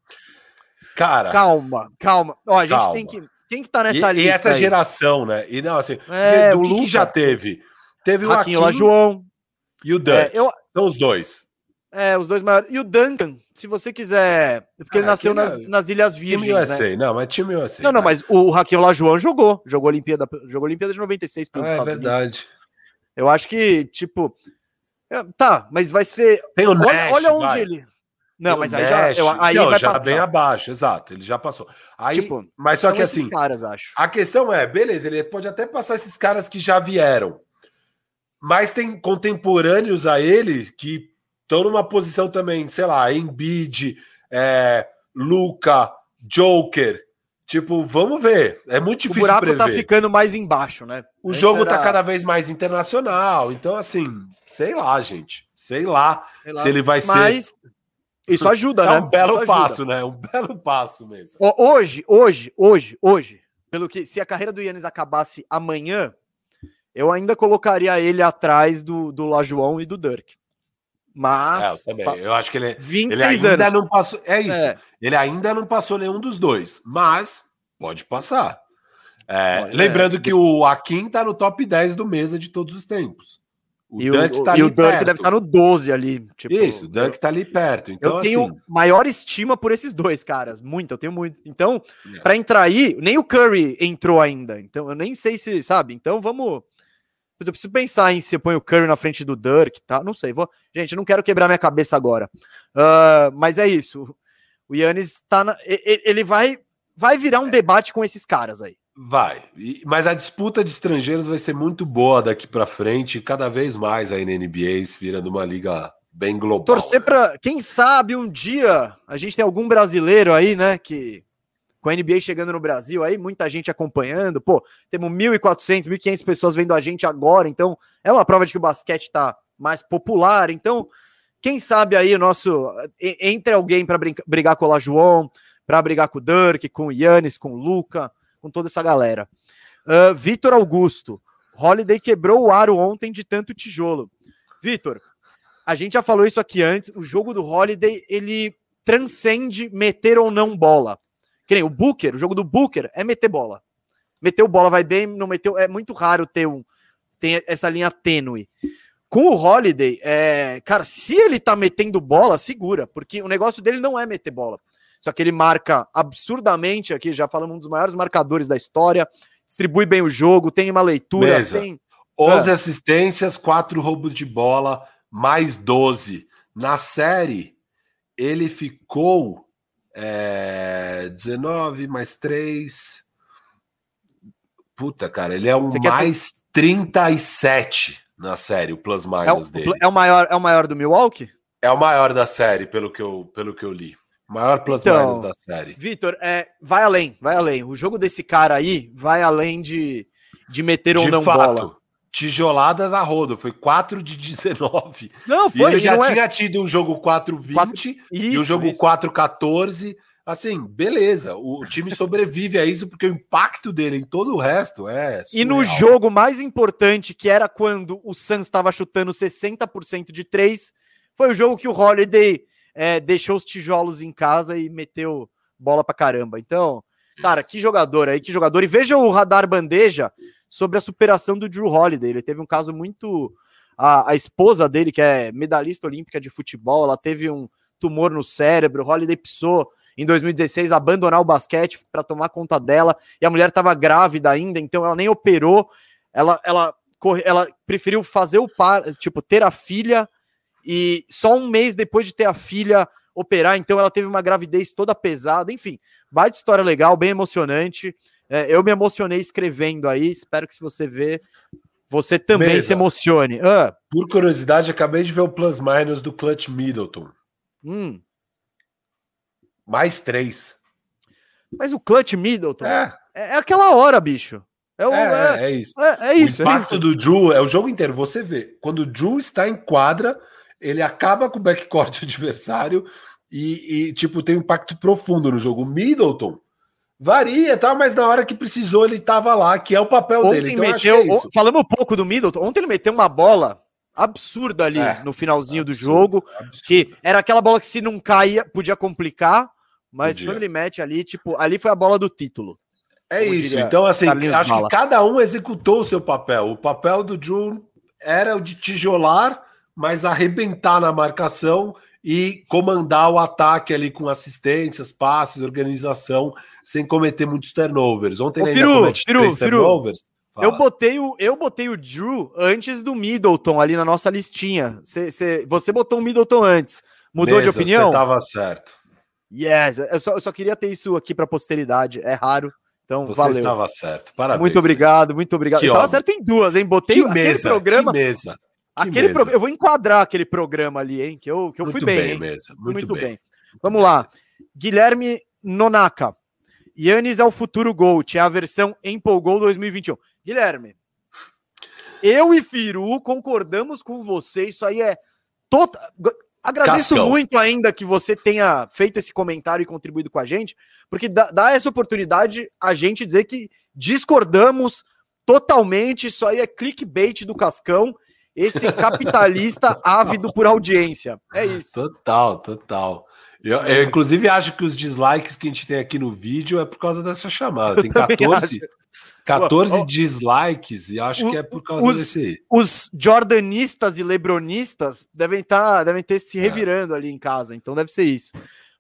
Cara, calma, calma. Ó, a gente calma. tem que quem que tá nessa e, lista? E essa aí? geração, né? E não assim, é, do o que, que já teve? Teve o Joaquim João, e o Dunk. É, eu... São os dois. É, os dois maiores. E o Duncan, se você quiser. Porque ah, ele nasceu nas, nas Ilhas Virgens. Time USA, né? não, mas time USA. Não, não, mas o Raquel Lajoan jogou. Jogou a Olimpíada, jogou a Olimpíada de 96 pelos ah, é Estados é verdade. Unidos. Eu acho que, tipo. Tá, mas vai ser. Tem o olha, Nash, olha onde vai. ele. Não, mas aí já, eu, aí não, já bem abaixo, exato. Ele já passou. Aí, tipo, mas só que assim, caras, acho. a questão é, beleza, ele pode até passar esses caras que já vieram. Mas tem contemporâneos a ele que estão numa posição também, sei lá, Embiid, é, Luca, Joker. Tipo, vamos ver. É muito difícil o buraco tá prever. tá ficando mais embaixo, né? O Antes jogo tá era... tá cada vez mais internacional. Então, assim, sei lá, gente. Sei lá, sei lá. se ele vai Mas... ser. Isso ajuda, é né? É um belo passo, né? Um belo passo mesmo. Hoje, hoje, hoje, hoje, pelo que se a carreira do Yannis acabasse amanhã, eu ainda colocaria ele atrás do, do Lajoão e do Dirk. Mas. É, eu, também. eu acho que ele, 26 ele ainda anos. não passou. É isso. É. Ele ainda não passou nenhum dos dois. Mas pode passar. É, lembrando que o Akin tá no top 10 do mesa de todos os tempos. O e Dunk, o, tá e o Dunk deve estar tá no 12 ali. Tipo, Isso, o Dunk tá ali perto. Então, eu tenho assim... maior estima por esses dois caras. Muito, eu tenho muito. Então, é. para entrar aí, nem o Curry entrou ainda. Então, eu nem sei se, sabe? Então, vamos. Eu preciso pensar em se eu ponho o Curry na frente do Dirk, tá? Não sei. Vou... Gente, eu não quero quebrar minha cabeça agora. Uh, mas é isso. O Yannis tá na... ele vai vai virar um é. debate com esses caras aí. Vai, mas a disputa de estrangeiros vai ser muito boa daqui para frente, cada vez mais aí na NBA, virando uma liga bem global. Torcer né? para, quem sabe um dia a gente tem algum brasileiro aí, né, que com a NBA chegando no Brasil aí, muita gente acompanhando, pô, temos 1.400, 1.500 pessoas vendo a gente agora, então é uma prova de que o basquete tá mais popular, então quem sabe aí o nosso entre alguém para brigar com o João, para brigar com o Dirk, com o Yannis, com o Luca, com toda essa galera. Uh, Vitor Augusto, Holiday quebrou o aro ontem de tanto tijolo. Vitor, a gente já falou isso aqui antes, o jogo do Holiday, ele transcende meter ou não bola. Que nem o Booker, o jogo do Booker é meter bola. Meteu bola, vai bem, não meteu, é muito raro ter um tem essa linha tênue. Com o Holiday, é, cara, se ele tá metendo bola, segura, porque o negócio dele não é meter bola. Só que ele marca absurdamente aqui, já falamos um dos maiores marcadores da história, distribui bem o jogo, tem uma leitura, Mesa. tem 11 ah. assistências, 4 roubos de bola, mais 12. Na série, ele ficou é, 19 mais 3. Puta, cara, ele é um mais ter... 37 na série, o plus minus é o, dele. É o maior, é o maior do Milwaukee? É o maior da série, pelo que eu, pelo que eu li. Maior plus então, minus da série. Vitor, é, vai além, vai além. O jogo desse cara aí vai além de, de meter ou não fato, bola. Tijoladas a rodo, foi 4 de 19. Não, foi. E ele já é tinha é... tido um jogo 4-20 4... e um jogo 4-14. Assim, beleza. O time sobrevive a isso porque o impacto dele em todo o resto é. Surreal. E no jogo mais importante, que era quando o Suns estava chutando 60% de 3, foi o jogo que o Holiday é, deixou os tijolos em casa e meteu bola pra caramba. Então, cara, que jogador aí, que jogador. E veja o radar bandeja sobre a superação do Drew Holiday. Ele teve um caso muito. A, a esposa dele, que é medalhista olímpica de futebol, ela teve um tumor no cérebro. O Holiday precisou, em 2016, abandonar o basquete para tomar conta dela. E a mulher estava grávida ainda, então ela nem operou. Ela, ela, ela preferiu fazer o par, tipo, ter a filha e só um mês depois de ter a filha operar, então ela teve uma gravidez toda pesada, enfim, baita história legal, bem emocionante. É, eu me emocionei escrevendo aí, espero que se você ver, você também Beleza. se emocione. Ah. Por curiosidade, acabei de ver o plus minus do Clutch Middleton. Hum. Mais três. Mas o Clutch Middleton é, é aquela hora, bicho. É, o, é, é, é isso. É, é isso. O impacto é do Drew é o jogo inteiro. Você vê, quando o Drew está em quadra, ele acaba com o backcourt [laughs] adversário e, e, tipo, tem um impacto profundo no jogo. O Middleton varia, tá? Mas na hora que precisou, ele tava lá, que é o papel ontem dele. Então, meteu, é falando um pouco do Middleton, ontem ele meteu uma bola absurda ali é, no finalzinho absurdo, do jogo, absurdo. que era aquela bola que se não caia, podia complicar, mas quando ele mete ali, tipo, ali foi a bola do título. É isso. Então, assim, Carlinhos acho Bala. que cada um executou o seu papel. O papel do Drew era o de tijolar mas arrebentar na marcação e comandar o ataque ali com assistências, passes, organização, sem cometer muitos turnovers. Ontem Ô, Firu, ainda Firu, Firu, turnovers. Eu botei, o, eu botei o Drew antes do Middleton ali na nossa listinha. Cê, cê, você botou o Middleton antes. Mudou Mesa, de opinião? Você estava certo. Yes, eu só, eu só queria ter isso aqui para posteridade. É raro. Então, você valeu. estava certo. Parabéns. Muito obrigado, muito obrigado. Que eu tava certo em duas, hein? Botei que mesa, programa. Que mesa. Aquele pro... Eu vou enquadrar aquele programa ali, hein? Que eu, que eu fui bem. bem muito, muito bem. bem. Vamos lá. Guilherme Nonaka. Yannis é o futuro GOAT, é a versão Empolgou 2021. Guilherme, eu e Firu concordamos com você, isso aí é total. Agradeço Cascão. muito ainda que você tenha feito esse comentário e contribuído com a gente, porque dá, dá essa oportunidade a gente dizer que discordamos totalmente, isso aí é clickbait do Cascão esse [laughs] capitalista ávido por audiência. É isso. Total, total. Eu, eu, inclusive, acho que os dislikes que a gente tem aqui no vídeo é por causa dessa chamada. Tem [laughs] 14, 14 dislikes e acho o, que é por causa os, desse. Os jordanistas e lebronistas devem, tá, devem ter se é. revirando é. ali em casa, então deve ser isso.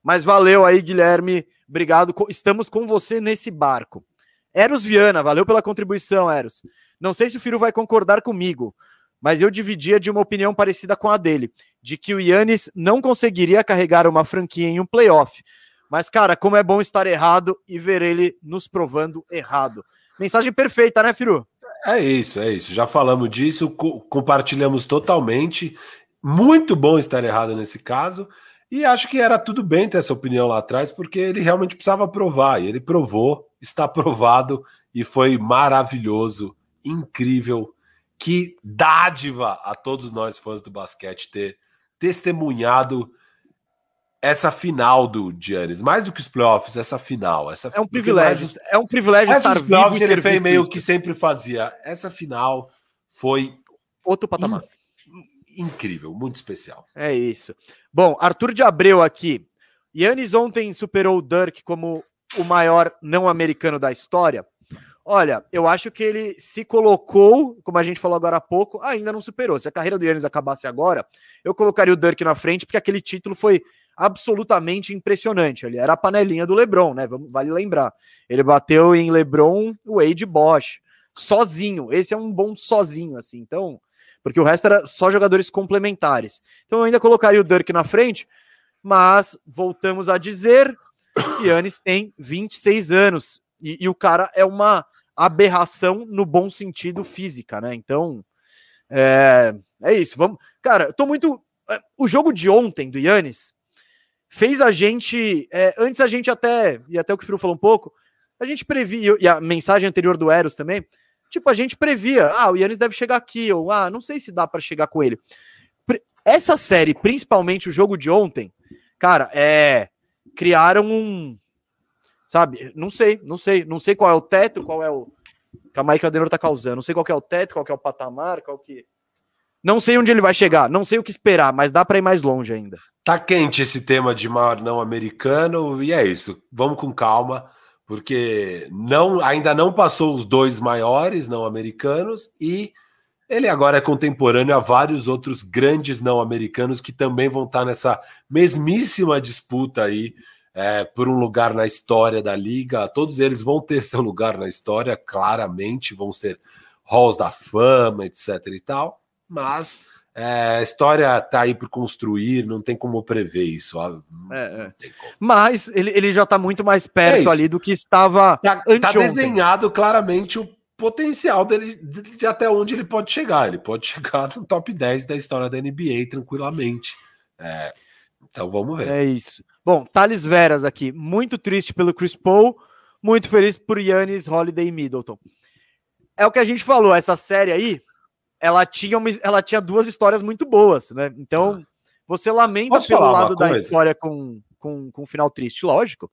Mas valeu aí, Guilherme. Obrigado. Estamos com você nesse barco. Eros Viana, valeu pela contribuição, Eros. Não sei se o Firo vai concordar comigo, mas eu dividia de uma opinião parecida com a dele, de que o Yannis não conseguiria carregar uma franquia em um playoff. Mas, cara, como é bom estar errado e ver ele nos provando errado. Mensagem perfeita, né, Firu? É isso, é isso. Já falamos disso, co compartilhamos totalmente. Muito bom estar errado nesse caso. E acho que era tudo bem ter essa opinião lá atrás, porque ele realmente precisava provar. E ele provou, está provado e foi maravilhoso, incrível. Que dádiva a todos nós fãs do basquete ter testemunhado essa final do Giannis, mais do que os playoffs, essa final, essa é um privilégio, mais, é um privilégio estar vivo ele fez meio isso. que sempre fazia. Essa final foi outro patamar. In, incrível, muito especial. É isso. Bom, Arthur de Abreu aqui. Yannis ontem superou o Dirk como o maior não americano da história. Olha, eu acho que ele se colocou, como a gente falou agora há pouco, ainda não superou. Se a carreira do Yannis acabasse agora, eu colocaria o Dirk na frente, porque aquele título foi absolutamente impressionante. Ele era a panelinha do LeBron, né? Vale lembrar. Ele bateu em LeBron, Wade Bosch, sozinho. Esse é um bom sozinho, assim. Então, porque o resto era só jogadores complementares. Então, eu ainda colocaria o Dirk na frente, mas voltamos a dizer: [coughs] Yannis tem 26 anos e, e o cara é uma aberração no bom sentido física, né? Então, é, é isso. Vamos, cara, eu tô muito. É, o jogo de ontem do Yannis fez a gente. É, antes a gente até, e até o que o Firu falou um pouco, a gente previa, e a mensagem anterior do Eros também, tipo, a gente previa, ah, o Yannis deve chegar aqui, ou ah, não sei se dá para chegar com ele. Essa série, principalmente o jogo de ontem, cara, é. Criaram um. Sabe, não sei, não sei, não sei qual é o teto, qual é o. Calma aí que o Adenor tá causando. Não sei qual é o teto, qual é o patamar, qual que. Não sei onde ele vai chegar, não sei o que esperar, mas dá para ir mais longe ainda. Tá quente esse tema de maior não americano e é isso. Vamos com calma, porque não ainda não passou os dois maiores não americanos e ele agora é contemporâneo a vários outros grandes não americanos que também vão estar nessa mesmíssima disputa aí é, por um lugar na história da liga. Todos eles vão ter seu lugar na história, claramente, vão ser halls da fama, etc. e tal mas é, a história tá aí por construir, não tem como prever isso. É, é. Mas ele, ele já está muito mais perto é ali do que estava. Tá, tá desenhado claramente o potencial dele de, de, até onde ele pode chegar. Ele pode [laughs] chegar no top 10 da história da NBA tranquilamente. É, então vamos ver. É isso. Bom, Thales Veras aqui, muito triste pelo Chris Paul, muito feliz por Yannis, Holiday e Middleton. É o que a gente falou, essa série aí, ela tinha, uma, ela tinha duas histórias muito boas, né? Então, ah. você lamenta Posso pelo lado da história com, com, com um final triste, lógico.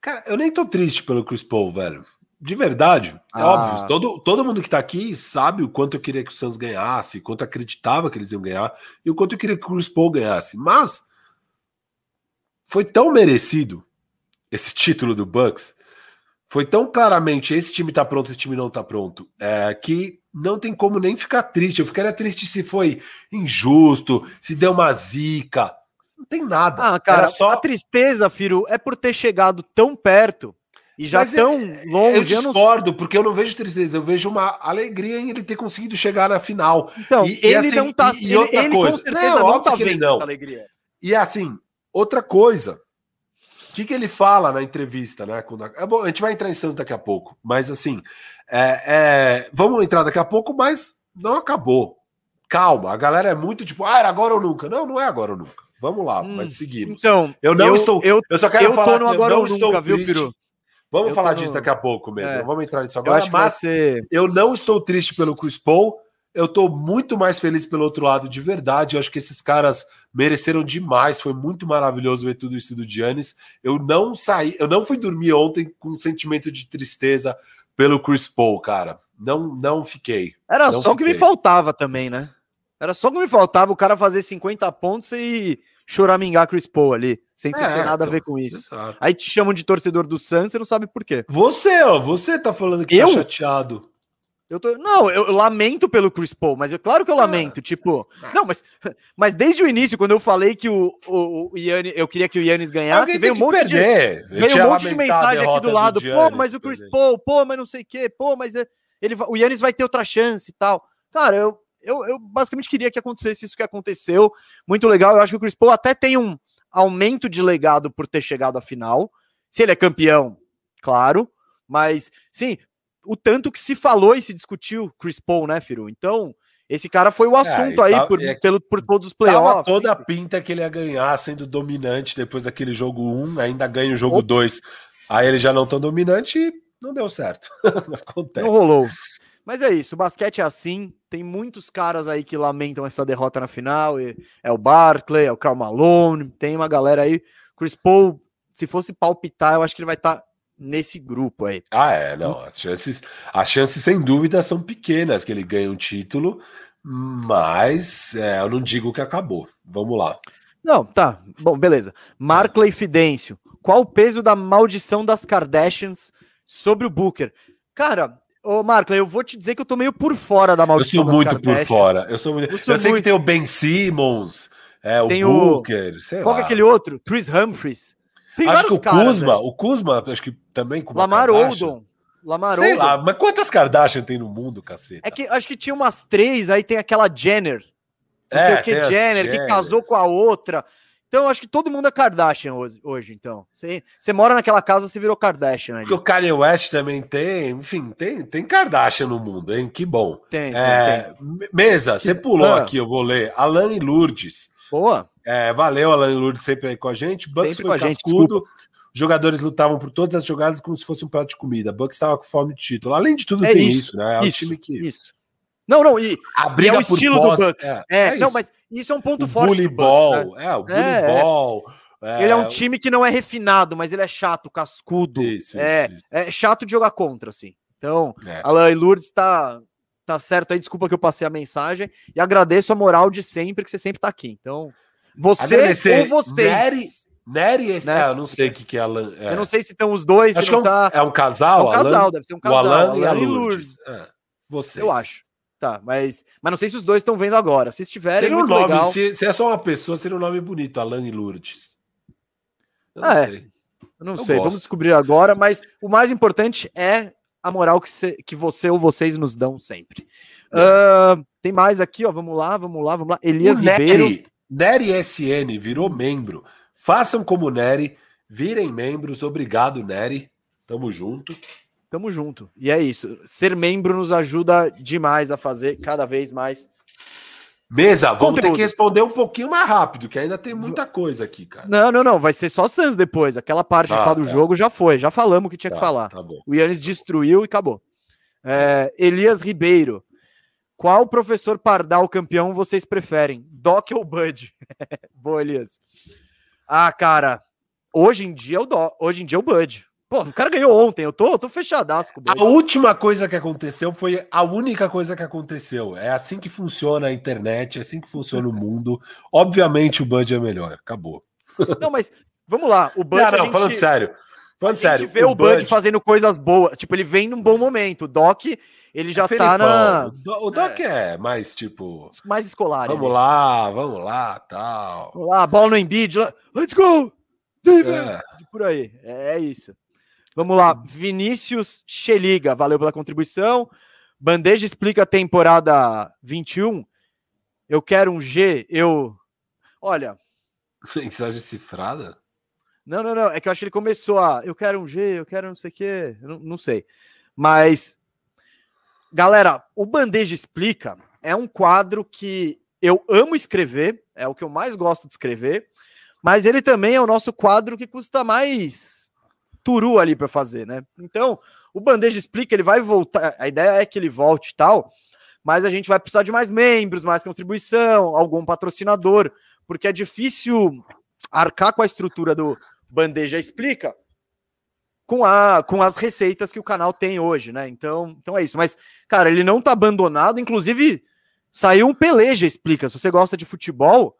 Cara, eu nem tô triste pelo Chris Paul, velho. De verdade, é ah. óbvio. Todo, todo mundo que tá aqui sabe o quanto eu queria que o Suns ganhasse, quanto acreditava que eles iam ganhar e o quanto eu queria que o Chris Paul ganhasse. Mas foi tão merecido esse título do Bucks, foi tão claramente esse time tá pronto, esse time não tá pronto, é, que não tem como nem ficar triste. Eu ficaria triste se foi injusto, se deu uma zica. Não tem nada. Ah, cara, Era só a tristeza, Firo, é por ter chegado tão perto e já Mas tão é, longe. Eu discordo, eu não... porque eu não vejo tristeza, eu vejo uma alegria em ele ter conseguido chegar na final. Então, e, ele e assim, não tá. E, e outra ele, coisa, com certeza não, não tá vendo não. essa alegria. E assim, outra coisa. O que, que ele fala na entrevista, né? Quando, é bom, a gente vai entrar em Santos daqui a pouco, mas assim, é, é, vamos entrar daqui a pouco, mas não acabou. Calma, a galera é muito tipo, ah, era agora ou nunca. Não, não é agora ou nunca. Vamos lá, hum, mas seguimos. Então, eu não eu, estou. Eu, eu só quero eu falar no agora eu não estou nunca, triste. viu, Vamos eu falar disso no... daqui a pouco mesmo. É. Vamos entrar nisso agora. mas ser... eu não estou triste pelo Chris Paul. Eu estou muito mais feliz pelo outro lado de verdade. Eu acho que esses caras mereceram demais. Foi muito maravilhoso ver tudo isso do Giannis. Eu não saí, eu não fui dormir ontem com um sentimento de tristeza pelo Chris Paul, cara. Não, não fiquei. Era não só o que me faltava também, né? Era só que me faltava o cara fazer 50 pontos e choramingar Chris Paul ali, sem é, ter nada então, a ver com isso. Exato. Aí te chamam de torcedor do Suns, você não sabe por quê. Você, ó, você tá falando que tá eu? tá chateado. Eu tô, não, eu, eu, lamento pelo Chris Paul, mas eu, claro que eu ah. lamento, tipo, não, mas, mas desde o início, quando eu falei que o, o, o Yannis, eu queria que o Yannis ganhasse, veio um monte perder. de veio um monte de mensagem aqui do lado, do pô, mas o Chris Paul, pô, mas não sei o quê, pô, mas é, ele, o Yannis vai ter outra chance e tal. Cara, eu, eu, eu basicamente queria que acontecesse isso que aconteceu, muito legal, eu acho que o Chris Paul até tem um aumento de legado por ter chegado à final, se ele é campeão, claro, mas sim, o tanto que se falou e se discutiu Chris Paul, né, Firu? Então, esse cara foi o é, assunto é, aí por, é, pelo, por todos os playoffs. Tava toda a pinta que ele ia ganhar sendo dominante depois daquele jogo 1, ainda ganha o jogo 2. Aí ele já não tão dominante e não deu certo. [laughs] Acontece. Não rolou. Mas é isso, o basquete é assim. Tem muitos caras aí que lamentam essa derrota na final. é o Barclay, é o Karl Malone, tem uma galera aí. Chris Paul, se fosse palpitar, eu acho que ele vai estar tá nesse grupo aí. Ah, é, não. As chances, as chances sem dúvida são pequenas que ele ganhe um título, mas é, eu não digo que acabou. Vamos lá. Não, tá. Bom, beleza. Markley Fidêncio. Qual o peso da maldição das Kardashians sobre o Booker? Cara, Ô, Markley, eu vou te dizer que eu tô meio por fora da maldição. Eu sou muito por fora. Eu, sou muito... eu, sou eu sei muito... que tem o Ben Simmons, é, o tem Booker, o... Qual lá. é aquele outro? Chris Humphries. Tem acho que o caras, Kuzma, o Kuzma, acho que também com Lamar Odom. Lamar Sei Odom. lá, mas quantas Kardashian tem no mundo, cacete? É que acho que tinha umas três, aí tem aquela Jenner. Não é, sei o que, Jenner, Jenner, que casou com a outra. Então, acho que todo mundo é Kardashian hoje, hoje então. Você, você mora naquela casa, você virou Kardashian. Ali. Porque o Kanye West também tem, enfim, tem, tem Kardashian no mundo, hein? Que bom. Tem, é, tem. Mesa, você pulou ah. aqui, eu vou ler. Alan e Lourdes. Boa. É, valeu, Alan Lourdes, sempre aí com a gente. Bucks sempre foi com cascudo. Jogadores lutavam por todas as jogadas como se fosse um prato de comida. Bucks estava com fome de título. Além de tudo, é tem isso, isso né? É um isso, time que. Isso. Não, não, e, a briga é o estilo do Bucks. É, é, é não, mas isso é um ponto o forte. Bully ball, né? é, o bully é, ball. É. Ele é um time que não é refinado, mas ele é chato, cascudo. Isso, é, isso, é chato de jogar contra, assim. Então. Alan Lourdes está tá certo aí. Desculpa que eu passei a mensagem. E agradeço a moral de sempre, que você sempre tá aqui. Então, você Agradecer. ou vocês. Nery, Nery esse, né? Ah, eu não sei o que, que é Alan. É. Eu não sei se estão os dois. Acho que é um, tá... é um casal. É um casal, Alan, deve ser um casal. O Alan, Alan e a Lourdes. É, vocês. Eu acho. Tá, mas, mas não sei se os dois estão vendo agora. Se estiverem, seria um nome, legal. Se, se, é só uma pessoa, seria um nome bonito, Alan e Lourdes. Eu não é, sei. Eu não eu sei, gosto. vamos descobrir agora, mas o mais importante é a moral que, se, que você ou vocês nos dão sempre. Uh, tem mais aqui, ó. Vamos lá, vamos lá, vamos lá. Elias o Ribeiro. Nery, Nery SN virou membro. Façam como Nery, virem membros. Obrigado, Nery. Tamo junto. Tamo junto. E é isso. Ser membro nos ajuda demais a fazer cada vez mais. Mesa, vamos Conteúdo. ter que responder um pouquinho mais rápido, que ainda tem muita coisa aqui, cara. Não, não, não. Vai ser só Sans depois. Aquela parte ah, falar do tá. jogo já foi. Já falamos o que tinha tá, que falar. Tá o Yannis destruiu e acabou. É, Elias Ribeiro. Qual professor Pardal campeão vocês preferem? Doc ou Bud? [laughs] Boa, Elias. Ah, cara, hoje em dia é o Do, hoje em dia é o Bud. Pô, o cara ganhou ontem, eu tô, eu tô fechadaço com o. A última coisa que aconteceu foi a única coisa que aconteceu. É assim que funciona a internet, é assim que funciona o mundo. Obviamente o Bud é melhor, acabou. Não, mas vamos lá, o Bud. Não, não, gente... falando sério. Falando a sério. gente vê o, o Bud, fazendo coisas boas. Tipo, ele vem num bom momento. O Doc, ele já é tá na. O Doc é. é. mais tipo. Mais escolar. Vamos lá, vamos lá, tal. Vamos lá, bola no Embiid. Let's go! Defense! É. Por aí. É, é isso. Vamos lá. Vinícius Cheliga, valeu pela contribuição. Bandeja explica a temporada 21. Eu quero um G, eu. Olha. [laughs] Mensagem cifrada? Não, não, não. É que eu acho que ele começou a. Eu quero um G, eu quero não sei o quê. Não, não sei. Mas, galera, o Bandeja Explica é um quadro que eu amo escrever, é o que eu mais gosto de escrever, mas ele também é o nosso quadro que custa mais turu ali para fazer, né? Então, o Bandeja Explica, ele vai voltar. A ideia é que ele volte e tal, mas a gente vai precisar de mais membros, mais contribuição, algum patrocinador, porque é difícil arcar com a estrutura do, Bandeja Explica com, a, com as receitas que o canal tem hoje, né? Então, então é isso. Mas, cara, ele não tá abandonado, inclusive Saiu um Peleja Explica. Se você gosta de futebol,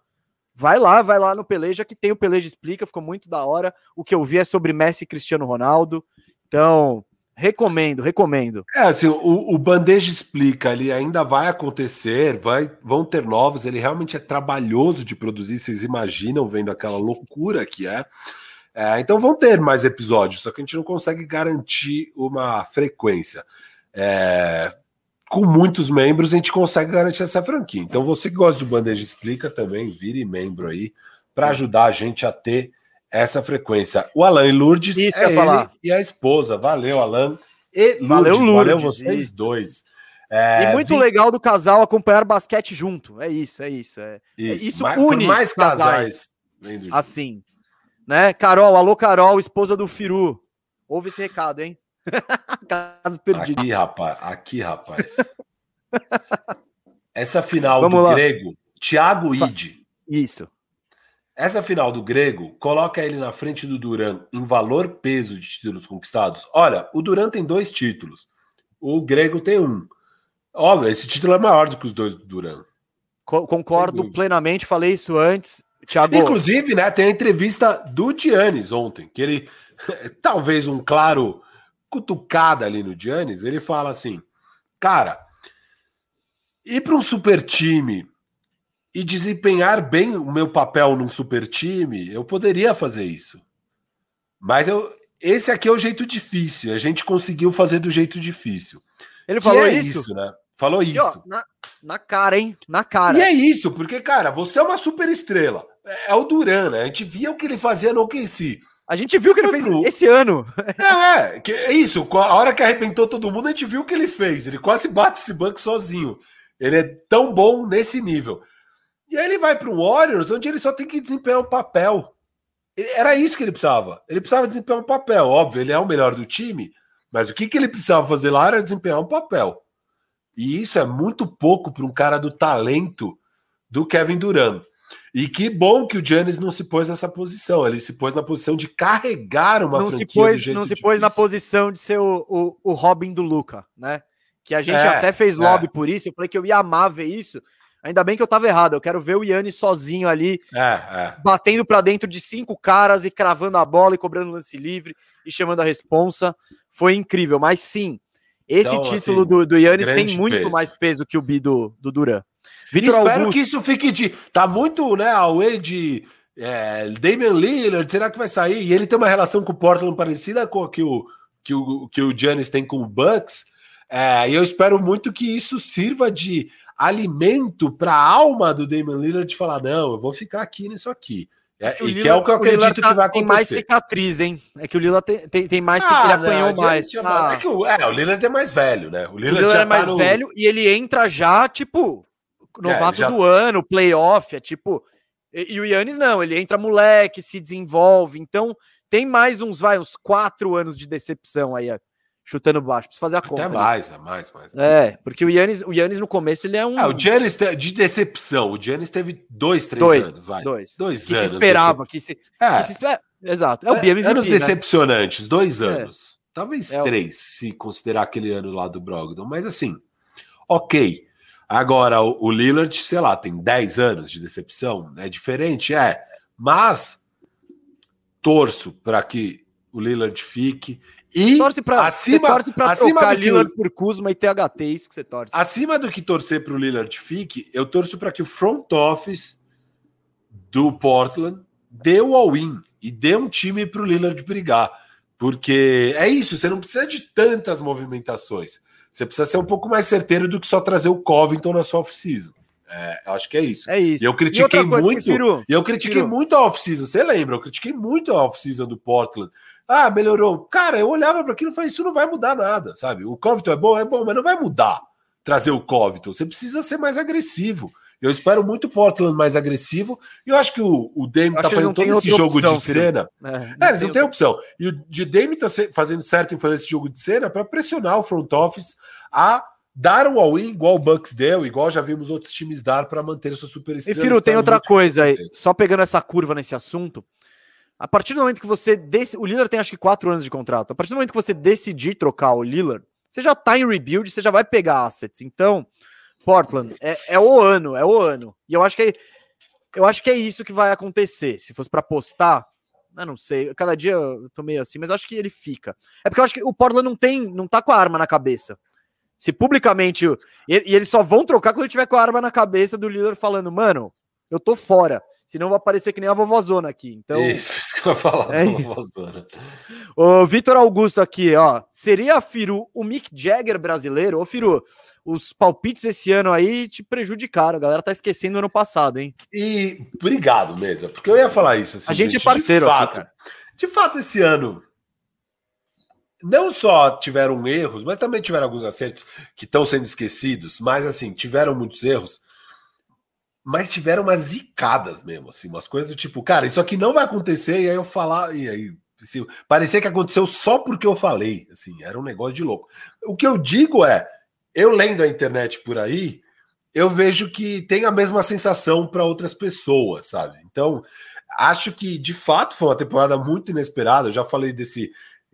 vai lá, vai lá no Peleja, que tem o Peleja Explica, ficou muito da hora. O que eu vi é sobre Messi e Cristiano Ronaldo. Então, recomendo, recomendo. É, assim, o, o Bandeja Explica, ele ainda vai acontecer, vai, vão ter novos, ele realmente é trabalhoso de produzir, vocês imaginam vendo aquela loucura que é. É, então vão ter mais episódios, só que a gente não consegue garantir uma frequência. É, com muitos membros, a gente consegue garantir essa franquia. Então, você que gosta do Bandeja Explica também, vire membro aí, para ajudar a gente a ter essa frequência. O Alan e Lourdes Isso é falar. e a esposa. Valeu, Alan e Lourdes. Valeu, Lourdes. Valeu vocês isso. dois. É, e muito vi... legal do casal acompanhar basquete junto. É isso, é isso. É, isso, é isso mais, une mais casais. casais assim. Né? Carol, alô Carol, esposa do Firu. Ouve esse recado, hein? [laughs] Caso perdido. Aqui, rapaz, aqui, rapaz. [laughs] Essa final Vamos do lá. grego, Thiago Ide. Isso. Essa final do grego coloca ele na frente do Duran em valor peso de títulos conquistados. Olha, o Duran tem dois títulos. O grego tem um. Óbvio, esse título é maior do que os dois do Duran. Concordo plenamente, falei isso antes. Thiago... Inclusive, né, tem a entrevista do Giannis ontem, que ele, [laughs] talvez um claro cutucada ali no Giannis, ele fala assim, cara, ir para um super time e desempenhar bem o meu papel num super time, eu poderia fazer isso. Mas eu, esse aqui é o jeito difícil, a gente conseguiu fazer do jeito difícil. Ele falou é isso? isso? né? Falou e, isso. Ó, na, na, cara, hein? Na cara. E é isso, porque, cara, você é uma super estrela. É, é o Duran, né? A gente via o que ele fazia no OKC. A gente viu o que ele fez pro... esse ano. [laughs] É, é, que, é isso. A hora que arrebentou todo mundo, a gente viu o que ele fez. Ele quase bate esse banco sozinho. Ele é tão bom nesse nível. E aí ele vai para o Warriors, onde ele só tem que desempenhar um papel. Era isso que ele precisava. Ele precisava desempenhar um papel. Óbvio, ele é o melhor do time, mas o que, que ele precisava fazer lá era desempenhar um papel. E isso é muito pouco para um cara do talento do Kevin Durant. E que bom que o Giannis não se pôs nessa posição. Ele se pôs na posição de carregar uma não franquia se pôs, Não se pôs na posição de ser o, o, o Robin do Luca, né? Que a gente é, até fez lobby é. por isso. Eu falei que eu ia amar ver isso. Ainda bem que eu tava errado. Eu quero ver o Yannis sozinho ali, é, é. batendo para dentro de cinco caras e cravando a bola e cobrando lance livre e chamando a responsa. Foi incrível. Mas sim, esse então, título assim, do, do Yannis tem muito peso. mais peso que o bi do, do Duran. Vitor Espero Augusto. que isso fique de. Tá muito, né, away de é, Damian Lillard, será que vai sair? E ele tem uma relação com o Portland parecida com a que o, que o, que o Giannis tem com o Bucks. É, e eu espero muito que isso sirva de alimento para a alma do Damian Lillard de falar: não, eu vou ficar aqui nisso aqui. É, e Lila, que é o que eu acredito tá, que vai acontecer. Tem mais cicatriz, hein? É que o Lila tem, tem, tem mais ah, ele apanhou não, mais. Ah. É, que o, é, o Lillard é mais velho, né? O Lillard, o Lillard é mais tá no... velho e ele entra já, tipo, novato é, já... do ano, playoff, é tipo. E, e, o Yannis não, ele entra moleque, se desenvolve. Então tem mais uns, vai, uns quatro anos de decepção aí, chutando baixo. Precisa fazer a conta. Até mais, é mais, mais. É, porque o Yannis, o Yannis no começo ele é um. Ah, o Giannis de decepção. O Giannis teve dois, três dois, anos, vai. Dois. Dois que anos. Se esperava, que se, é. que se espera. Exato. É o é, Anos né? decepcionantes, dois é. anos. É. Talvez é três, se considerar aquele ano lá do Brogdon. Mas assim, ok. Agora, o, o Lillard, sei lá, tem 10 anos de decepção, é diferente, é. Mas torço para que o Lillard fique. E torce pra, acima, torce pra acima do Lillard que, por Kuzma e THT, isso que você torce. Acima do que torcer para o Lillard fique, eu torço para que o front office do Portland dê o all-in e dê um time para o Lillard brigar. Porque é isso, você não precisa de tantas movimentações. Você precisa ser um pouco mais certeiro do que só trazer o Covington na sua off-season. É, acho que é isso. É isso. E eu critiquei e muito. Prefiro, eu critiquei prefiro. muito a off-season. Você lembra? Eu critiquei muito a off-season do Portland. Ah, melhorou. Cara, eu olhava para aquilo e falei: isso não vai mudar nada, sabe? O Covington é bom, é bom, mas não vai mudar trazer o Covington. Você precisa ser mais agressivo. Eu espero muito o Portland mais agressivo. E eu acho que o, o Dame tá fazendo todo esse jogo opção, de cena. É, é, eles não têm opção. E o de Dame tá fazendo certo em fazer esse jogo de cena para pressionar o front office a dar o all-in igual o Bucks deu, igual já vimos outros times dar para manter sua super estrela. E Firo, tem outra coisa aí, só pegando essa curva nesse assunto. A partir do momento que você. Dec... O Lillard tem acho que quatro anos de contrato. A partir do momento que você decidir trocar o Lillard, você já tá em rebuild, você já vai pegar assets. Então, Portland é, é o ano, é o ano. E eu acho que é, eu acho que é isso que vai acontecer. Se fosse para apostar, eu não sei. Cada dia eu tô meio assim, mas acho que ele fica. É porque eu acho que o Portland não tem, não tá com a arma na cabeça. Se publicamente. E, e eles só vão trocar quando ele tiver com a arma na cabeça do líder falando, mano, eu tô fora. Senão vai parecer que nem a vovozona aqui. Então, isso, isso que eu ia falar, é vovozona. O Vitor Augusto aqui, ó. Seria, Firu, o Mick Jagger brasileiro? Ô, Firu, os palpites esse ano aí te prejudicaram. A galera tá esquecendo ano passado, hein? E obrigado, mesa, porque eu ia falar isso. Assim, a gente, gente é parceiro de fato, aqui, de fato, esse ano não só tiveram erros, mas também tiveram alguns acertos que estão sendo esquecidos, mas assim, tiveram muitos erros mas tiveram umas zicadas mesmo, assim, umas coisas do tipo, cara, isso aqui não vai acontecer, e aí eu falar, e aí assim, parecia que aconteceu só porque eu falei, assim, era um negócio de louco. O que eu digo é, eu lendo a internet por aí, eu vejo que tem a mesma sensação para outras pessoas, sabe? Então, acho que de fato foi uma temporada muito inesperada. Eu já falei desse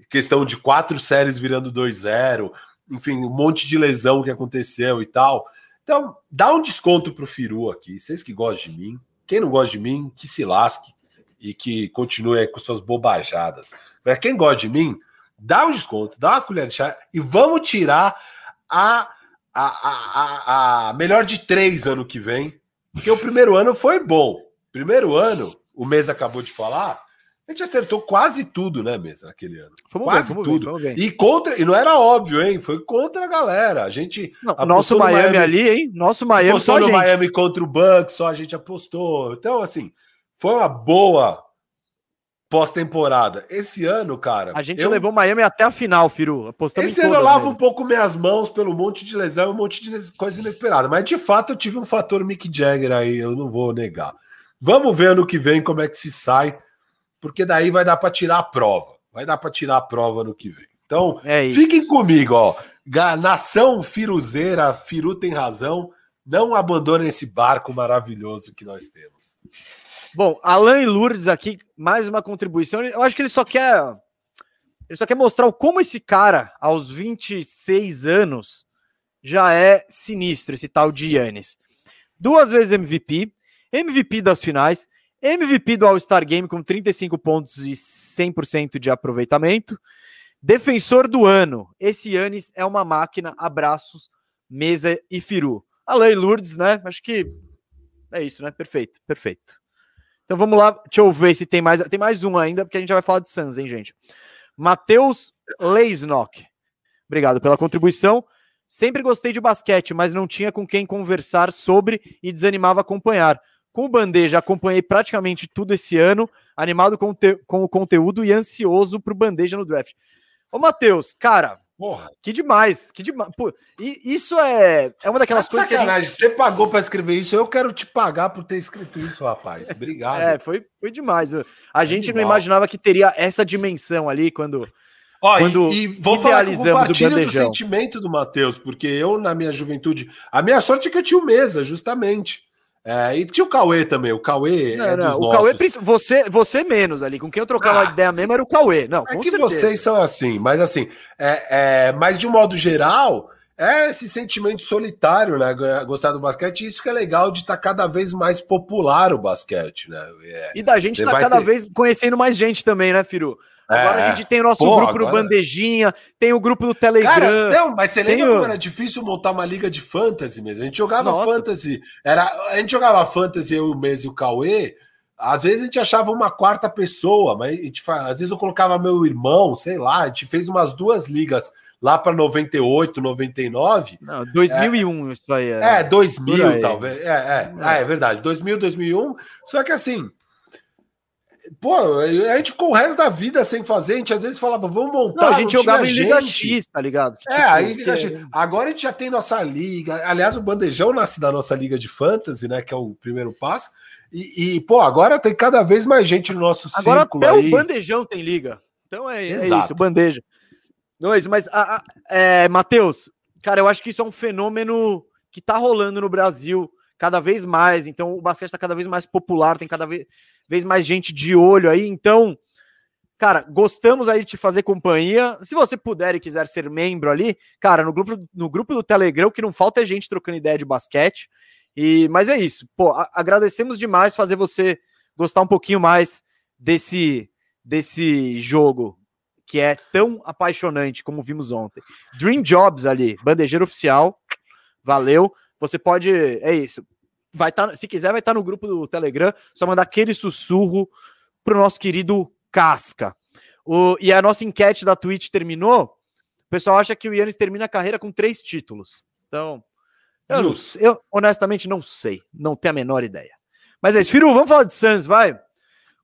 questão de quatro séries virando 2-0, enfim, um monte de lesão que aconteceu e tal. Então, dá um desconto pro Firu aqui. Vocês que gostam de mim. Quem não gosta de mim, que se lasque e que continue aí com suas bobajadas. Mas quem gosta de mim, dá um desconto, dá uma colher de chá e vamos tirar a, a, a, a, melhor de três ano que vem. Porque o primeiro ano foi bom. Primeiro ano, o mês acabou de falar, a gente acertou quase tudo, né, mesa, naquele ano. Fomos quase bem, tudo. Bem, e contra, e não era óbvio, hein? Foi contra a galera. A gente. Não, nosso Miami, Miami, ali, hein? Nosso Miami apostou no gente. Miami contra o Bucks, só a gente apostou. Então, assim, foi uma boa pós-temporada. Esse ano, cara. A gente eu... levou Miami até a final, Firu. Apostamos Esse ano eu lavo um pouco minhas mãos pelo monte de lesão, um monte de coisa inesperada. Mas de fato eu tive um fator Mick Jagger aí, eu não vou negar. Vamos ver ano que vem como é que se sai porque daí vai dar para tirar a prova. Vai dar para tirar a prova no que vem. Então, é fiquem comigo, ó. Nação Firuzeira, Firu tem razão. Não abandonem esse barco maravilhoso que nós temos. Bom, Alain Lourdes aqui, mais uma contribuição. Eu acho que ele só quer. Ele só quer mostrar como esse cara, aos 26 anos, já é sinistro, esse tal de Yannis. Duas vezes MVP, MVP das finais, MVP do All-Star Game com 35 pontos e 100% de aproveitamento. Defensor do ano. Esse Yannis é uma máquina. Abraços, Mesa e Firu. Alain Lourdes, né? Acho que é isso, né? Perfeito, perfeito. Então vamos lá, deixa eu ver se tem mais. Tem mais um ainda, porque a gente já vai falar de Suns, hein, gente? Matheus Leisnock. Obrigado pela contribuição. Sempre gostei de basquete, mas não tinha com quem conversar sobre e desanimava acompanhar com o Bandeja, acompanhei praticamente tudo esse ano, animado com, te, com o conteúdo e ansioso pro Bandeja no draft. Ô, Matheus, cara, Porra. Que demais, que demais. Pô, e isso é, é uma daquelas coisas sacanagem. que. Gente... Você pagou para escrever isso, eu quero te pagar por ter escrito isso, rapaz. Obrigado. é, foi, foi demais. A gente não imaginava que teria essa dimensão ali quando. Ó, quando e, e vou falar que compartilho do sentimento do Matheus, porque eu, na minha juventude, a minha sorte é que eu tinha o mesa, justamente. É, e tinha o Cauê também. O Cauê não, é não, o Cauê, você, você menos ali. Com quem eu trocava ah, ideia mesmo era o Cauê. Não, é que certeza. vocês são assim, mas assim, é, é, mas de um modo geral, é esse sentimento solitário, né? Gostar do basquete, isso que é legal de estar tá cada vez mais popular o basquete, né? É, e da gente estar tá cada ter... vez conhecendo mais gente também, né, Firu? Agora é. a gente tem o nosso Pô, grupo agora... do Bandejinha, tem o grupo do Telegram. Cara, não, mas você lembra o... como era difícil montar uma liga de fantasy mesmo? A gente jogava Nossa. fantasy, era, a gente jogava fantasy, eu, o Mês e o Cauê. Às vezes a gente achava uma quarta pessoa, mas a gente, às vezes eu colocava meu irmão, sei lá, a gente fez umas duas ligas lá para 98, 99. Não, 2001 é, isso aí. É, é 2000 talvez. É, é, é. é verdade, 2000, 2001. Só que assim, Pô, a gente ficou o resto da vida sem fazer, a gente às vezes falava, vamos montar. Não, a gente jogava em Liga X, tá ligado? Que, é, tipo, aí Liga X. Agora a gente já tem nossa liga. Aliás, o Bandejão nasce da nossa liga de fantasy, né? Que é o primeiro passo. E, e pô, agora tem cada vez mais gente no nosso agora círculo. Agora até aí. o Bandejão tem liga. Então é, é isso, bandeja. Não é isso, mas, a, a, é, Matheus, cara, eu acho que isso é um fenômeno que tá rolando no Brasil cada vez mais. Então o basquete tá cada vez mais popular, tem cada vez vez mais gente de olho aí. Então, Cara, gostamos aí de te fazer companhia. Se você puder e quiser ser membro ali, cara, no grupo, no grupo do Telegram, que não falta é gente trocando ideia de basquete. E, mas é isso. Pô, a, agradecemos demais fazer você gostar um pouquinho mais desse, desse jogo que é tão apaixonante como vimos ontem. Dream Jobs ali, bandejeiro oficial. Valeu. Você pode, é isso. Vai tá, se quiser, vai estar tá no grupo do Telegram. Só mandar aquele sussurro pro nosso querido Casca. O, e a nossa enquete da Twitch terminou. O pessoal acha que o Yannis termina a carreira com três títulos. Então, eu, não, eu honestamente não sei. Não tenho a menor ideia. Mas é isso. Firu, vamos falar de Suns, vai.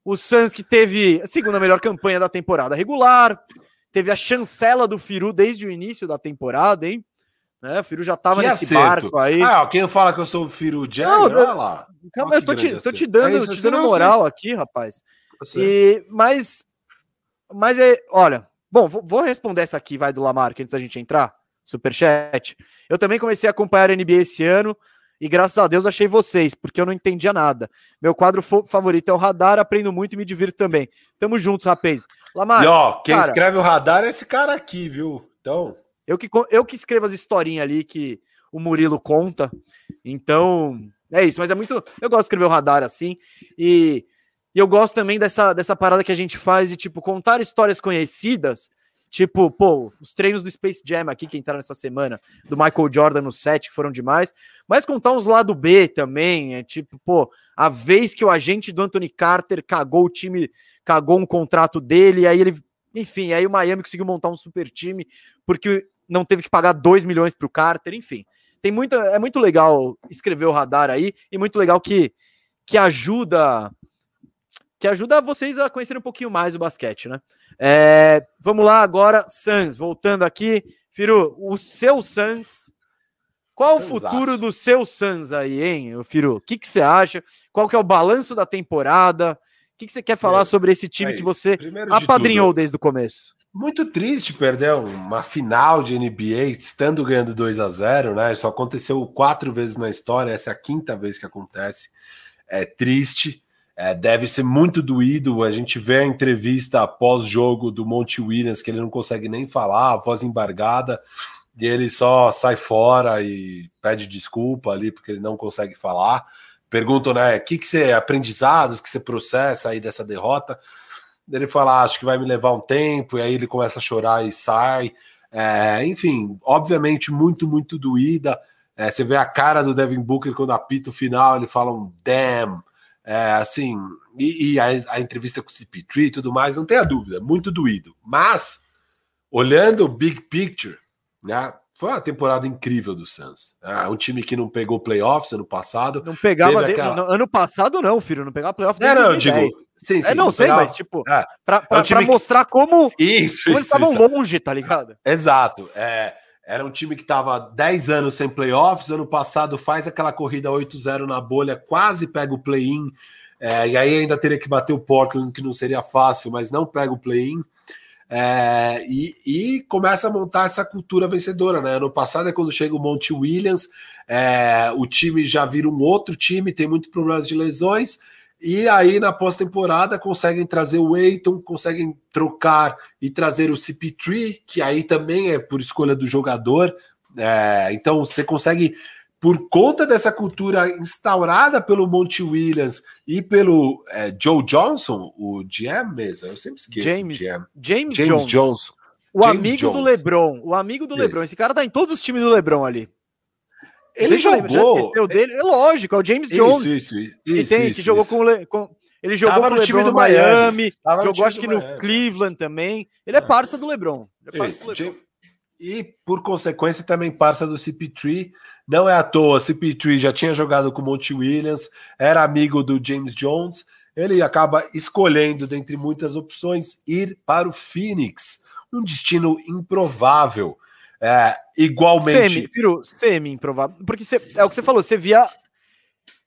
O Suns que teve a segunda melhor campanha da temporada regular. Teve a chancela do Firu desde o início da temporada, hein? Né? O Firu já tava que nesse acerto. barco aí. Ah, quem fala que eu sou o Firu Jagger, olha lá. Calma, eu tô te, tô te, dando, é te dando moral aqui, rapaz. E, mas, mas é, olha, bom, vou, vou responder essa aqui, vai do Lamarck, antes da gente entrar, superchat. Eu também comecei a acompanhar a NBA esse ano e graças a Deus achei vocês, porque eu não entendia nada. Meu quadro favorito é o Radar, aprendo muito e me divirto também. Tamo juntos, rapaz. Lamar, e ó, quem cara, escreve o Radar é esse cara aqui, viu? Então, eu que eu que escrevo as historinhas ali que o Murilo conta. Então, é isso, mas é muito, eu gosto de escrever o Radar assim e e eu gosto também dessa, dessa parada que a gente faz de, tipo, contar histórias conhecidas. Tipo, pô, os treinos do Space Jam aqui que entraram essa semana, do Michael Jordan no set, que foram demais. Mas contar uns lado B também. É tipo, pô, a vez que o agente do Anthony Carter cagou o time, cagou um contrato dele, aí ele. Enfim, aí o Miami conseguiu montar um super time, porque não teve que pagar 2 milhões pro Carter, enfim. Tem muita, é muito legal escrever o radar aí, e muito legal que, que ajuda que ajuda vocês a conhecerem um pouquinho mais o basquete, né? É, vamos lá agora, Suns, voltando aqui. Firu, o seu Suns, qual o futuro do seu Suns aí, hein, Firu? O que, que você acha? Qual que é o balanço da temporada? O que, que você quer falar é, sobre esse time é que você apadrinhou de desde o começo? Muito triste perder uma final de NBA estando ganhando 2 a 0 né? Isso aconteceu quatro vezes na história, essa é a quinta vez que acontece. É triste. É, deve ser muito doído. A gente vê a entrevista pós-jogo do Monte Williams, que ele não consegue nem falar, a voz embargada, e ele só sai fora e pede desculpa ali porque ele não consegue falar. Perguntam, né, o que, que você, aprendizados que você processa aí dessa derrota? Ele fala, ah, acho que vai me levar um tempo, e aí ele começa a chorar e sai. É, enfim, obviamente muito, muito doída. É, você vê a cara do Devin Booker quando apita o final, ele fala um damn. É, assim, e, e a, a, entrevista com o CP3 e tudo mais, não tenha dúvida, muito doído. Mas, olhando o big picture, né? Foi uma temporada incrível do Suns. É um time que não pegou playoffs ano passado. Não pegava aquela... de... ano passado não, filho, não pegava playoffs. É, não, eu digo, sim, sim, é, não, não sei, pegava... mas tipo, é, para é um time mostrar como, isso, como isso, eles estavam longe, tá ligado? Exato. É, era um time que estava 10 anos sem playoffs, ano passado faz aquela corrida 8-0 na bolha, quase pega o play-in, é, e aí ainda teria que bater o Portland, que não seria fácil, mas não pega o play-in. É, e, e, começa a montar essa cultura vencedora, né? Ano passado é quando chega o Monte Williams, é, o time já vira um outro time, tem muitos problemas de lesões, e aí, na pós-temporada, conseguem trazer o Eiton, conseguem trocar e trazer o CP3, que aí também é por escolha do jogador. É, então, você consegue, por conta dessa cultura instaurada pelo Monte Williams e pelo é, Joe Johnson, o GM mesmo, eu sempre esqueço. James, James, James Jones. Johnson. O James amigo Jones. do LeBron. O amigo do LeBron. Esse cara tá em todos os times do LeBron ali. Ele jogou. Já esqueceu dele? É lógico, é o James Jones. Isso, isso, isso. tem, isso, que jogou isso. Com, com, Ele jogou Tava no time do Miami, Miami jogou acho que no Miami. Cleveland também. Ele é parça do LeBron. É parça do LeBron. E, por consequência, também parça do CP3. Não é à toa, CP3 já tinha jogado com o Monte Williams, era amigo do James Jones. Ele acaba escolhendo, dentre muitas opções, ir para o Phoenix. Um destino improvável. É, igualmente. Semi, virou semi-improvável. Porque cê, é o que você falou, você via.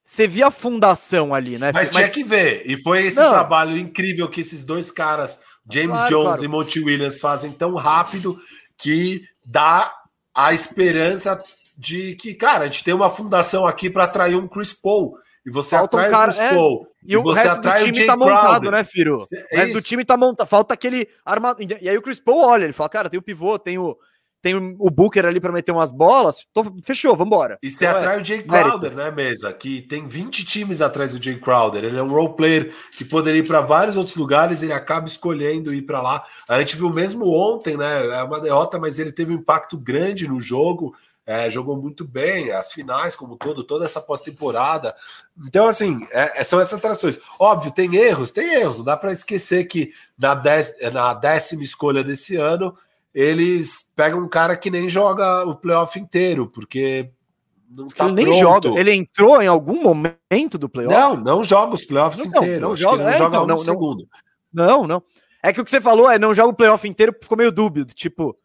Você via a fundação ali, né? Mas, Mas, tinha que ver. E foi esse Não. trabalho incrível que esses dois caras, James claro, Jones claro. e Monty Williams, fazem tão rápido que dá a esperança de que, cara, a gente tem uma fundação aqui para atrair um Chris Paul. e você Falta atrai um cara, o Chris Paul. É, e, e, o você resto atrai do time tá Crowder. montado, né, Firo? É o resto do time tá montado. Falta aquele armado. E aí o Chris Paul olha, ele fala, cara, tem o pivô, tem o tem o Booker ali para meter umas bolas, tô, fechou, vambora. E você então, atrai é, o Jay Crowder, mérito. né, mesa? Que tem 20 times atrás do Jay Crowder. Ele é um role player que poderia ir para vários outros lugares, ele acaba escolhendo ir para lá. A gente viu mesmo ontem, né? É uma derrota, mas ele teve um impacto grande no jogo. É, jogou muito bem, as finais como todo, toda essa pós-temporada. Então, assim, é, é são essas atrações. Óbvio, tem erros, tem erros. Não dá para esquecer que na, dez, na décima escolha desse ano eles pegam um cara que nem joga o playoff inteiro, porque não tá ele nem pronto. joga. Ele entrou em algum momento do playoff? Não, não joga os playoffs inteiros. Não, não joga, não é, joga então, um não, segundo. Não, não. É que o que você falou é não joga o playoff inteiro, ficou meio dúbio. Tipo,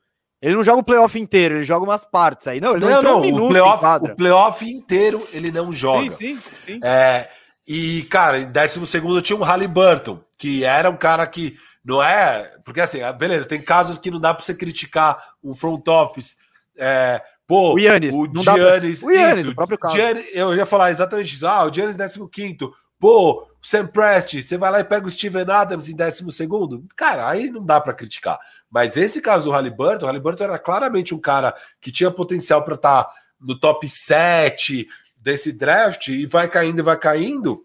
ele não joga o playoff inteiro, ele joga umas partes aí. Não, ele não, não não, um minuto o playoff, o playoff inteiro ele não joga. Sim, sim, sim. É, e, cara, em décimo segundo tinha um Halliburton, que era um cara que não é. Porque assim, ah, beleza, tem casos que não dá para você criticar um front office. É, pô, o Giannis, o Giannis, o Giannis, isso, o próprio caso. Giannis, eu ia falar exatamente isso. Ah, o Giannis 15. Pô, o Sam Prest, você vai lá e pega o Steven Adams em 12. Cara, aí não dá para criticar. Mas esse caso do Halliburton, o Halliburton era claramente um cara que tinha potencial para estar tá no top 7 desse draft e vai caindo e vai caindo.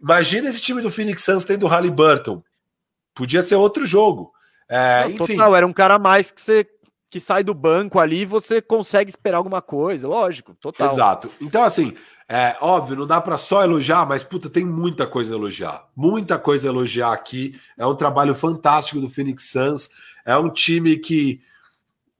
Imagina esse time do Phoenix Suns tendo o Halliburton. Podia ser outro jogo. É, Não. Total, era um cara a mais que você que sai do banco ali e você consegue esperar alguma coisa, lógico, total. Exato. Então, assim, é óbvio, não dá para só elogiar, mas puta, tem muita coisa a elogiar. Muita coisa a elogiar aqui. É um trabalho fantástico do Phoenix Suns. É um time que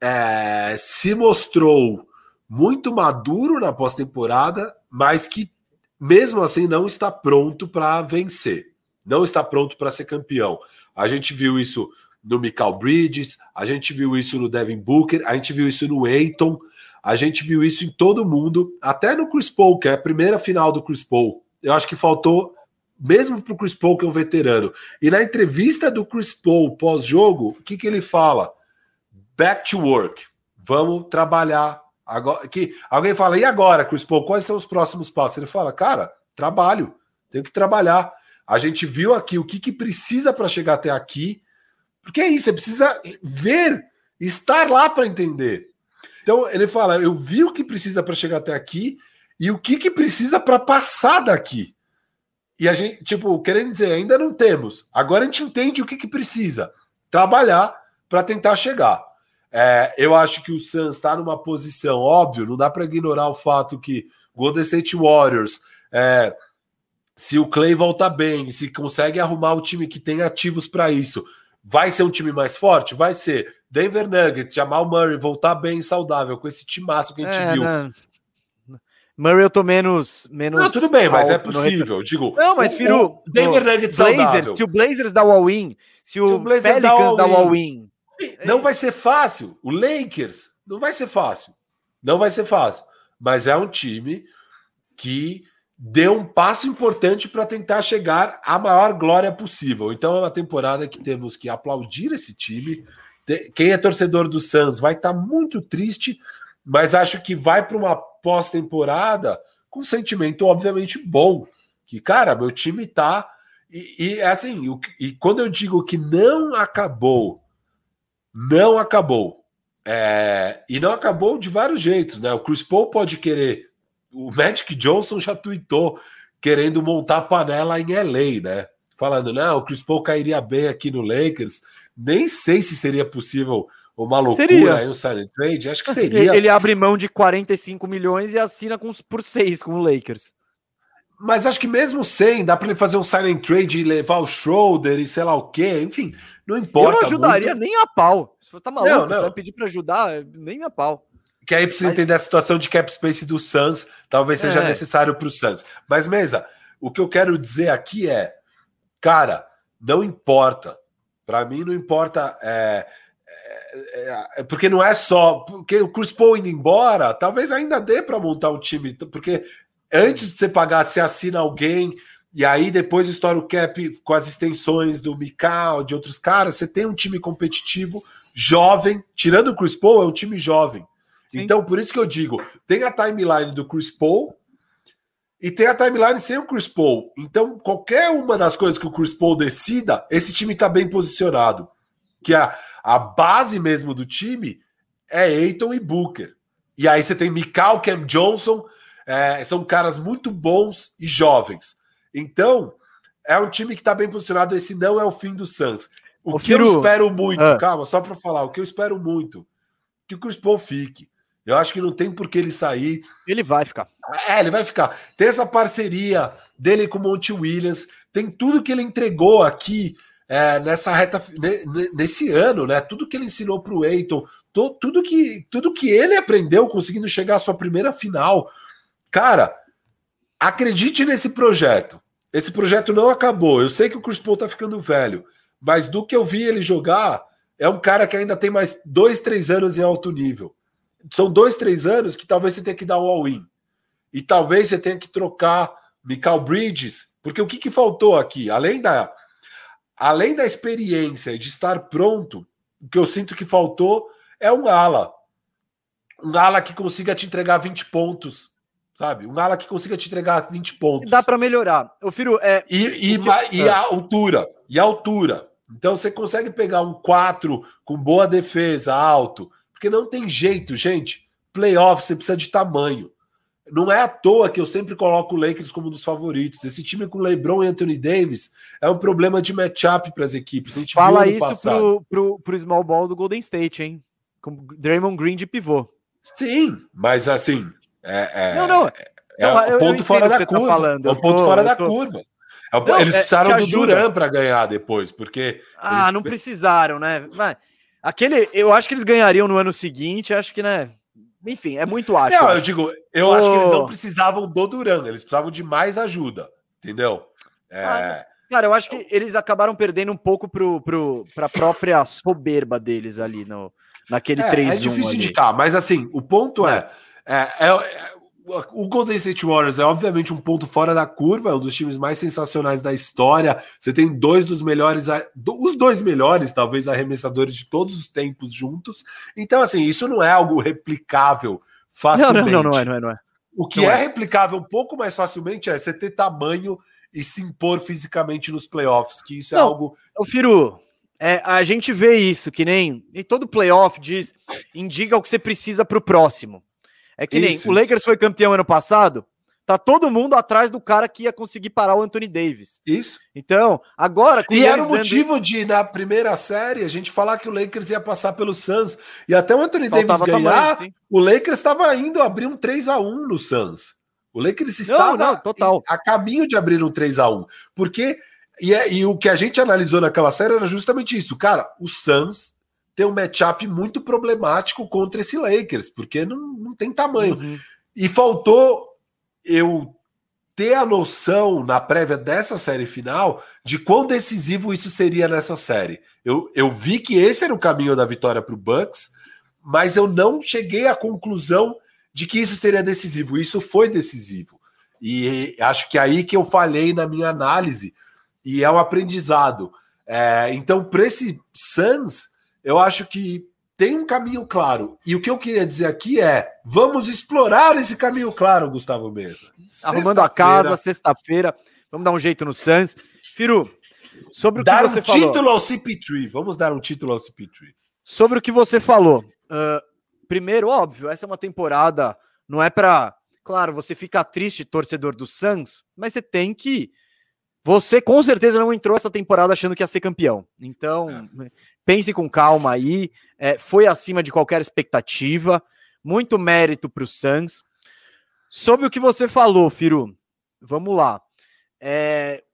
é, se mostrou muito maduro na pós-temporada, mas que mesmo assim não está pronto para vencer. Não está pronto para ser campeão. A gente viu isso no Michael Bridges, a gente viu isso no Devin Booker, a gente viu isso no Aiton, a gente viu isso em todo mundo, até no Chris Paul, que é a primeira final do Chris Paul. Eu acho que faltou, mesmo para o Chris Paul, que é um veterano. E na entrevista do Chris Paul pós-jogo, o que, que ele fala? Back to work. Vamos trabalhar. Agora, que alguém fala, e agora, Chris Paul, quais são os próximos passos? Ele fala, cara, trabalho, tenho que trabalhar. A gente viu aqui o que, que precisa para chegar até aqui, porque é isso, você precisa ver, estar lá para entender. Então ele fala: eu vi o que precisa para chegar até aqui e o que, que precisa para passar daqui. E a gente, tipo, querendo dizer, ainda não temos. Agora a gente entende o que, que precisa trabalhar para tentar chegar. É, eu acho que o Suns está numa posição, óbvio, não dá para ignorar o fato que Golden State Warriors é, se o Clay voltar bem, se consegue arrumar o time que tem ativos para isso, vai ser um time mais forte? Vai ser. Denver Nuggets, Jamal Murray voltar bem saudável com esse timaço que a gente é, viu. Não. Murray eu tô menos. menos não, tudo bem, mas é possível. Digo, não, mas Firu, Denver Nuggets Blazers, saudável. Se o Blazers dá o all-in, se, o, se o Pelicans dá o all-in. Não vai ser fácil. O Lakers não vai ser fácil. Não vai ser fácil. Mas é um time que deu um passo importante para tentar chegar à maior glória possível. Então é uma temporada que temos que aplaudir esse time. Quem é torcedor do Suns vai estar tá muito triste, mas acho que vai para uma pós-temporada com um sentimento obviamente bom, que cara, meu time tá e, e assim, o, e quando eu digo que não acabou, não acabou. É, e não acabou de vários jeitos, né? O Chris Paul pode querer o Magic Johnson já tweetou querendo montar panela em LA, né? Falando, não, o Chris Paul cairia bem aqui no Lakers. Nem sei se seria possível uma loucura seria. aí o silent trade. Acho que [laughs] seria. Ele abre mão de 45 milhões e assina com, por 6 com o Lakers. Mas acho que mesmo sem, dá para ele fazer um silent trade e levar o shoulder e sei lá o quê. Enfim, não importa. Eu não ajudaria muito. nem a pau. Se você tá maluco, não, não. você vai pedir para ajudar, nem a pau. Que aí precisa Mas... entender a situação de cap space do Suns, talvez seja é. necessário para o Suns. Mas, Mesa, o que eu quero dizer aqui é, cara, não importa. Para mim, não importa. É, é, é, porque não é só. Porque o Chris Paul indo embora, talvez ainda dê para montar um time. Porque antes de você pagar, você assina alguém. E aí depois estoura o cap com as extensões do Mikal, de outros caras. Você tem um time competitivo, jovem. Tirando o Chris Paul, é um time jovem. Sim. Então, por isso que eu digo, tem a timeline do Chris Paul, e tem a timeline sem o Chris Paul. Então, qualquer uma das coisas que o Chris Paul decida, esse time está bem posicionado. Que a, a base mesmo do time é Aiton e Booker. E aí você tem Mikal, Cam Johnson, é, são caras muito bons e jovens. Então, é um time que está bem posicionado. Esse não é o fim do Suns. O, o que Firu... eu espero muito, ah. calma, só para falar, o que eu espero muito, que o Chris Paul fique. Eu acho que não tem por que ele sair. Ele vai ficar. É, ele vai ficar. Tem essa parceria dele com o Monte Williams, tem tudo que ele entregou aqui é, nessa reta nesse ano, né? Tudo que ele ensinou para o Eiton, tudo que tudo que ele aprendeu conseguindo chegar à sua primeira final. Cara, acredite nesse projeto. Esse projeto não acabou. Eu sei que o Chris Paul tá ficando velho, mas do que eu vi ele jogar, é um cara que ainda tem mais dois, três anos em alto nível são dois, três anos que talvez você tenha que dar um all-in. E talvez você tenha que trocar Michael Bridges, porque o que, que faltou aqui? Além da, além da experiência de estar pronto, o que eu sinto que faltou é um ala. Um ala que consiga te entregar 20 pontos, sabe? Um ala que consiga te entregar 20 pontos. Dá para melhorar. Eu firo, é... E, e, que... e a altura. E a altura. Então você consegue pegar um 4 com boa defesa, alto, porque não tem jeito, gente. Playoff, você precisa de tamanho. Não é à toa que eu sempre coloco o Lakers como um dos favoritos. Esse time com LeBron e Anthony Davis é um problema de matchup para as equipes. Fala isso pro, pro, pro small ball do Golden State, hein? Com Draymond Green de pivô. Sim, mas assim. É, é, não, não. É, um ponto fora da tá curva. Tá falando. É um ponto tô, fora da tô... curva. É não, Eles é, precisaram do Duran para ganhar depois, porque. Ah, eles... não precisaram, né? Vai. Aquele, eu acho que eles ganhariam no ano seguinte, acho que, né? Enfim, é muito acho. Não, eu digo, eu oh. acho que eles não precisavam do Duran, eles precisavam de mais ajuda, entendeu? É... Ah, cara, eu acho que eles acabaram perdendo um pouco pro, pro, pra própria soberba deles ali no, naquele é, 3 É difícil ali. indicar, mas assim, o ponto é, é, é, é o Golden State Warriors é obviamente um ponto fora da curva, é um dos times mais sensacionais da história. Você tem dois dos melhores, os dois melhores, talvez, arremessadores de todos os tempos juntos. Então, assim, isso não é algo replicável facilmente. Não, não, não, é, não é, não é. O que é, é replicável um pouco mais facilmente é você ter tamanho e se impor fisicamente nos playoffs, que isso é não, é algo. O Firu, é, a gente vê isso, que nem. E todo playoff diz, indica o que você precisa para o próximo. É que nem isso, o Lakers isso. foi campeão ano passado, tá todo mundo atrás do cara que ia conseguir parar o Anthony Davis. Isso. Então, agora. e era o motivo dando... de, na primeira série, a gente falar que o Lakers ia passar pelo Suns. E até o Anthony Faltava Davis ganhar, tamanho, o Lakers estava indo abrir um 3 a 1 no Suns. O Lakers estava não, não, total. a caminho de abrir um 3 a 1 Porque. E, é, e o que a gente analisou naquela série era justamente isso. Cara, o Suns tem um matchup muito problemático contra esse Lakers, porque não, não tem tamanho. Uhum. E faltou eu ter a noção na prévia dessa série final de quão decisivo isso seria nessa série. Eu, eu vi que esse era o caminho da vitória para o Bucks, mas eu não cheguei à conclusão de que isso seria decisivo. Isso foi decisivo. E acho que é aí que eu falhei na minha análise, e é um aprendizado. É, então, para esse Suns, eu acho que tem um caminho claro. E o que eu queria dizer aqui é: vamos explorar esse caminho claro, Gustavo Mesa. Arrumando a casa, sexta-feira. Vamos dar um jeito no Suns. Firu, sobre o dar que você um falou. título ao CP3. Vamos dar um título ao CP3. Sobre o que você falou. Uh, primeiro, óbvio, essa é uma temporada. Não é para. Claro, você fica triste, torcedor do Suns, mas você tem que. Você com certeza não entrou essa temporada achando que ia ser campeão. Então, é pense com calma aí. É, foi acima de qualquer expectativa. Muito mérito para o Suns. Sobre o que você falou, Firu, vamos lá. É,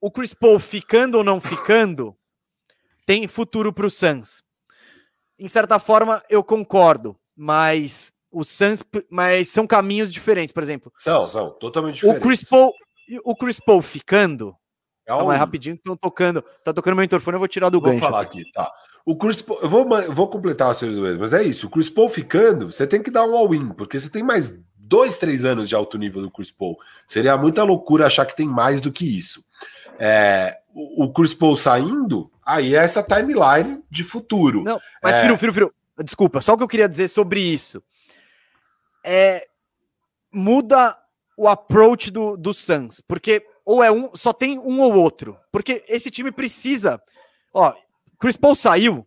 o Chris Paul ficando ou não ficando tem futuro para o Suns. Em certa forma, eu concordo, mas o Suns, mas são caminhos diferentes, por exemplo. São, são totalmente diferentes. O Chris Paul, o Chris Paul ficando é um... mais rapidinho, estão tocando. Tá tocando meu interfone, eu vou tirar do vou gancho. Vou falar aqui, tá. O Chris Paul, eu vou, eu vou completar a série do mesmo, mas é isso. O Chris Paul ficando, você tem que dar um all-in, porque você tem mais dois, três anos de alto nível do Chris Paul. Seria muita loucura achar que tem mais do que isso. É, o, o Chris Paul saindo, aí é essa timeline de futuro. Não, mas, é... Firo, Firo, Firo, desculpa, só o que eu queria dizer sobre isso. É, muda o approach do, do Suns, porque ou é um, só tem um ou outro, porque esse time precisa, ó, Chris Paul saiu,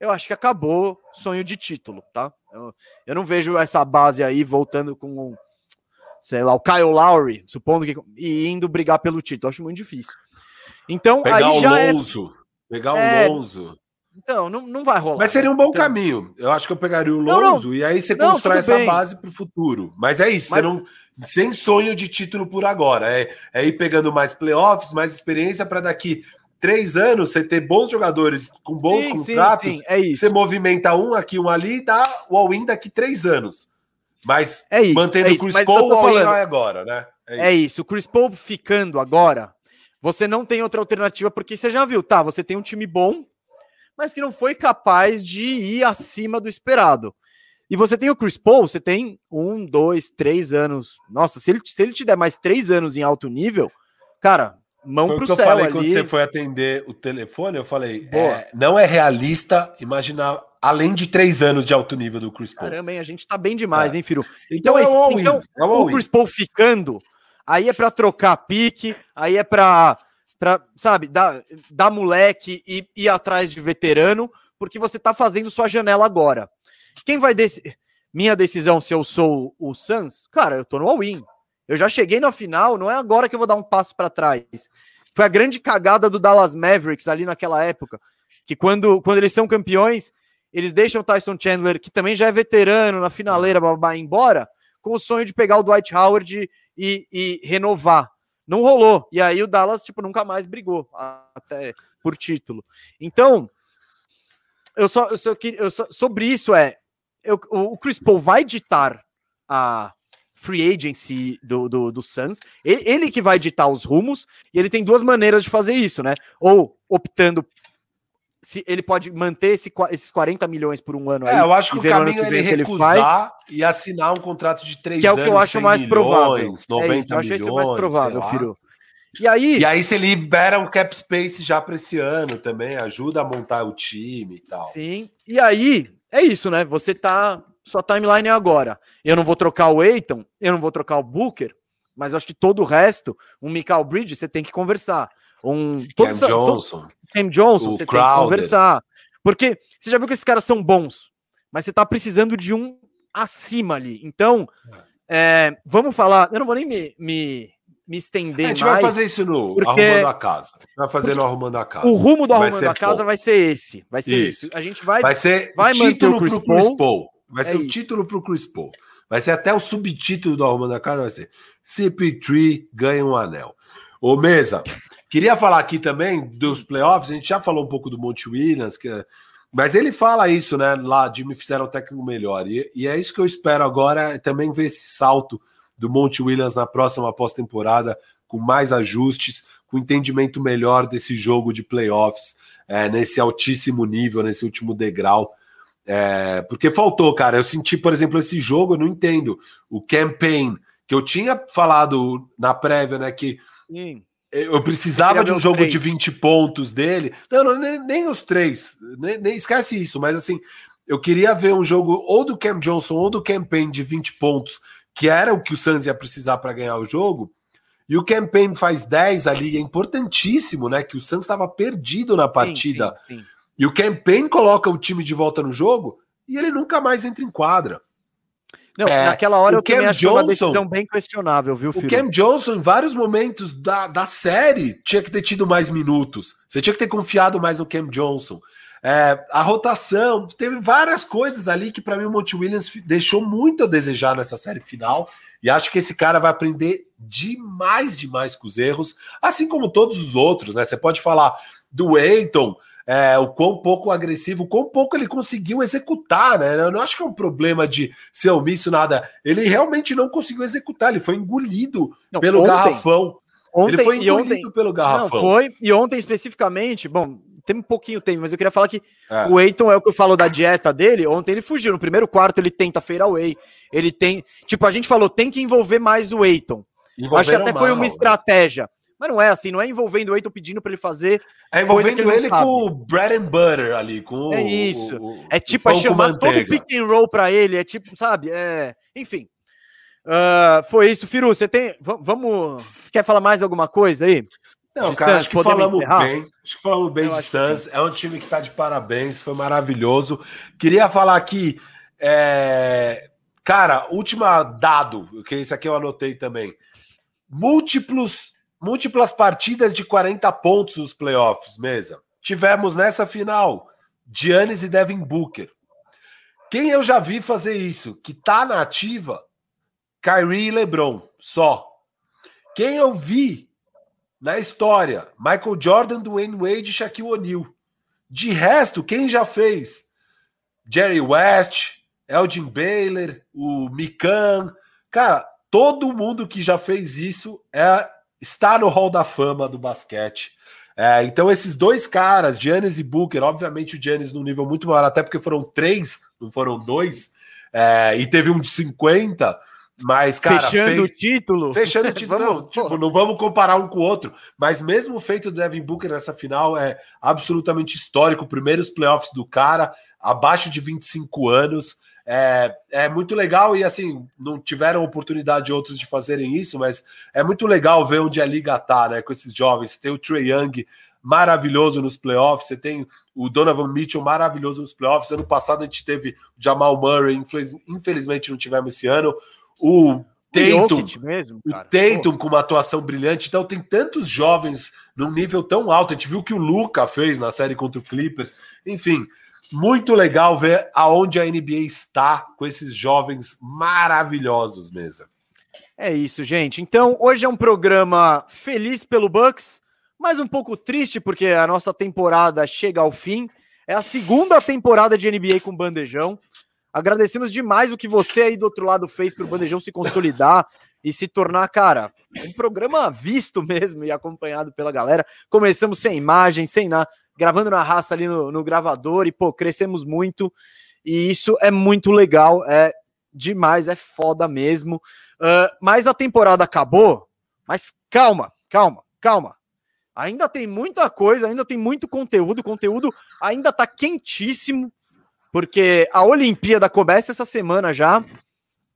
eu acho que acabou sonho de título, tá? Eu, eu não vejo essa base aí voltando com, sei lá, o Kyle Lowry, supondo que e indo brigar pelo título, acho muito difícil. Então, pegar aí o já é Lonzo, é... pegar é... o Lonzo. Então, não, não vai rolar. Mas seria um bom então... caminho. Eu acho que eu pegaria o Lonzo não, não. e aí você não, constrói essa bem. base para o futuro. Mas é isso, Mas... você não sem sonho de título por agora. É, é ir pegando mais playoffs, mais experiência para daqui três anos você ter bons jogadores com bons sim, contratos. Sim, sim, é isso. Você movimenta um aqui, um ali e dá o all-in daqui três anos. Mas é isso, mantendo é o Chris Paul, o all-in é agora, né? É, é isso. isso. O Chris Paul ficando agora, você não tem outra alternativa, porque você já viu, tá? Você tem um time bom, mas que não foi capaz de ir acima do esperado. E você tem o Chris Paul, você tem um, dois, três anos. Nossa, se ele, se ele te der mais três anos em alto nível, cara, mão foi pro céu. Eu falei ali. quando você foi atender o telefone, eu falei: é, não é realista imaginar além de três anos de alto nível do Chris Paul. Caramba, hein? A gente tá bem demais, é. hein, Firu? Então, então, é, é então é o Chris Paul ficando, aí é para trocar pique, aí é para para, sabe, dar, dar moleque e ir atrás de veterano, porque você tá fazendo sua janela agora. Quem vai decidir? Minha decisão se eu sou o Suns? Cara, eu tô no all-in. Eu já cheguei na final, não é agora que eu vou dar um passo para trás. Foi a grande cagada do Dallas Mavericks ali naquela época, que quando, quando eles são campeões, eles deixam o Tyson Chandler, que também já é veterano na finaleira, babá, embora, com o sonho de pegar o Dwight Howard e, e renovar. Não rolou. E aí o Dallas, tipo, nunca mais brigou até por título. Então, eu só, eu só, eu só sobre isso é eu, o Chris Paul vai ditar a free agency do, do, do Suns, ele, ele, que vai ditar os rumos, e ele tem duas maneiras de fazer isso, né? Ou optando se ele pode manter esse, esses 40 milhões por um ano. É, aí, eu acho que o caminho é ele recusar ele e assinar um contrato de três anos. Que é o que eu acho mais milhões, provável. 90 é isso, eu acho milhões, mais provável, Firo. E aí, e aí você libera um cap space já para esse ano também, ajuda a montar o time e tal. Sim. E aí, é isso, né? Você tá. Sua timeline é agora. Eu não vou trocar o Eiton, eu não vou trocar o Booker, mas eu acho que todo o resto, um Michael Bridge, você tem que conversar. Um. Cam Johnson. Cam Johnson, você Crowder. tem que conversar. Porque você já viu que esses caras são bons, mas você tá precisando de um acima ali. Então, é, vamos falar. Eu não vou nem me, me me estender. A gente mais, vai fazer isso no porque... Arrumando a Casa. Vai fazer no Arrumando a Casa. O rumo do Arrumando a Casa vai ser esse. Vai ser isso. Esse. A gente vai. Vai ser vai título para o Chris Paul. Vai ser é o título para o Chris Paul. Vai ser até o subtítulo do Arrumando a Casa. Vai ser CP3 ganha um anel. Ô, Mesa, queria falar aqui também dos playoffs. A gente já falou um pouco do Monte Williams, que é... mas ele fala isso, né? Lá de me fizeram um técnico melhor. E, e é isso que eu espero agora, é também ver esse salto do Monte Williams na próxima pós-temporada, com mais ajustes, com entendimento melhor desse jogo de playoffs, é, nesse altíssimo nível, nesse último degrau. É, porque faltou, cara. Eu senti, por exemplo, esse jogo, eu não entendo. O campaign, que eu tinha falado na prévia, né? Que Sim. Eu precisava de um jogo três. de 20 pontos dele. Não, não nem, nem, os três. Nem, nem, esquece isso, mas assim, eu queria ver um jogo ou do Cam Johnson ou do campaign de 20 pontos que era o que o Suns ia precisar para ganhar o jogo. E o campaign faz 10 ali, é importantíssimo, né? Que o Suns estava perdido na partida. Sim, sim, sim. E o campaign coloca o time de volta no jogo e ele nunca mais entra em quadra. Não, é, naquela hora eu Cam também achei uma decisão bem questionável, viu, filho? O Cam Johnson, em vários momentos da, da série, tinha que ter tido mais minutos. Você tinha que ter confiado mais no Cam Johnson. É, a rotação, teve várias coisas ali que para mim o Monte Williams deixou muito a desejar nessa série final. E acho que esse cara vai aprender demais, demais com os erros, assim como todos os outros, né? Você pode falar do Eiton, é, o quão pouco agressivo, o quão pouco ele conseguiu executar, né? Eu não acho que é um problema de ser omisso, nada. Ele realmente não conseguiu executar, ele foi engolido não, pelo ontem, garrafão. Ontem, ele foi engolido ontem, pelo garrafão. Não, foi, e ontem especificamente, bom, tem um pouquinho tempo, mas eu queria falar que é. o Eiton é o que eu falo da dieta dele. Ontem ele fugiu. No primeiro quarto ele tenta fadeaway. Ele tem. Tipo, a gente falou, tem que envolver mais o Eiton. Acho que até mal, foi uma né? Mas não é assim, não é envolvendo o Eiton pedindo para ele fazer. É envolvendo ele, ele com o bread and butter ali, com É isso. O, o, é tipo, é chamar todo o pick and roll para ele, é tipo, sabe? É, enfim. Uh, foi isso, Firu. Você tem. vamos. Você quer falar mais alguma coisa aí? Não, de cara, acho que falamos encerrar? bem. Acho que falamos bem Eu de Suns. É um time que está de parabéns, foi maravilhoso. Queria falar aqui. É... Cara, última dado, que esse aqui eu anotei também. Múltiplos, múltiplas partidas de 40 pontos nos playoffs, mesa. Tivemos nessa final Giannis e Devin Booker. Quem eu já vi fazer isso, que tá na ativa, Kyrie e LeBron, só. Quem eu vi na história, Michael Jordan, Dwayne Wade e Shaquille O'Neal. De resto, quem já fez? Jerry West, Elgin Baylor, o Mikan. Cara, todo mundo que já fez isso é está no hall da fama do basquete. É, então, esses dois caras, Giannis e Booker, obviamente o Giannis num nível muito maior, até porque foram três, não foram dois, é, e teve um de 50, mas, cara. Fechando o título. Fechando o [laughs] título. vamos, não, tipo, não vamos comparar um com o outro. Mas mesmo o feito do Devin Booker nessa final é absolutamente histórico. Primeiros playoffs do cara, abaixo de 25 anos. É, é muito legal e assim, não tiveram oportunidade de outros de fazerem isso, mas é muito legal ver onde a liga tá, né? Com esses jovens. Você tem o Trey Young maravilhoso nos playoffs, você tem o Donovan Mitchell maravilhoso nos playoffs. Ano passado a gente teve o Jamal Murray, infelizmente não tivemos esse ano. O Tatum, mesmo, cara. o Tatum com uma atuação brilhante. Então tem tantos jovens num nível tão alto. A gente viu que o Luca fez na série contra o Clippers. Enfim, muito legal ver aonde a NBA está com esses jovens maravilhosos, mesa. É isso, gente. Então, hoje é um programa feliz pelo Bucks, mas um pouco triste porque a nossa temporada chega ao fim. É a segunda temporada de NBA com bandejão. Agradecemos demais o que você aí do outro lado fez para o Bandejão se consolidar e se tornar, cara, um programa visto mesmo e acompanhado pela galera. Começamos sem imagem, sem nada, gravando na raça ali no, no gravador e, pô, crescemos muito. E isso é muito legal, é demais, é foda mesmo. Uh, mas a temporada acabou, mas calma, calma, calma. Ainda tem muita coisa, ainda tem muito conteúdo, o conteúdo ainda tá quentíssimo porque a Olimpíada começa essa semana já.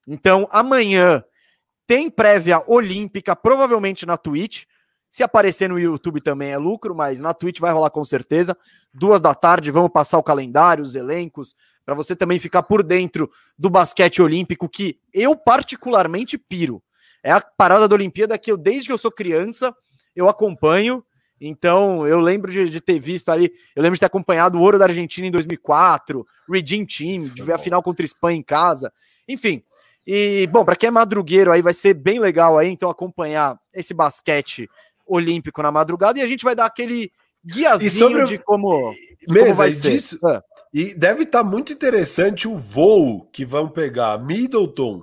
Então, amanhã tem prévia olímpica, provavelmente na Twitch. Se aparecer no YouTube também é lucro, mas na Twitch vai rolar com certeza. Duas da tarde, vamos passar o calendário, os elencos, para você também ficar por dentro do basquete olímpico, que eu particularmente piro. É a parada da Olimpíada que eu, desde que eu sou criança, eu acompanho. Então, eu lembro de, de, ter visto ali, eu lembro de ter acompanhado o ouro da Argentina em 2004, Redeem Team, de ver bom. a final contra a Espanha em casa. Enfim, e bom, para quem é madrugueiro aí vai ser bem legal aí, então acompanhar esse basquete olímpico na madrugada e a gente vai dar aquele guiazinho sobre... de como, de como vai ser. Disso... Ah. E deve estar tá muito interessante o voo que vão pegar Middleton,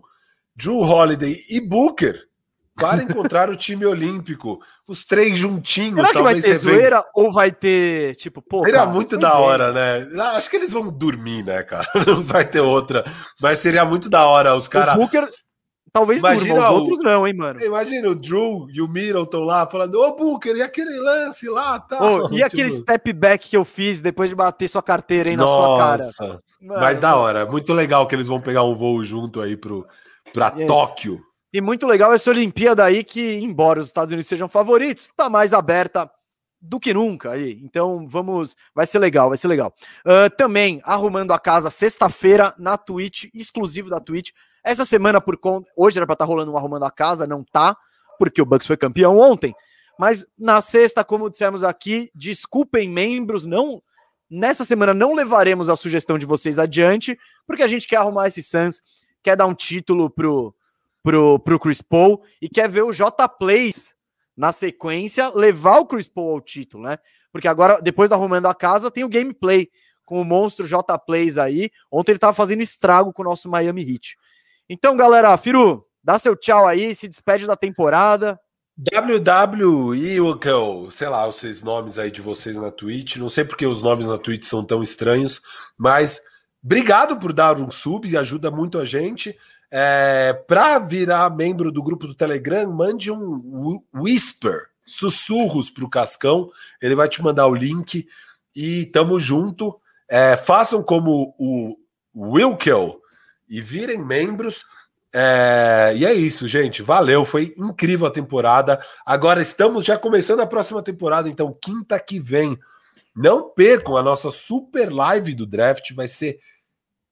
Drew Holiday e Booker para [laughs] encontrar o time olímpico. Os três juntinhos. Será que vai ter zoeira vem... ou vai ter, tipo, pô. Seria muito da hora, né? Ah, acho que eles vão dormir, né, cara? [laughs] Não vai ter outra. Mas seria muito da hora os caras. Booker. Talvez imagina durma, os outros não, hein, mano. Imagina o Drew e o Middleton lá falando, ô Booker, e aquele lance lá, tá? Oh, [laughs] e tipo... aquele step back que eu fiz depois de bater sua carteira aí na sua cara? Mano, Mas da hora, muito legal que eles vão pegar um voo junto aí pro, pra Tóquio. E muito legal essa Olimpíada aí que, embora os Estados Unidos sejam favoritos, está mais aberta do que nunca aí. Então vamos, vai ser legal, vai ser legal. Uh, também arrumando a casa sexta-feira na Twitch, exclusivo da Twitch. Essa semana por conta, hoje era para estar tá rolando um arrumando a casa, não tá, porque o Bucks foi campeão ontem. Mas na sexta, como dissemos aqui, desculpem membros, não nessa semana não levaremos a sugestão de vocês adiante, porque a gente quer arrumar esse Suns, quer dar um título pro pro, pro Chris Paul e quer ver o J Plays na sequência levar o Chris Paul ao título, né? Porque agora, depois da arrumando a casa, tem o gameplay com o monstro J Plays aí. Ontem ele tava fazendo estrago com o nosso Miami Heat. Então, galera, Firu, dá seu tchau aí, se despede da temporada. WWE, sei lá, esses nomes aí de vocês na Twitch. Não sei porque os nomes na Twitch são tão estranhos, mas obrigado por dar um sub, ajuda muito a gente. É, para virar membro do grupo do Telegram, mande um whisper, sussurros para o Cascão. Ele vai te mandar o link e tamo junto. É, façam como o Wilkel e virem membros. É, e é isso, gente. Valeu, foi incrível a temporada. Agora estamos já começando a próxima temporada, então quinta que vem. Não percam a nossa super live do draft, vai ser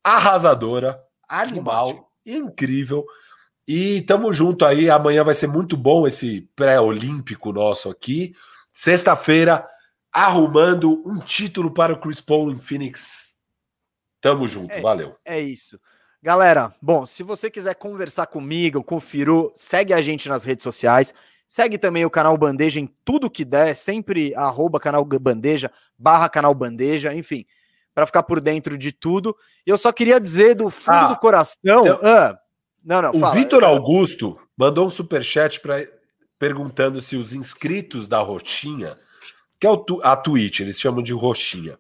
arrasadora, animal, incrível. E tamo junto aí. Amanhã vai ser muito bom esse pré-olímpico nosso aqui. Sexta-feira, arrumando um título para o Chris Paul em Phoenix. Tamo junto, é, valeu. É isso. Galera, bom, se você quiser conversar comigo, com o Firu, segue a gente nas redes sociais. Segue também o canal Bandeja em tudo que der, sempre arroba canal Bandeja, barra canal Bandeja, enfim, para ficar por dentro de tudo. E eu só queria dizer do fundo ah, do coração. Eu... Ah, não, não, o Vitor Augusto mandou um superchat para perguntando se os inscritos da Roxinha, que é a Twitch, eles chamam de Roxinha,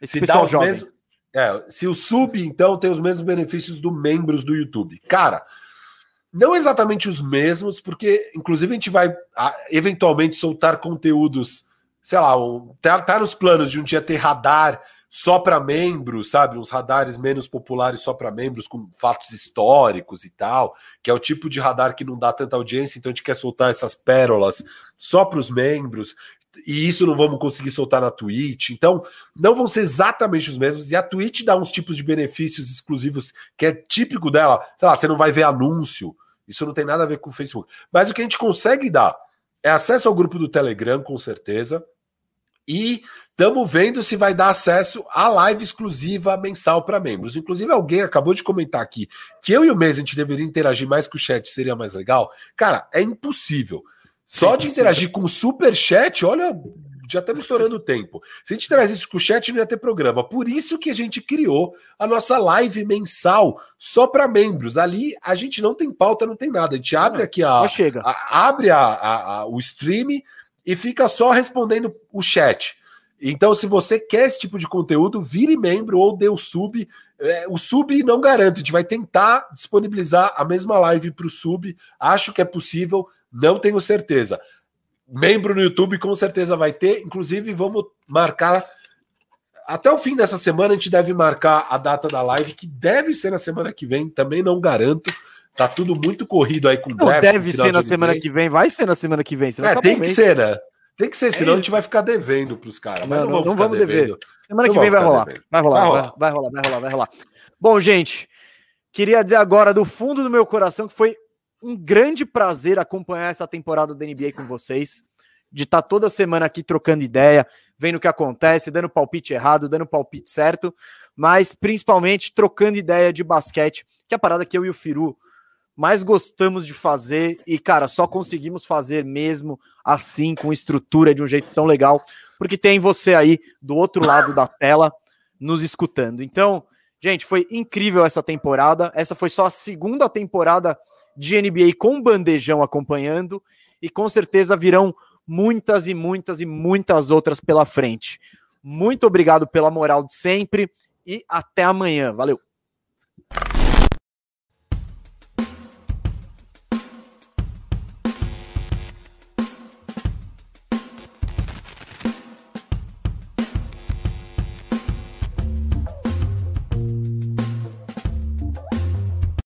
Esse se dá os mesmos é, se o sub, então, tem os mesmos benefícios do membros do YouTube. Cara, não exatamente os mesmos, porque, inclusive, a gente vai eventualmente soltar conteúdos, sei lá, um, tá, tá nos planos de um dia ter radar só para membros, sabe? Uns radares menos populares só para membros, com fatos históricos e tal, que é o tipo de radar que não dá tanta audiência, então a gente quer soltar essas pérolas só para os membros e isso não vamos conseguir soltar na Twitch. Então, não vão ser exatamente os mesmos. E a Twitch dá uns tipos de benefícios exclusivos que é típico dela. Sei lá, você não vai ver anúncio. Isso não tem nada a ver com o Facebook. Mas o que a gente consegue dar é acesso ao grupo do Telegram, com certeza. E estamos vendo se vai dar acesso à live exclusiva mensal para membros. Inclusive, alguém acabou de comentar aqui que eu e o mês a gente deveria interagir mais com o chat, seria mais legal. Cara, é impossível. Só de interagir com o super chat, olha, já estamos estourando o tempo. Se a gente traz isso com o chat, não ia ter programa. Por isso que a gente criou a nossa live mensal só para membros. Ali a gente não tem pauta, não tem nada. A gente abre aqui a, chega. A, abre a, a, o stream e fica só respondendo o chat. Então, se você quer esse tipo de conteúdo, vire membro ou dê o sub. É, o sub não garante, a gente vai tentar disponibilizar a mesma live para o sub. Acho que é possível, não tenho certeza. Membro no YouTube com certeza vai ter. Inclusive, vamos marcar. Até o fim dessa semana, a gente deve marcar a data da live, que deve ser na semana que vem, também não garanto. Tá tudo muito corrido aí com o deve ser na semana que vem, vai ser na semana que vem. É, tem que ser, né? Tem que ser, senão é a gente vai ficar devendo para os caras. Não, não, vamos, não vamos dever. Semana não que vem vai rolar. vai rolar. Vai rolar, vai rolar, vai rolar, vai rolar. Bom, gente, queria dizer agora do fundo do meu coração que foi um grande prazer acompanhar essa temporada da NBA com vocês, de estar tá toda semana aqui trocando ideia, vendo o que acontece, dando palpite errado, dando palpite certo, mas principalmente trocando ideia de basquete, que é a parada que eu e o Firu mais gostamos de fazer e, cara, só conseguimos fazer mesmo assim, com estrutura de um jeito tão legal, porque tem você aí do outro lado da tela nos escutando. Então, gente, foi incrível essa temporada. Essa foi só a segunda temporada de NBA com bandejão acompanhando e com certeza virão muitas e muitas e muitas outras pela frente. Muito obrigado pela moral de sempre e até amanhã. Valeu!